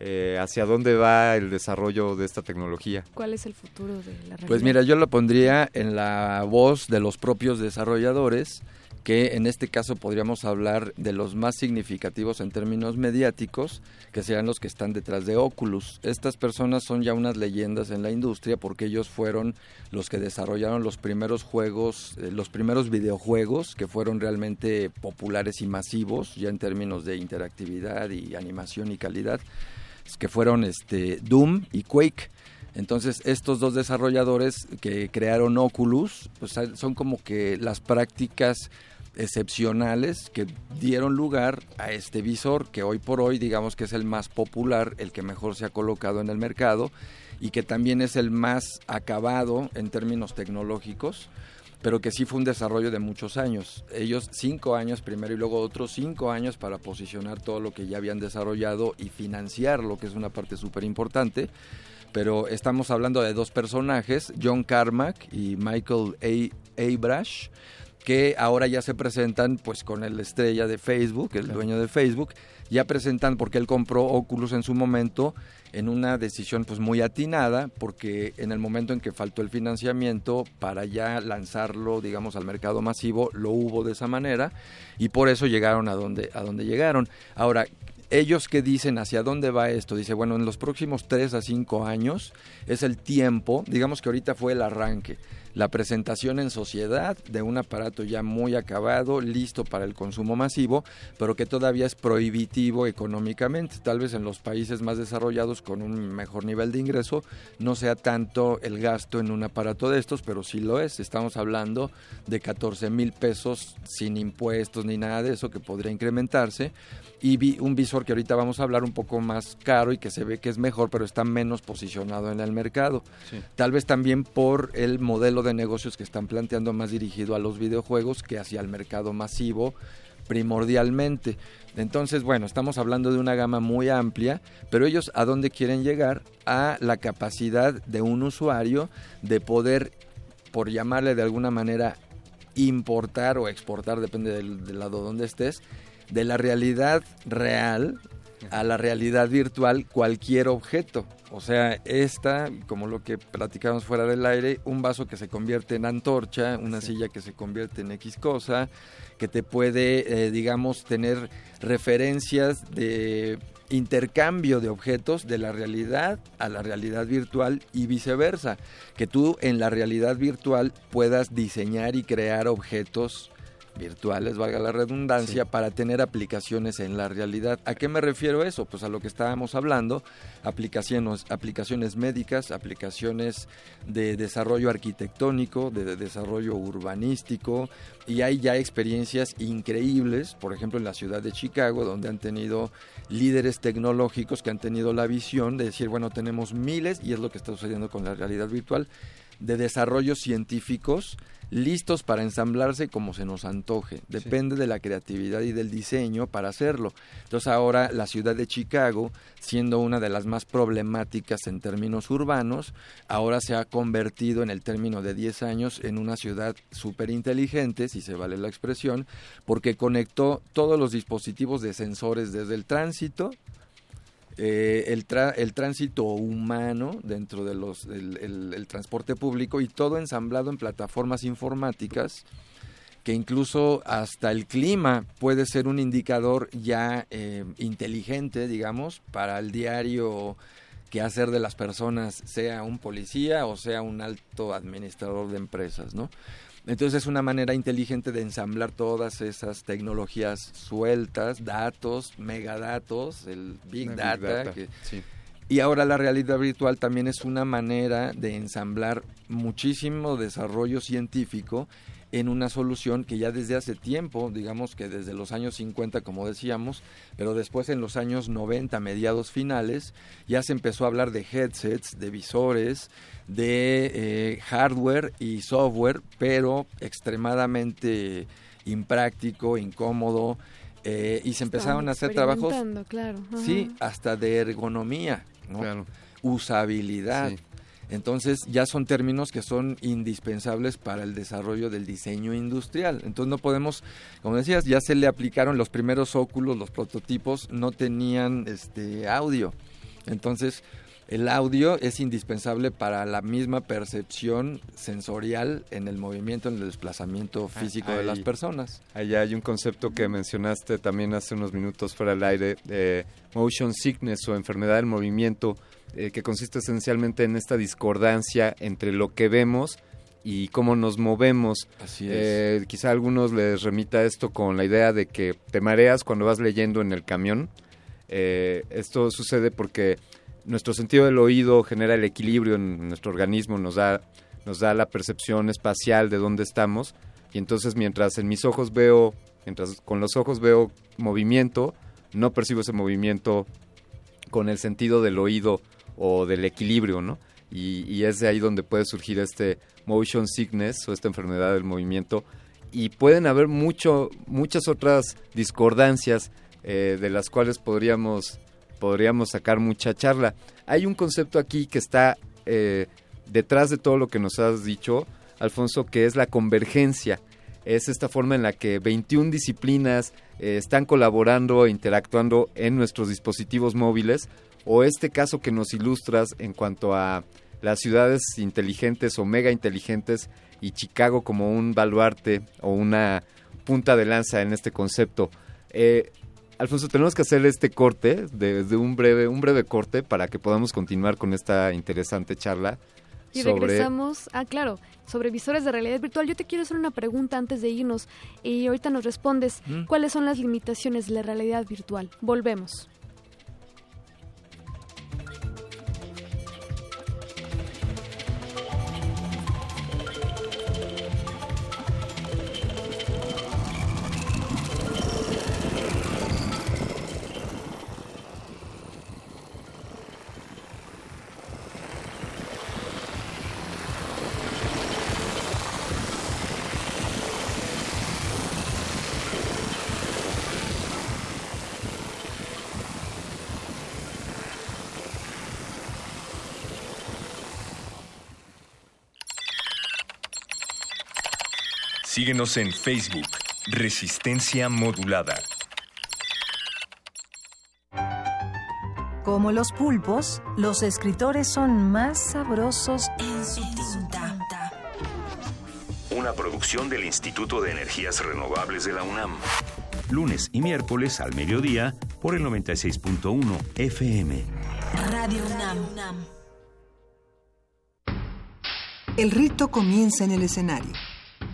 Eh, ¿Hacia dónde va el desarrollo de esta tecnología? ¿Cuál es el futuro de la realidad? Pues mira, yo lo pondría en la voz de los propios desarrolladores, que en este caso podríamos hablar de los más significativos en términos mediáticos, que serían los que están detrás de Oculus. Estas personas son ya unas leyendas en la industria porque ellos fueron los que desarrollaron los primeros juegos, eh, los primeros videojuegos que fueron realmente populares y masivos, ya en términos de interactividad y animación y calidad, que fueron este Doom y Quake. Entonces, estos dos desarrolladores que crearon Oculus, pues son como que las prácticas excepcionales que dieron lugar a este visor que hoy por hoy digamos que es el más popular, el que mejor se ha colocado en el mercado y que también es el más acabado en términos tecnológicos pero que sí fue un desarrollo de muchos años. Ellos cinco años primero y luego otros cinco años para posicionar todo lo que ya habían desarrollado y financiarlo, que es una parte súper importante. Pero estamos hablando de dos personajes, John Carmack y Michael A. Abrash, que ahora ya se presentan pues con el estrella de Facebook, el dueño de Facebook, ya presentan porque él compró Oculus en su momento en una decisión pues muy atinada porque en el momento en que faltó el financiamiento para ya lanzarlo digamos al mercado masivo lo hubo de esa manera y por eso llegaron a donde a donde llegaron. Ahora ellos que dicen hacia dónde va esto, dice, bueno, en los próximos 3 a 5 años es el tiempo, digamos que ahorita fue el arranque, la presentación en sociedad de un aparato ya muy acabado, listo para el consumo masivo, pero que todavía es prohibitivo económicamente. Tal vez en los países más desarrollados con un mejor nivel de ingreso no sea tanto el gasto en un aparato de estos, pero sí lo es. Estamos hablando de 14 mil pesos sin impuestos ni nada de eso que podría incrementarse y vi un visor que ahorita vamos a hablar un poco más caro y que se ve que es mejor, pero está menos posicionado en el mercado. Sí. Tal vez también por el modelo de negocios que están planteando más dirigido a los videojuegos que hacia el mercado masivo primordialmente. Entonces, bueno, estamos hablando de una gama muy amplia, pero ellos a dónde quieren llegar? A la capacidad de un usuario de poder, por llamarle de alguna manera, importar o exportar, depende del, del lado donde estés, de la realidad real a la realidad virtual cualquier objeto. O sea, esta, como lo que platicamos fuera del aire, un vaso que se convierte en antorcha, una silla que se convierte en X cosa, que te puede, eh, digamos, tener referencias de intercambio de objetos de la realidad a la realidad virtual y viceversa. Que tú en la realidad virtual puedas diseñar y crear objetos virtuales, valga la redundancia, para tener aplicaciones en la realidad. ¿A qué me refiero eso? Pues a lo que estábamos hablando, aplicaciones, aplicaciones médicas, aplicaciones de desarrollo arquitectónico, de, de desarrollo urbanístico, y hay ya experiencias increíbles, por ejemplo en la ciudad de Chicago, donde han tenido líderes tecnológicos que han tenido la visión de decir, bueno, tenemos miles, y es lo que está sucediendo con la realidad virtual, de desarrollos científicos listos para ensamblarse como se nos antoje. Depende de la creatividad y del diseño para hacerlo. Entonces ahora la ciudad de Chicago, siendo una de las más problemáticas en términos urbanos, ahora se ha convertido en el término de 10 años en una ciudad súper inteligente, si se vale la expresión, porque conectó todos los dispositivos de sensores desde el tránsito, eh, el, tra- el tránsito humano dentro de los el, el- el transporte público y todo ensamblado en plataformas informáticas que incluso hasta el clima puede ser un indicador ya eh, inteligente, digamos, para el diario que hacer de las personas, sea un policía o sea un alto administrador de empresas, ¿no? Entonces es una manera inteligente de ensamblar todas esas tecnologías sueltas, datos, megadatos, el Big Big Data. data, que- sí. Y ahora la realidad virtual también es una manera de ensamblar muchísimo desarrollo científico en una solución que ya desde hace tiempo, digamos que desde los años 50 como decíamos, pero después en los años 90, mediados finales, ya se empezó a hablar de headsets, de visores, de eh, hardware y software, pero extremadamente impráctico, incómodo, eh, y se empezaron a hacer trabajos claro. Sí, hasta de ergonomía, ¿no? usabilidad. Entonces ya son términos que son indispensables para el desarrollo del diseño industrial. Entonces no podemos, como decías, ya se le aplicaron los primeros óculos, los prototipos no tenían este audio. Entonces el audio es indispensable para la misma percepción sensorial en el movimiento, en el desplazamiento físico de las personas. Ahí hay un concepto que mencionaste también hace unos minutos fuera del aire, motion sickness o enfermedad del movimiento, eh, que consiste esencialmente en esta discordancia entre lo que vemos y cómo nos movemos. Así es. Eh, quizá a algunos les remita esto con la idea de que te mareas cuando vas leyendo en el camión. Eh, esto sucede porque nuestro sentido del oído genera el equilibrio en nuestro organismo, nos da, nos da la percepción espacial de dónde estamos. Y entonces mientras en mis ojos veo, mientras con los ojos veo movimiento, no percibo ese movimiento con el sentido del oído o del equilibrio, ¿no? Y, es de ahí donde puede surgir este motion sickness o esta enfermedad del movimiento. Y pueden haber mucho, muchas otras discordancias eh, de las cuales podríamos, podríamos sacar mucha charla. Hay un concepto aquí que está eh, detrás de todo lo que nos has dicho, Alfonso, que es la convergencia. Es esta forma en la que 21 disciplinas eh, están colaborando e interactuando en nuestros dispositivos móviles, o este caso que nos ilustras en cuanto a las ciudades inteligentes o mega inteligentes y Chicago como un baluarte o una punta de lanza en este concepto. Eh, Alfonso, tenemos que hacer este corte, de, de un breve, un breve corte para que podamos continuar con esta interesante charla Y sobre regresamos, ah, claro, sobre visores de realidad virtual. Yo te quiero hacer una pregunta antes de irnos y ahorita nos respondes. Mm. ¿Cuáles son las limitaciones de la realidad virtual? Volvemos. Síguenos en Facebook, Resistencia Modulada. Como los pulpos, los escritores son más sabrosos en su tinta. Una producción del Instituto de Energías Renovables de la UNAM. Lunes y miércoles al mediodía por el 96.1 FM. Radio UNAM. El rito comienza en el escenario.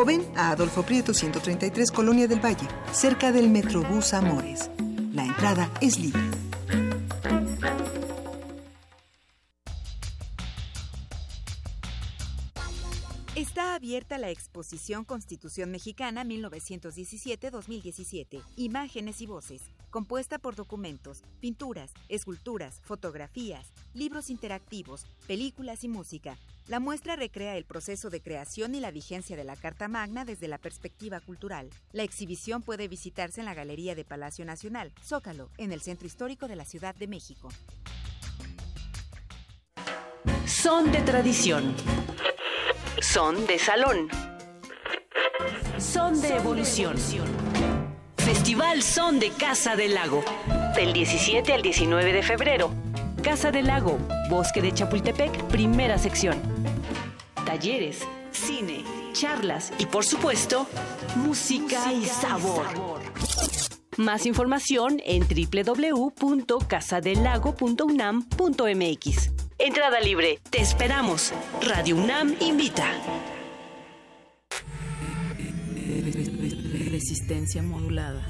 o ven a Adolfo Prieto 133 Colonia del Valle, cerca del Metrobús Amores. La entrada es libre. Está abierta la exposición Constitución Mexicana 1917-2017, Imágenes y Voces, compuesta por documentos, pinturas, esculturas, fotografías, libros interactivos, películas y música. La muestra recrea el proceso de creación y la vigencia de la Carta Magna desde la perspectiva cultural. La exhibición puede visitarse en la Galería de Palacio Nacional, Zócalo, en el Centro Histórico de la Ciudad de México. Son de tradición. Son de salón. Son de Evolución. Festival Son de Casa del Lago. Del 17 al 19 de febrero. Casa del Lago, Bosque de Chapultepec, primera sección. Talleres, cine, charlas y por supuesto, música, y sabor. Más información en www.casadelago.unam.mx. Entrada libre. Te esperamos. Radio UNAM invita. Resistencia modulada.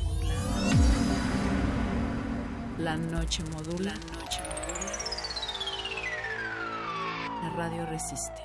La noche modula. La radio resiste.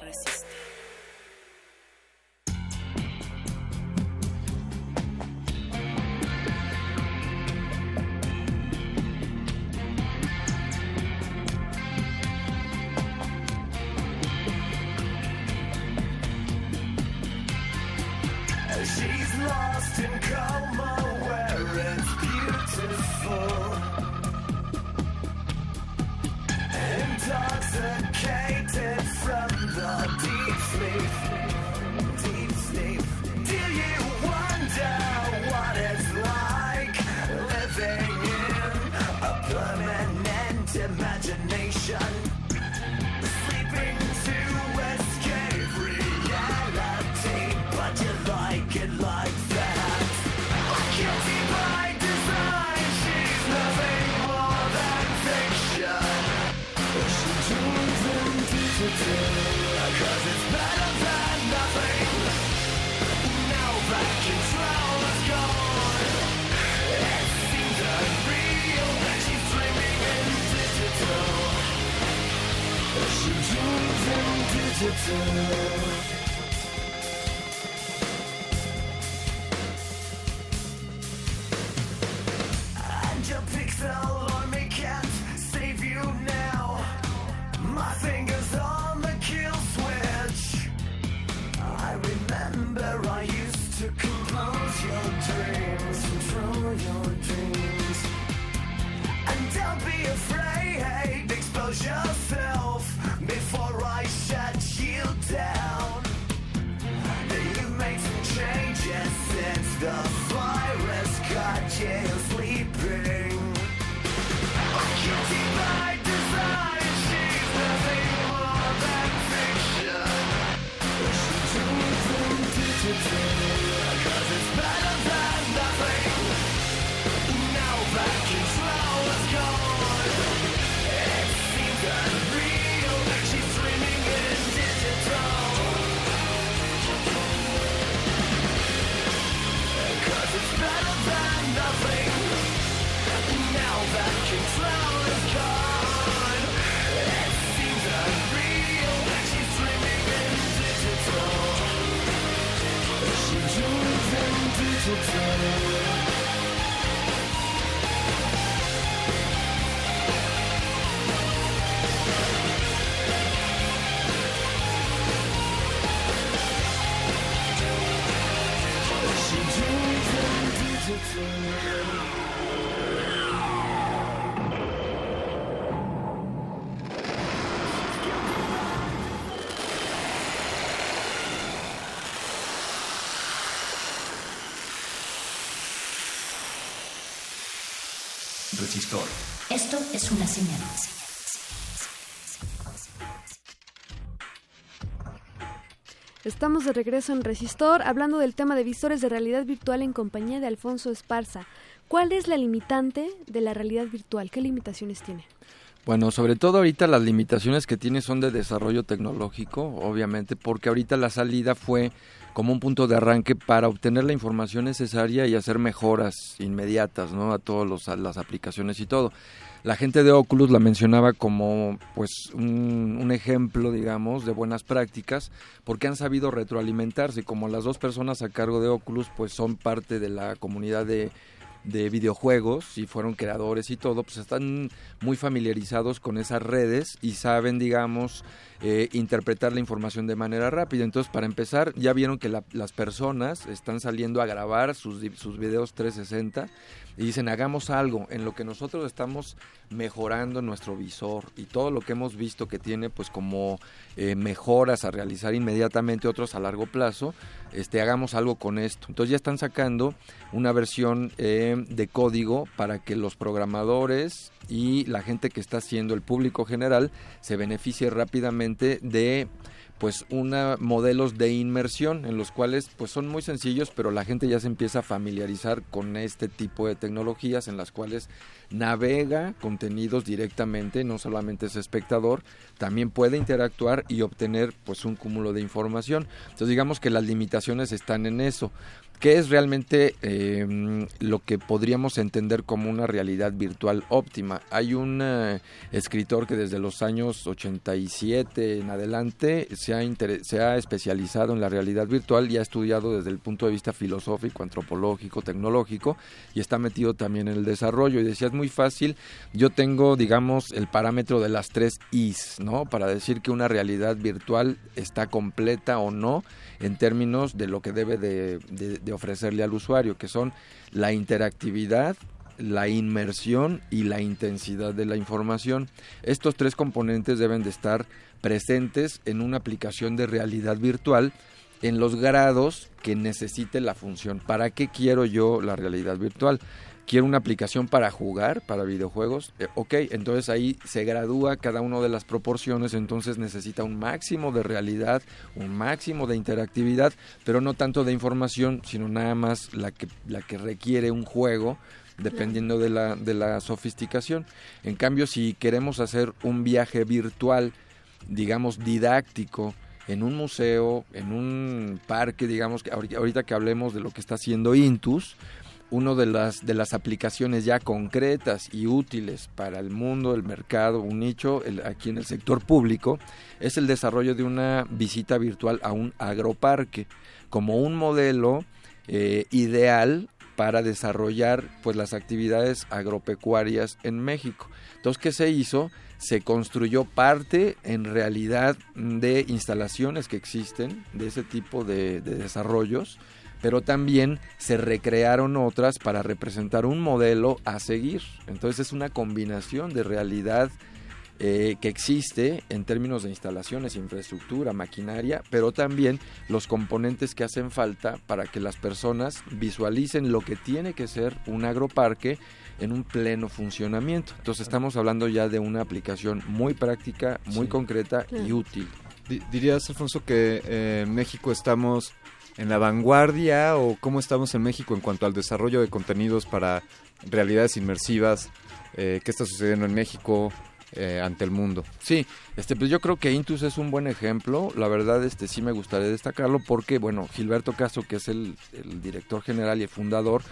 Es una señal. Estamos de regreso en Resistor hablando del tema de visores de realidad virtual en compañía de Alfonso Esparza. ¿Cuál es la limitante de la realidad virtual? ¿Qué limitaciones tiene? Bueno, sobre todo ahorita las limitaciones que tiene son de desarrollo tecnológico, obviamente, porque ahorita la salida fue como un punto de arranque para obtener la información necesaria y hacer mejoras inmediatas, ¿no? A todas las aplicaciones y todo. La gente de Oculus la mencionaba como pues un, ejemplo, digamos, de buenas prácticas, porque han sabido retroalimentarse. Como las dos personas a cargo de Oculus pues son parte de la comunidad de de videojuegos y fueron creadores y todo, pues están muy familiarizados con esas redes y saben, digamos, eh, interpretar la información de manera rápida. Entonces, para empezar, ya vieron que la- las personas están saliendo a grabar sus, sus videos 360 y dicen, hagamos algo en lo que nosotros estamos mejorando nuestro visor y todo lo que hemos visto que tiene pues como eh, mejoras a realizar inmediatamente, otros a largo plazo, este, hagamos algo con esto. Entonces ya están sacando una versión eh, de código para que los programadores y la gente que está haciendo el público general se beneficie rápidamente de pues una modelos de inmersión en los cuales pues son muy sencillos pero la gente ya se empieza a familiarizar con este tipo de tecnologías en las cuales navega contenidos directamente no solamente es espectador también puede interactuar y obtener pues un cúmulo de información. Entonces digamos que las limitaciones están en eso ¿Qué es realmente eh, lo que podríamos entender como una realidad virtual óptima? Hay un eh, escritor que desde los años 87 en adelante se ha, se ha especializado en la realidad virtual y ha estudiado desde el punto de vista filosófico, antropológico, tecnológico y está metido también en el desarrollo. Y decía, es muy fácil, yo tengo, digamos, el parámetro de las tres Is, ¿no? Para decir que una realidad virtual está completa o no en términos de lo que debe de, de- de ofrecerle al usuario, que son la interactividad, la inmersión y la intensidad de la información. Estos tres componentes deben de estar presentes en una aplicación de realidad virtual en los grados que necesite la función. ¿Para qué quiero yo la realidad virtual? Quiero una aplicación para jugar, para videojuegos. Eh, ok, entonces ahí se gradúa cada una de las proporciones, entonces necesita un máximo de realidad, un máximo de interactividad, pero no tanto de información, sino nada más la que, la que requiere un juego dependiendo de la, de la sofisticación. En cambio, si queremos hacer un viaje virtual, digamos, didáctico, en un museo, en un parque, digamos, que ahorita, ahorita que hablemos de lo que está haciendo Intus, una de las, de las aplicaciones ya concretas y útiles para el mundo, el mercado, un nicho aquí en el sector público, es el desarrollo de una visita virtual a un agroparque como un modelo eh, ideal para desarrollar pues las actividades agropecuarias en México. Entonces, ¿qué se hizo? Se construyó parte en realidad de instalaciones que existen de ese tipo de desarrollos, pero también se recrearon otras para representar un modelo a seguir. Entonces es una combinación de realidad eh, que existe en términos de instalaciones, infraestructura, maquinaria, pero también los componentes que hacen falta para que las personas visualicen lo que tiene que ser un agroparque en un pleno funcionamiento. Entonces estamos hablando ya de una aplicación muy práctica, muy Sí. concreta y útil. Di- ¿Dirías, Alfonso, que eh, en México estamos en la vanguardia o cómo estamos en México en cuanto al desarrollo de contenidos para realidades inmersivas? Eh, ¿Qué está sucediendo en México eh, ante el mundo? Sí, este, pues yo creo que Intus es un buen ejemplo. La verdad, este, sí me gustaría destacarlo porque, bueno, Gilberto Castro, que es el, el director general y el fundador,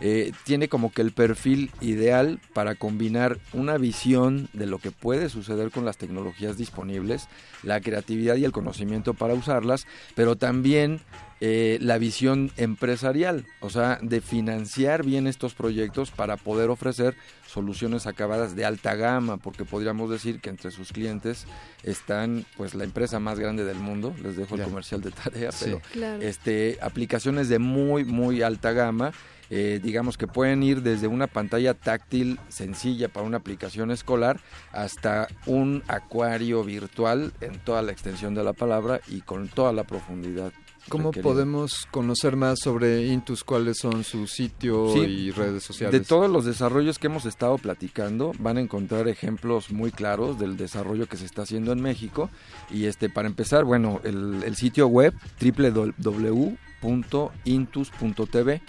eh, tiene como que el perfil ideal para combinar una visión de lo que puede suceder con las tecnologías disponibles, la creatividad y el conocimiento para usarlas, pero también eh, la visión empresarial, o sea, de financiar bien estos proyectos para poder ofrecer soluciones acabadas de alta gama, porque podríamos decir que entre sus clientes están pues la empresa más grande del mundo, les dejo el comercial de tarea, Sí. pero Claro. este aplicaciones de muy muy alta gama eh, digamos que pueden ir desde una pantalla táctil sencilla para una aplicación escolar hasta un acuario virtual en toda la extensión de la palabra y con toda la profundidad. ¿Cómo podemos conocer más sobre Intus? ¿Cuáles son su sitio Sí, y redes sociales? De todos los desarrollos que hemos estado platicando, van a encontrar ejemplos muy claros del desarrollo que se está haciendo en México. Y este, para empezar, bueno, el, el sitio web www.intus.tv.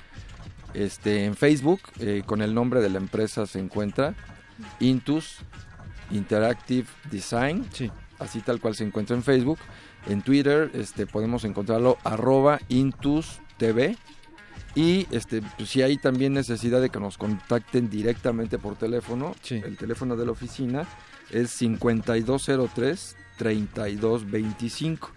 Este, en Facebook, eh, con el nombre de la empresa se encuentra Intus Interactive Design. Así tal cual se encuentra en Facebook. En Twitter este, podemos encontrarlo arroba Intus TV. Y este, pues, si hay también necesidad de que nos contacten directamente por teléfono, el teléfono de la oficina es 5203 3225.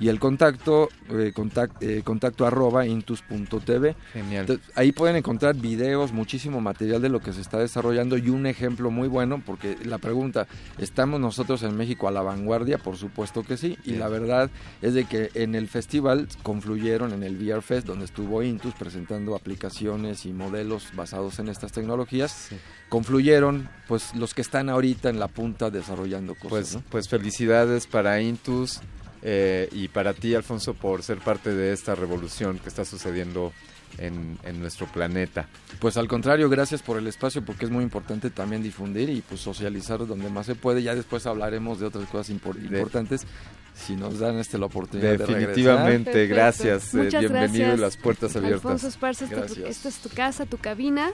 Y el contacto, eh, contact- eh, contacto arroba intus.tv. Genial. Ahí pueden encontrar videos, muchísimo material de lo que se está desarrollando y un ejemplo muy bueno, porque la pregunta, ¿estamos nosotros en México a la vanguardia? Por supuesto que sí. Y Bien. la verdad es de que en el festival confluyeron en el VR Fest, donde estuvo Intus presentando aplicaciones y modelos basados en estas tecnologías, confluyeron pues los que están ahorita en la punta desarrollando cosas. Pues, ¿no? pues felicidades para Intus eh, y para ti, Alfonso, por ser parte de esta revolución que está sucediendo en, en nuestro planeta. Pues al contrario, gracias por el espacio porque es muy importante también difundir y pues socializar donde más se puede. Ya después hablaremos de otras cosas impor- importantes si nos dan este la oportunidad de regresar. Definitivamente, Perfecto. gracias. eh, Muchas bienvenido gracias, y las puertas abiertas. Alfonso Esparza, esta es tu casa, tu cabina.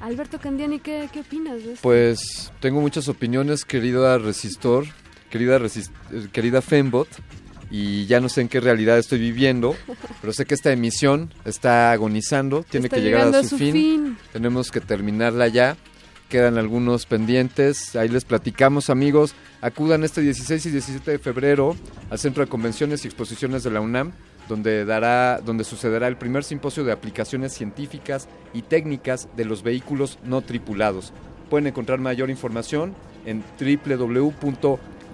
Alberto Candiani, ¿qué, qué opinas de esto? Pues tengo muchas opiniones, querida Resistor, querida, querida Fembot, y ya no sé en qué realidad estoy viviendo, pero sé que esta emisión está agonizando, tiene Está que llegar a a su, fin. fin. tenemos que terminarla ya, quedan algunos pendientes, ahí les platicamos amigos, acudan este 16 y 17 de febrero al Centro de Convenciones y Exposiciones de la UNAM, donde, dará, donde sucederá el primer simposio de aplicaciones científicas y técnicas de los vehículos no tripulados. Pueden encontrar mayor información en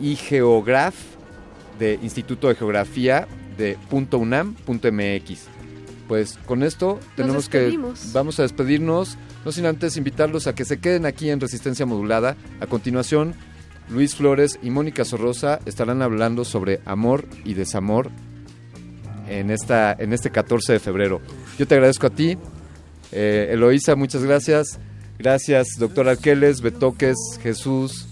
www.igeograph de Instituto de Geografía de .unam.mx. Pues con esto tenemos que vamos a despedirnos, no sin antes invitarlos a que se queden aquí en Resistencia Modulada. A continuación, Luis Flores y Mónica Sorrosa estarán hablando sobre amor y desamor en esta en este 14 de febrero. Yo te agradezco a ti, eh, Eloísa, muchas gracias. Gracias, doctor Arqueles, Betoques, Jesús,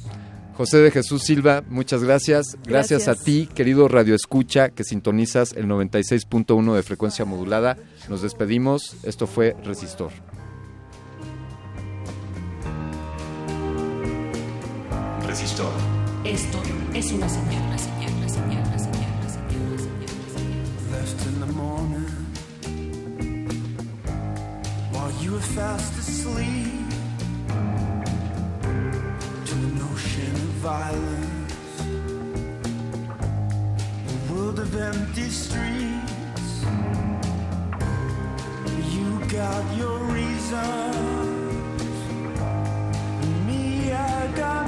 José de Jesús Silva, muchas gracias. Gracias, Gracias. a ti, querido Radio Escucha, que sintonizas el 96.1 de frecuencia modulada. Nos despedimos. Esto fue Resistor. Resistor. Esto es una señal, una señal, una señal, una señal, una señal, una señal, una señal. left in the morning while you were fast asleep violence, a world of empty streets. You got your reasons, me, I got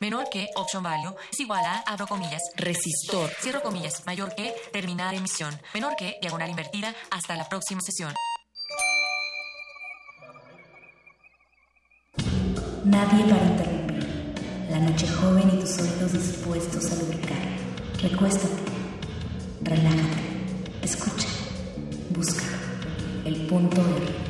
menor que option value es igual a, abro comillas, resistor, cierro comillas, mayor que terminar emisión, menor que diagonal invertida, hasta la próxima sesión. Nadie para interrumpir. La noche joven y tus oídos dispuestos a lubricar. Recuéstate, relájate, escucha, busca el punto de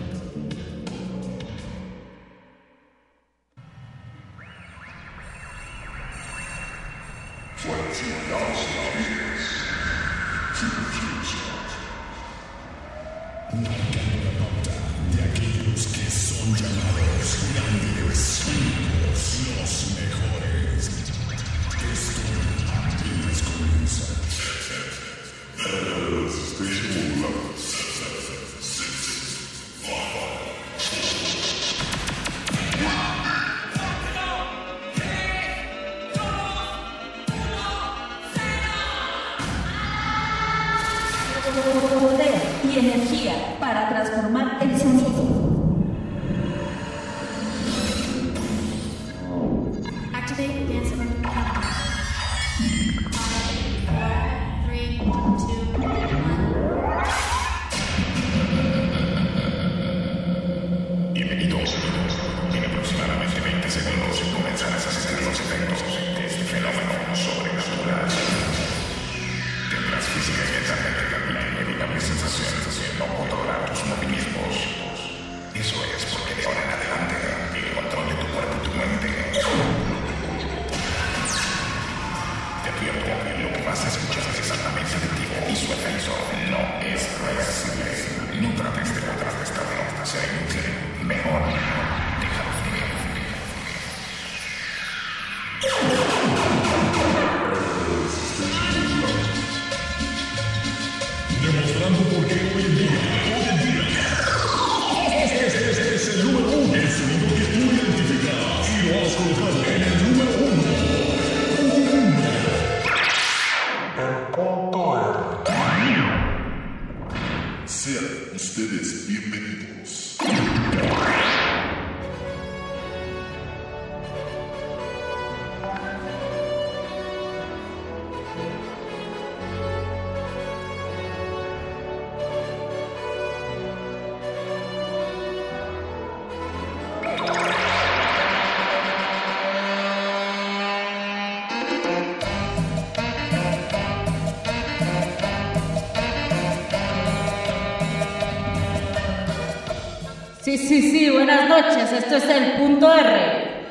Sí, sí, buenas noches. Esto es el punto R.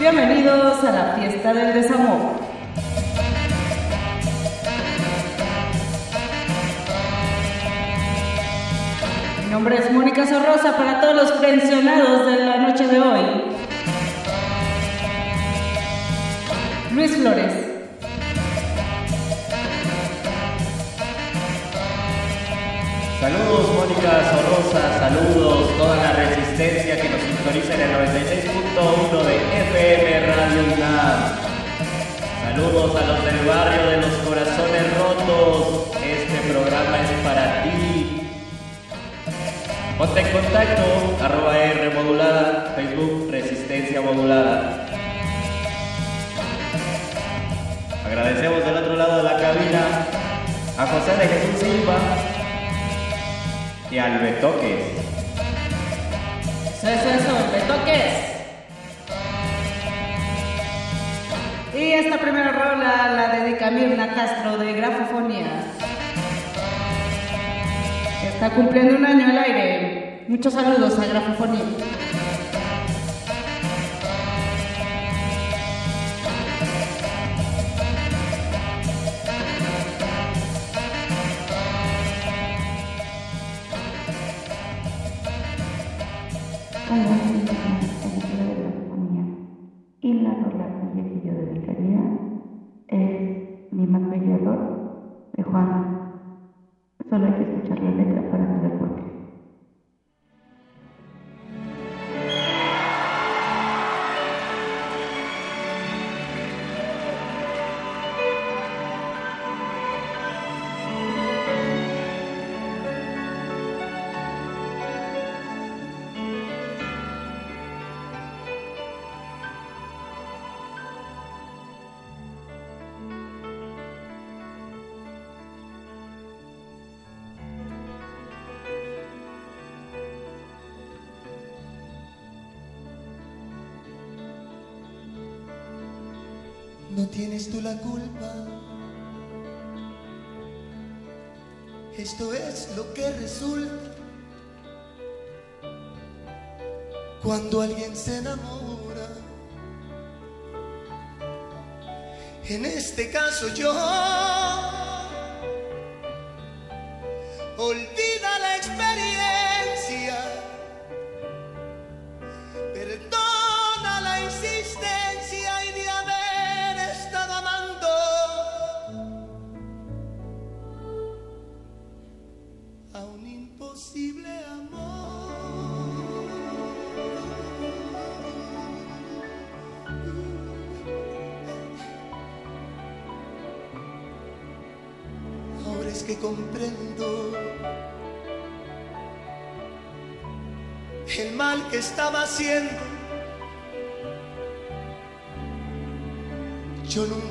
Bienvenidos a la fiesta del desamor. Mi nombre es Mónica Sorrosa para todos los pensionados de la noche de hoy. No tienes tú la culpa. Esto es lo que resulta cuando alguien se enamora. En este caso yo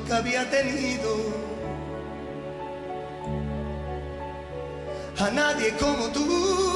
nunca había tenido a nadie como tú.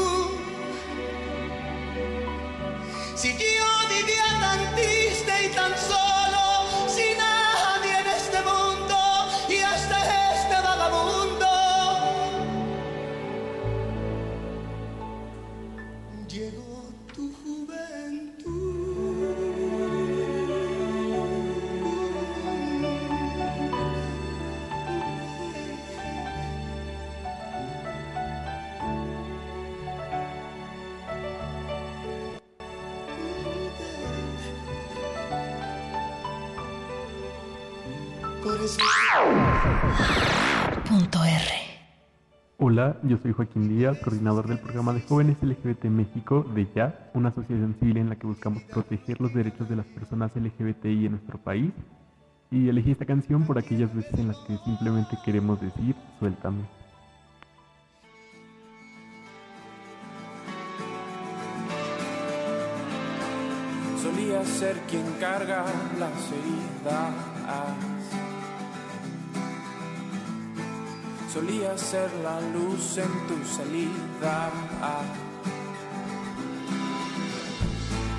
Yo soy Joaquín Díaz, coordinador del programa de jóvenes LGBT México de Ya, una asociación civil en la que buscamos proteger los derechos de las personas LGBTI en nuestro país. Y elegí esta canción por aquellas veces en las que simplemente queremos decir suéltame. Solía ser quien carga las heridas. Solía ser la luz en tu salida.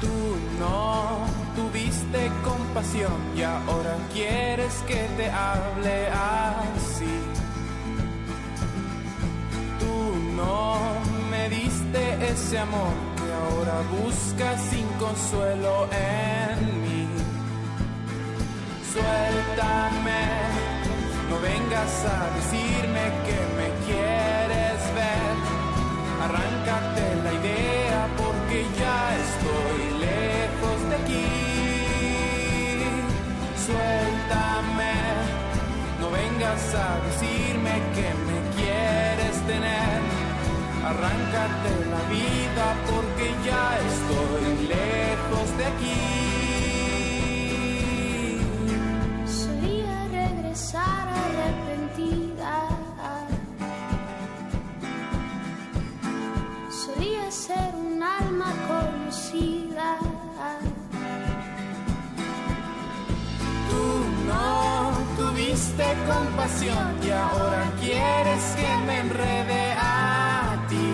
Tú no tuviste compasión y ahora quieres que te hable así. Tú no me diste ese amor que ahora buscas sin consuelo en mí. Suéltame, no vengas a decirme que me quieres ver. Arráncate la idea porque ya estoy lejos de aquí. Suéltame, no vengas a decirme que me quieres tener. Arráncate la vida porque ya estoy lejos de aquí. Solía regresar Solía ser un alma conocida. Tú no tuviste compasión y ahora quieres que me enrede a ti.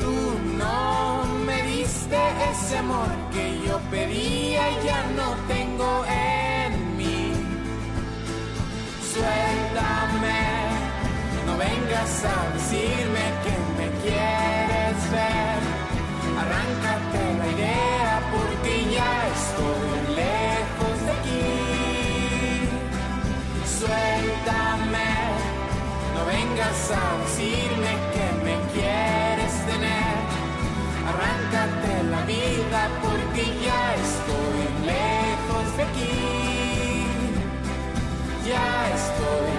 Tú no me diste ese amor que yo pedía y ya no tengo en mí. Suéltame, no vengas a decirme que me quieres ver. Arráncate la idea porque ya estoy lejos de aquí. Suéltame, no vengas a decirme Ya estoy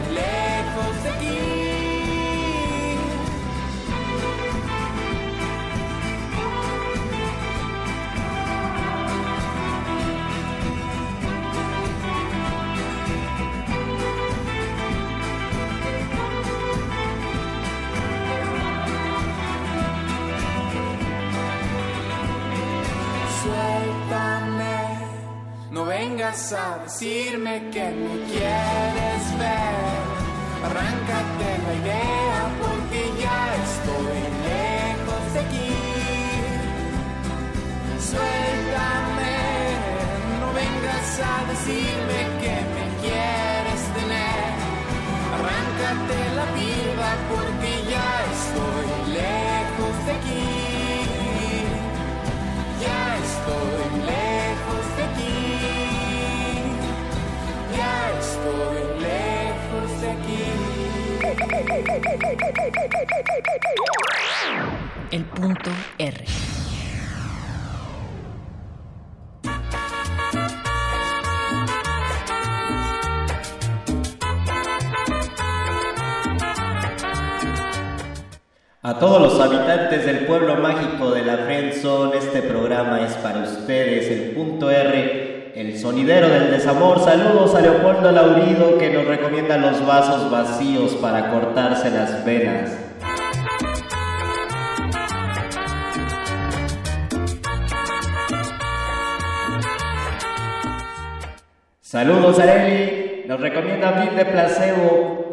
no vengas a decirme que me quieres ver. Arráncate la idea porque ya estoy lejos de aquí. Suéltame, no vengas a decirme que me quieres tener. Arráncate la vida porque ya estoy lejos de aquí. El punto R. A todos los habitantes del pueblo mágico de la Friendzone, este programa es para ustedes, el punto R, el sonidero del desamor. Saludos a Leopoldo Laurido que nos recomienda los vasos vacíos para cortarse las venas. Saludos Areli, nos recomienda Bill de Placebo.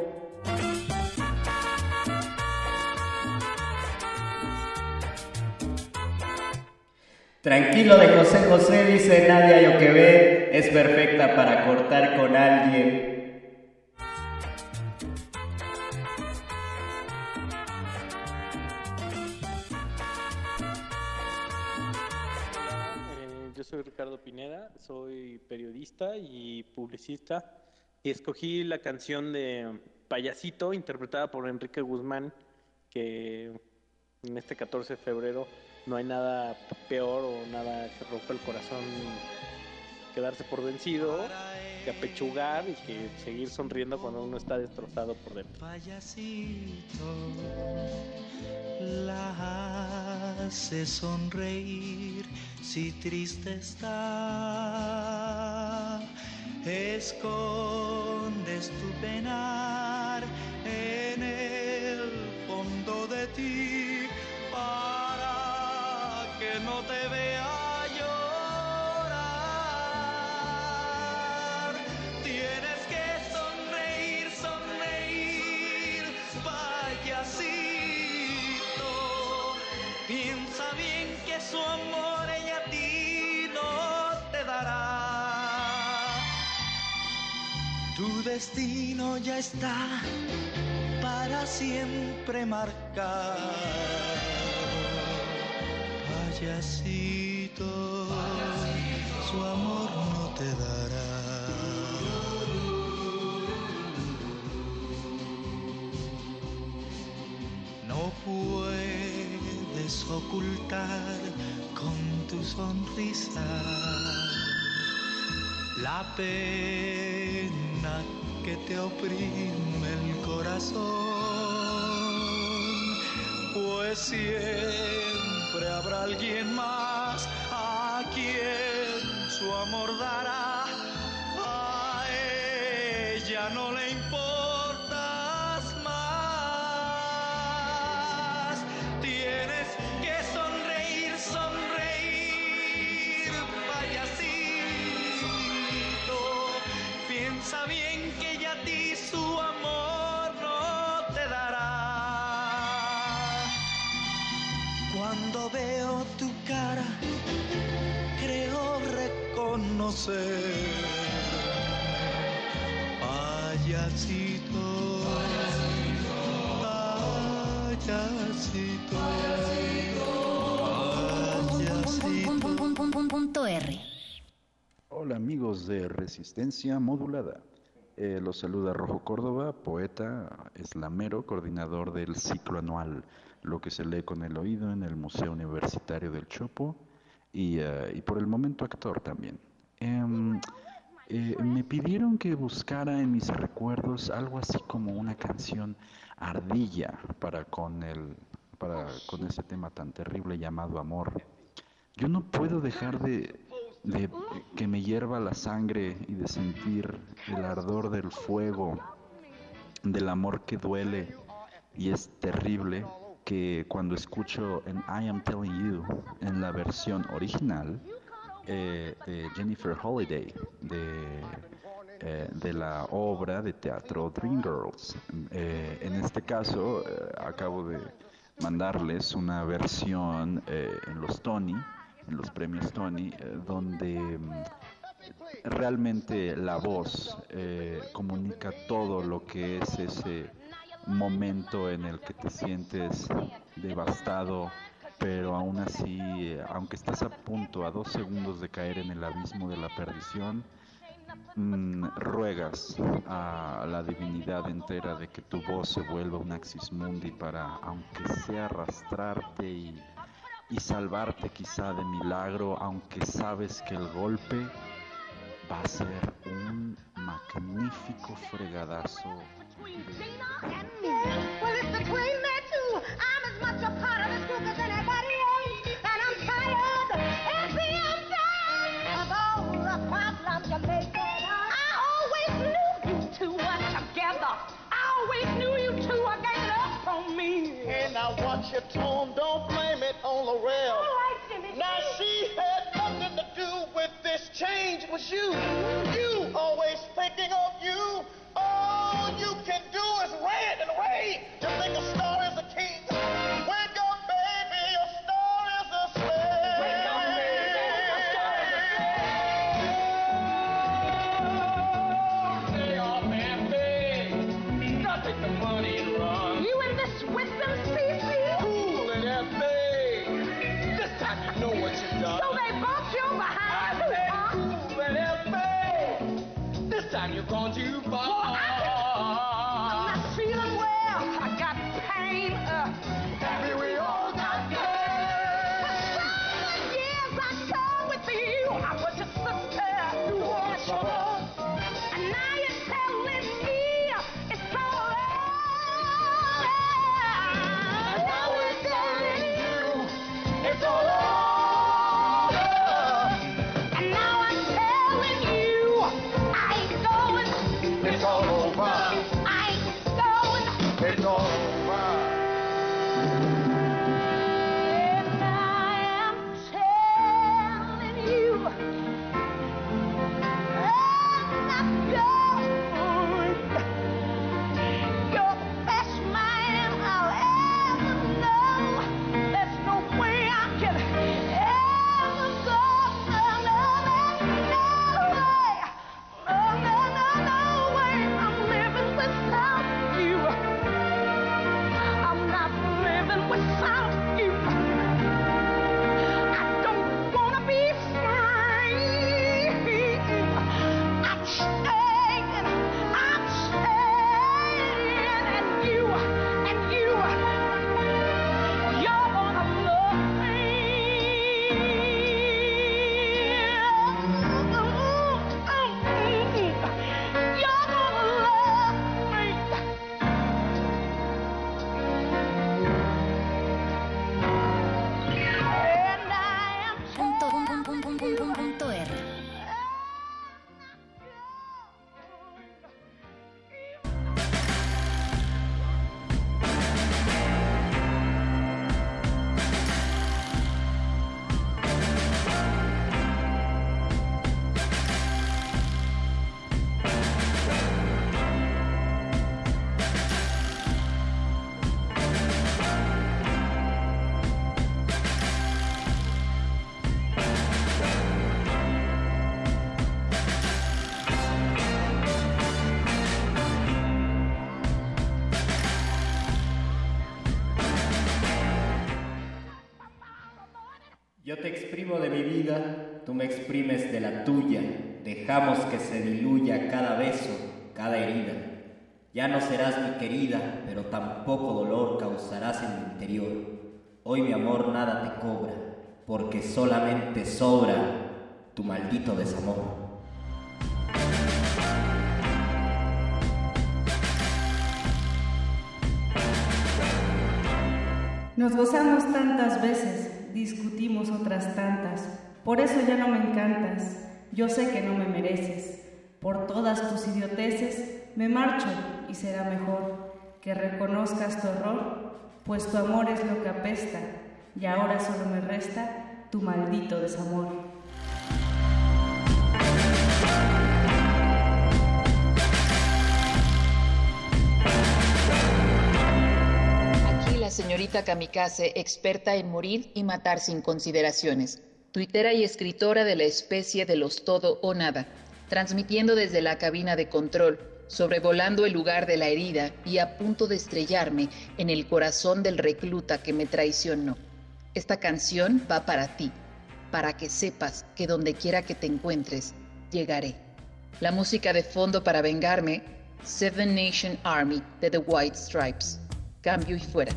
Tranquilo de José José, dice Nadia yo que ve, es perfecta para cortar con alguien. Eh, yo soy Ricardo Pineda, soy periodista y publicista y escogí la canción de Payasito interpretada por Enrique Guzmán que en este 14 de febrero no hay nada peor o nada que rompa el corazón que darse por vencido, que apechugar y que seguir sonriendo cuando uno está destrozado por dentro. Payasito la hace sonreír si triste está. Escondes tu penar en el fondo de ti no te vea llorar. Tienes que sonreír, sonreír, payasito. Piensa bien que su amor ella a ti no te dará. Tu destino ya está para siempre marcado. Payasito, su amor no te dará. No puedes ocultar con tu sonrisa la pena que te oprime el corazón, pues siempre habrá alguien más a quien su amor dará. A ella no le importas cara, creo reconocer. Payasito, payasito, payasito. Punto R. Hola amigos de Resistencia Modulada. Eh, los saluda Rojo Córdoba, poeta, eslamero, coordinador del ciclo anual Lo que se lee con el oído en el Museo Universitario del Chopo y, eh, y por el momento actor también. Em, eh, me pidieron que buscara en mis recuerdos algo así como una canción ardilla para con el para con ese tema tan terrible llamado amor. Yo no puedo dejar de, de que me hierva la sangre y de sentir el ardor del fuego, del amor que duele y es terrible cuando escucho en I Am Telling You en la versión original eh, de Jennifer Holiday de, eh, de la obra de teatro Dreamgirls. Eh, en este caso eh, acabo de mandarles una versión en los Tony, en los premios Tony, donde mm, realmente la voz comunica todo lo que es ese momento en el que te sientes devastado, pero aún así, aunque estás a punto, a dos segundos de caer en el abismo de la perdición, mm, ruegas a la divinidad entera de que tu voz se vuelva un axis mundi para, aunque sea arrastrarte y, y salvarte quizá de milagro, aunque sabes que el golpe va a ser un magnífico fregadazo. Well, it's between that two. I'm as much a part of this group as anybody else. And I'm tired. And see, I'm tired of all the problems you're making. I always knew you two were together. I always knew you two were ganging up on me. And now watch your tone, don't blame it on Lorel. All right, Jimmy. Now she had nothing to do with this change, it was you. You always thinking of you. This time me exprimes de la tuya. Dejamos que se diluya cada beso, cada herida. Ya no serás mi querida, pero tampoco dolor causarás en mi interior. Hoy mi amor nada te cobra, porque solamente sobra tu maldito desamor. Nos gozamos tantas veces, discutimos otras tantas. Por eso ya no me encantas. Yo sé que no me mereces. Por todas tus idioteces me marcho y será mejor que reconozcas tu error, pues tu amor es lo que apesta y ahora solo me resta tu maldito desamor. Aquí la señorita Kamikaze, experta en morir y matar sin consideraciones. Tuitera y escritora de la especie de los todo o nada. transmitiendo desde la cabina de control, sobrevolando el lugar de la herida y a punto de estrellarme en el corazón del recluta que me traicionó. Esta canción va para ti, para que sepas que donde quiera que te encuentres, llegaré. La música de fondo para vengarme, Seven Nation Army de The White Stripes. Cambio y fuera.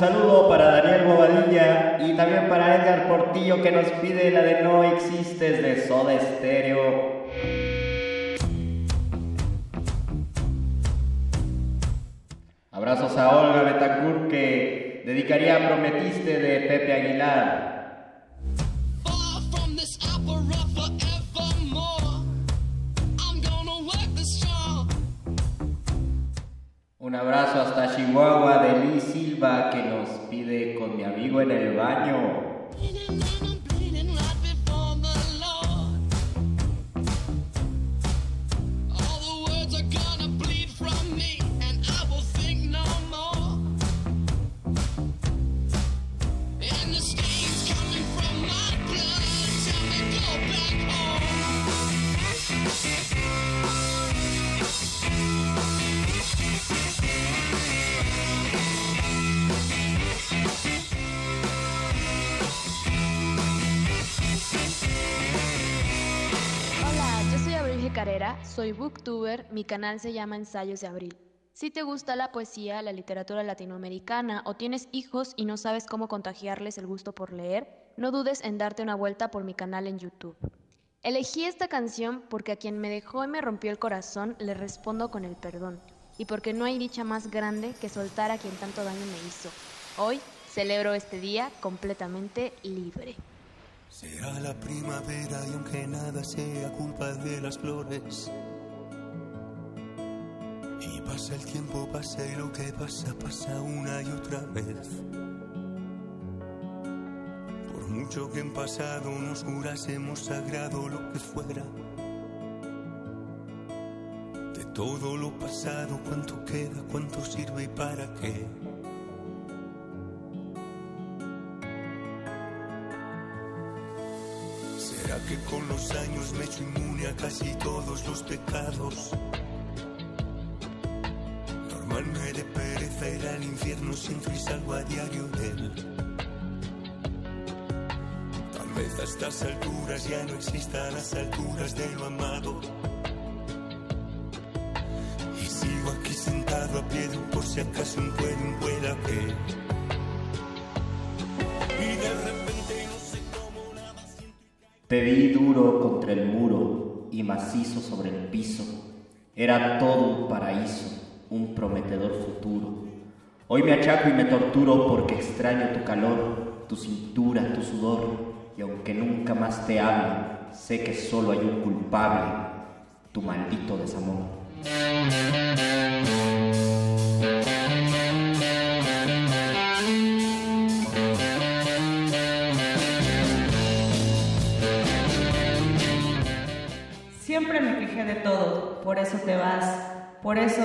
Saludo para Daniel Bobadilla y también para Edgar Portillo que nos pide la de No Existes de Soda Stereo. Abrazos a Olga Betancourt que dedicaría Prometiste de Pepe Aguilar. Mi canal se llama Ensayos de Abril. Si te gusta la poesía, la literatura latinoamericana o tienes hijos y no sabes cómo contagiarles el gusto por leer, no dudes en darte una vuelta por mi canal en YouTube. Elegí esta canción porque a quien me dejó y me rompió el corazón le respondo con el perdón y porque no hay dicha más grande que soltar a quien tanto daño me hizo. Hoy celebro este día completamente libre. Será la primavera y aunque nada sea culpa de las flores. Y pasa el tiempo, pasa y lo que pasa, pasa una y otra vez. Por mucho que en pasado nos jurásemos sagrado lo que fuera. De todo lo pasado, cuánto queda, cuánto sirve y para qué. ¿Será que con los años me he hecho inmune a casi todos los pecados? No Muerme de pereza ir al infierno, siento y salgo a diario de él. Tal vez a estas alturas ya no existan las alturas de lo amado. Y sigo aquí sentado a pie de un por si acaso un puede, un pueda que. Y de repente no sé cómo nada Te vi duro contra el muro y macizo sobre el piso. Era todo un paraíso, un prometedor futuro. Hoy me achaco y me torturo porque extraño tu calor, tu cintura, tu sudor. Y aunque nunca más te hable, sé que solo hay un culpable, tu maldito desamor. Siempre me quejé de todo, por eso te vas. Por eso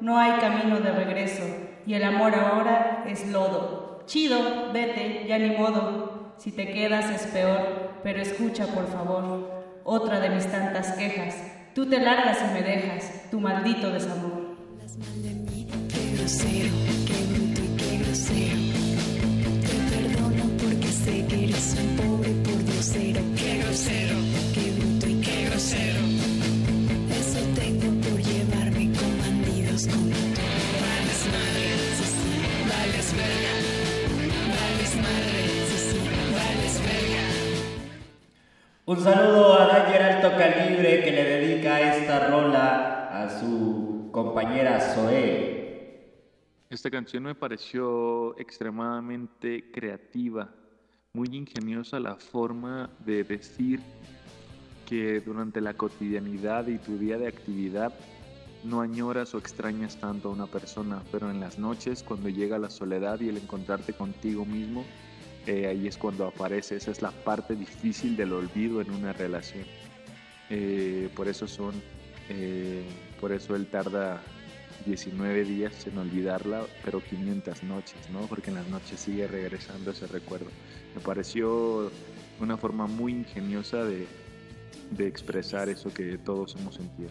no hay camino de regreso. Y el amor ahora es lodo. Chido, vete, ya ni modo. Si te quedas es peor, pero escucha por favor. Otra de mis tantas quejas. Tú te largas y me dejas, tu maldito desamor. Sé que eres un pobre por Un saludo a Danger Alto Calibre que le dedica esta rola a su compañera Zoe. Esta canción me pareció extremadamente creativa, muy ingeniosa la forma de decir que durante la cotidianidad y tu día de actividad no añoras o extrañas tanto a una persona, pero en las noches cuando llega la soledad y el encontrarte contigo mismo, eh, ahí es cuando aparece, esa es la parte difícil del olvido en una relación. Eh, por eso son, eh, por eso él tarda 19 días en olvidarla, pero 500 noches, ¿no? Porque en las noches sigue regresando ese recuerdo. Me pareció una forma muy ingeniosa de, de expresar eso que todos hemos sentido.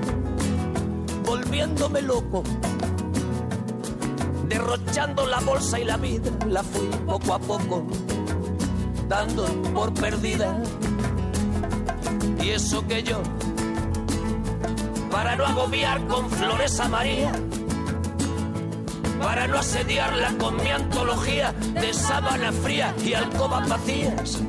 volviéndome loco, derrochando la bolsa y la vida, la fui poco a poco dando por perdida. Y eso que yo, para no agobiar con flores a María, para no asediarla con mi antología de sábana fría y alcobas vacías,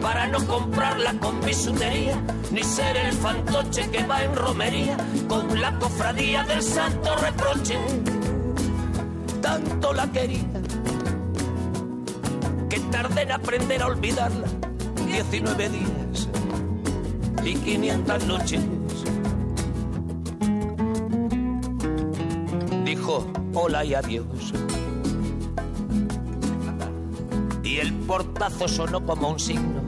para no comprarla con bisutería, ni ser el fantoche que va en romería con la cofradía del santo reproche. Tanto la quería que tardé en aprender a olvidarla 19 días y 500 noches. hola y adiós. Y el portazo sonó como un signo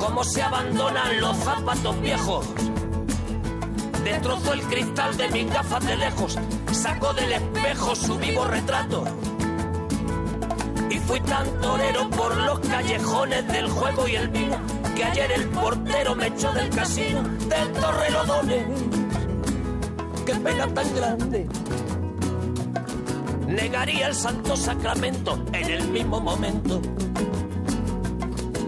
como se abandonan los zapatos viejos. Destrozó el cristal de mis gafas de lejos, sacó del espejo su vivo retrato. Y fui tan torero por los callejones del juego y el vino, que ayer el portero me echó del casino, del Torrelodones. Qué pena tan grande. Negaría el santo sacramento en el mismo momento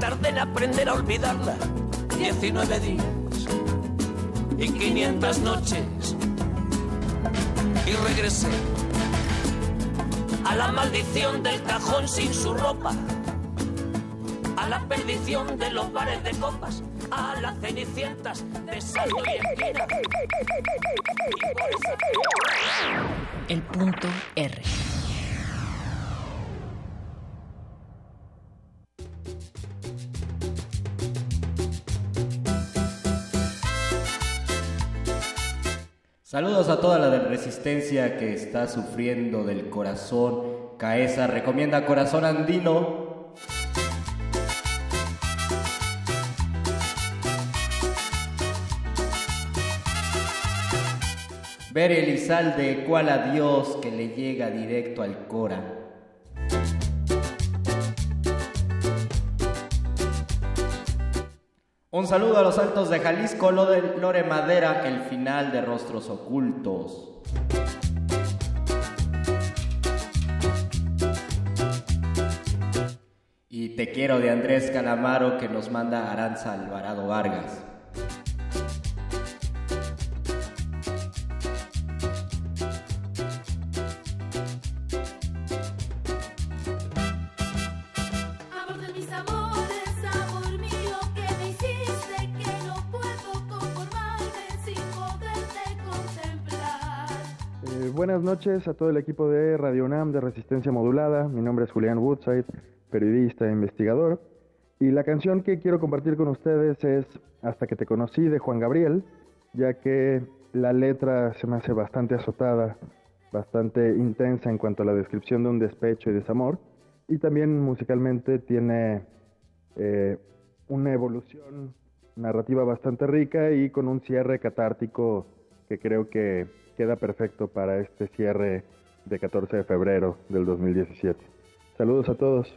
tardé en aprender a olvidarla. 19 días y 500 noches. Y regresé a la maldición del cajón sin su ropa, a la perdición de los bares de copas, a las cenicientas de saldo y esquina. El punto R. Saludos a toda la de resistencia que está sufriendo del corazón. Caesa recomienda corazón andino. Ver Elizalde, cual adiós que le llega directo al cora. Un saludo a los altos de Jalisco, Lore Lore Madera, el final de Rostros Ocultos. Y Te quiero de Andrés Calamaro que nos manda Aranza Alvarado Vargas. Noches a todo el equipo de Radio UNAM de Resistencia Modulada. Mi nombre es Julián Woodside, periodista e investigador. Y la canción que quiero compartir con ustedes es Hasta que te conocí de Juan Gabriel, ya que la letra se me hace bastante azotada, bastante intensa en cuanto a la descripción de un despecho y desamor. Y también musicalmente tiene eh, una evolución narrativa bastante rica y con un cierre catártico que creo que queda perfecto para este cierre de 14 de febrero del 2017. Saludos a todos.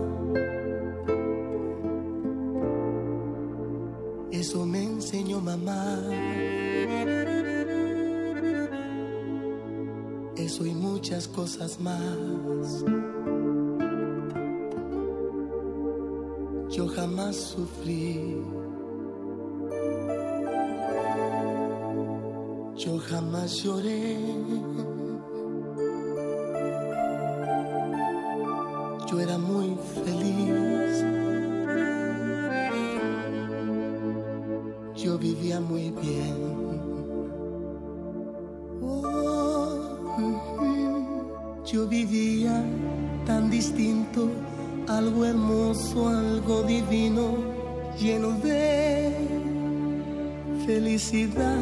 Eso y muchas cosas más. Yo jamás sufrí. Yo jamás lloré. Distinto, algo hermoso, algo divino, lleno de felicidad.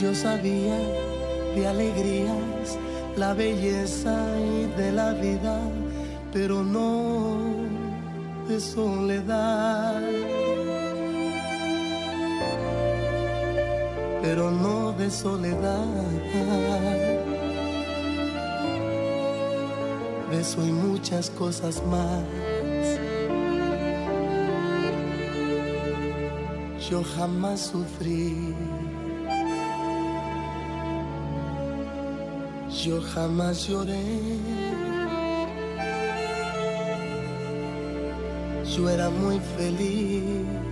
Yo sabía de alegrías, la belleza y de la vida, pero no de soledad. Pero no de soledad. De eso y muchas cosas más. Yo jamás sufrí. Yo jamás lloré. Yo era muy feliz.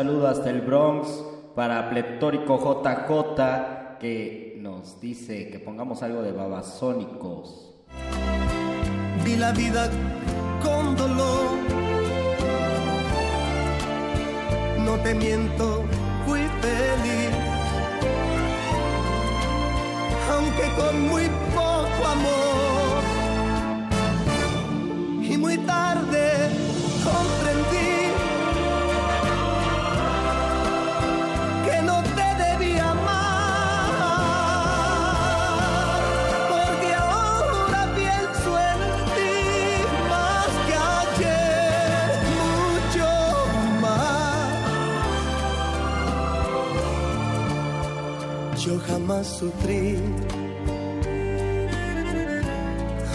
Saludo hasta el Bronx para Pletórico JJ que nos dice que pongamos algo de babasónicos. Vi la vida con dolor. No te miento, fui feliz. Aunque con muy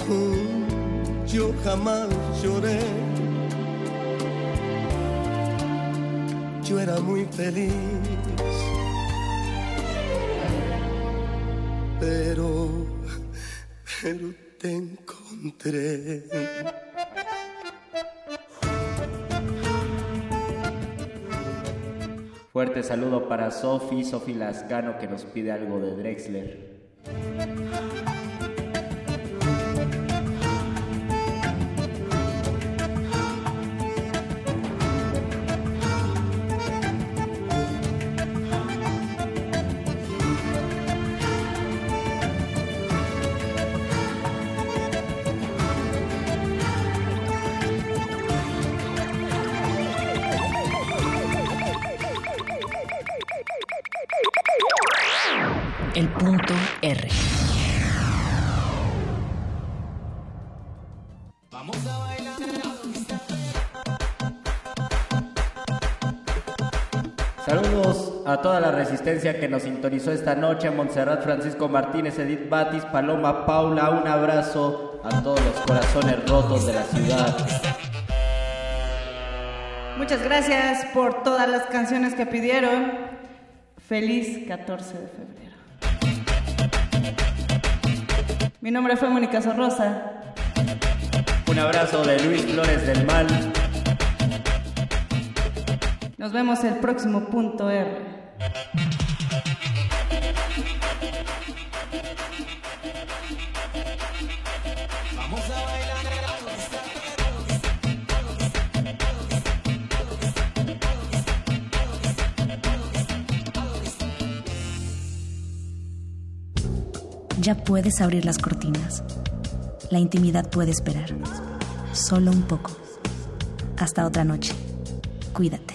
Mm, Yo jamás lloré. Yo era muy feliz. Pero, pero te encontré. Fuerte saludo para Sofi, Sofi Lascano que nos pide algo de Drexler. Que nos sintonizó esta noche, Montserrat Francisco Martínez, Edith Batis, Paloma Paula, un abrazo a todos los corazones rotos de la ciudad. Muchas gracias por todas las canciones que pidieron. Feliz 14 de febrero. Mi nombre fue Mónica Sorrosa. Un abrazo de Luis Flores del Mal. Nos vemos el próximo punto R. Ya puedes abrir las cortinas. La intimidad puede esperar. Solo un poco. Hasta otra noche. Cuídate.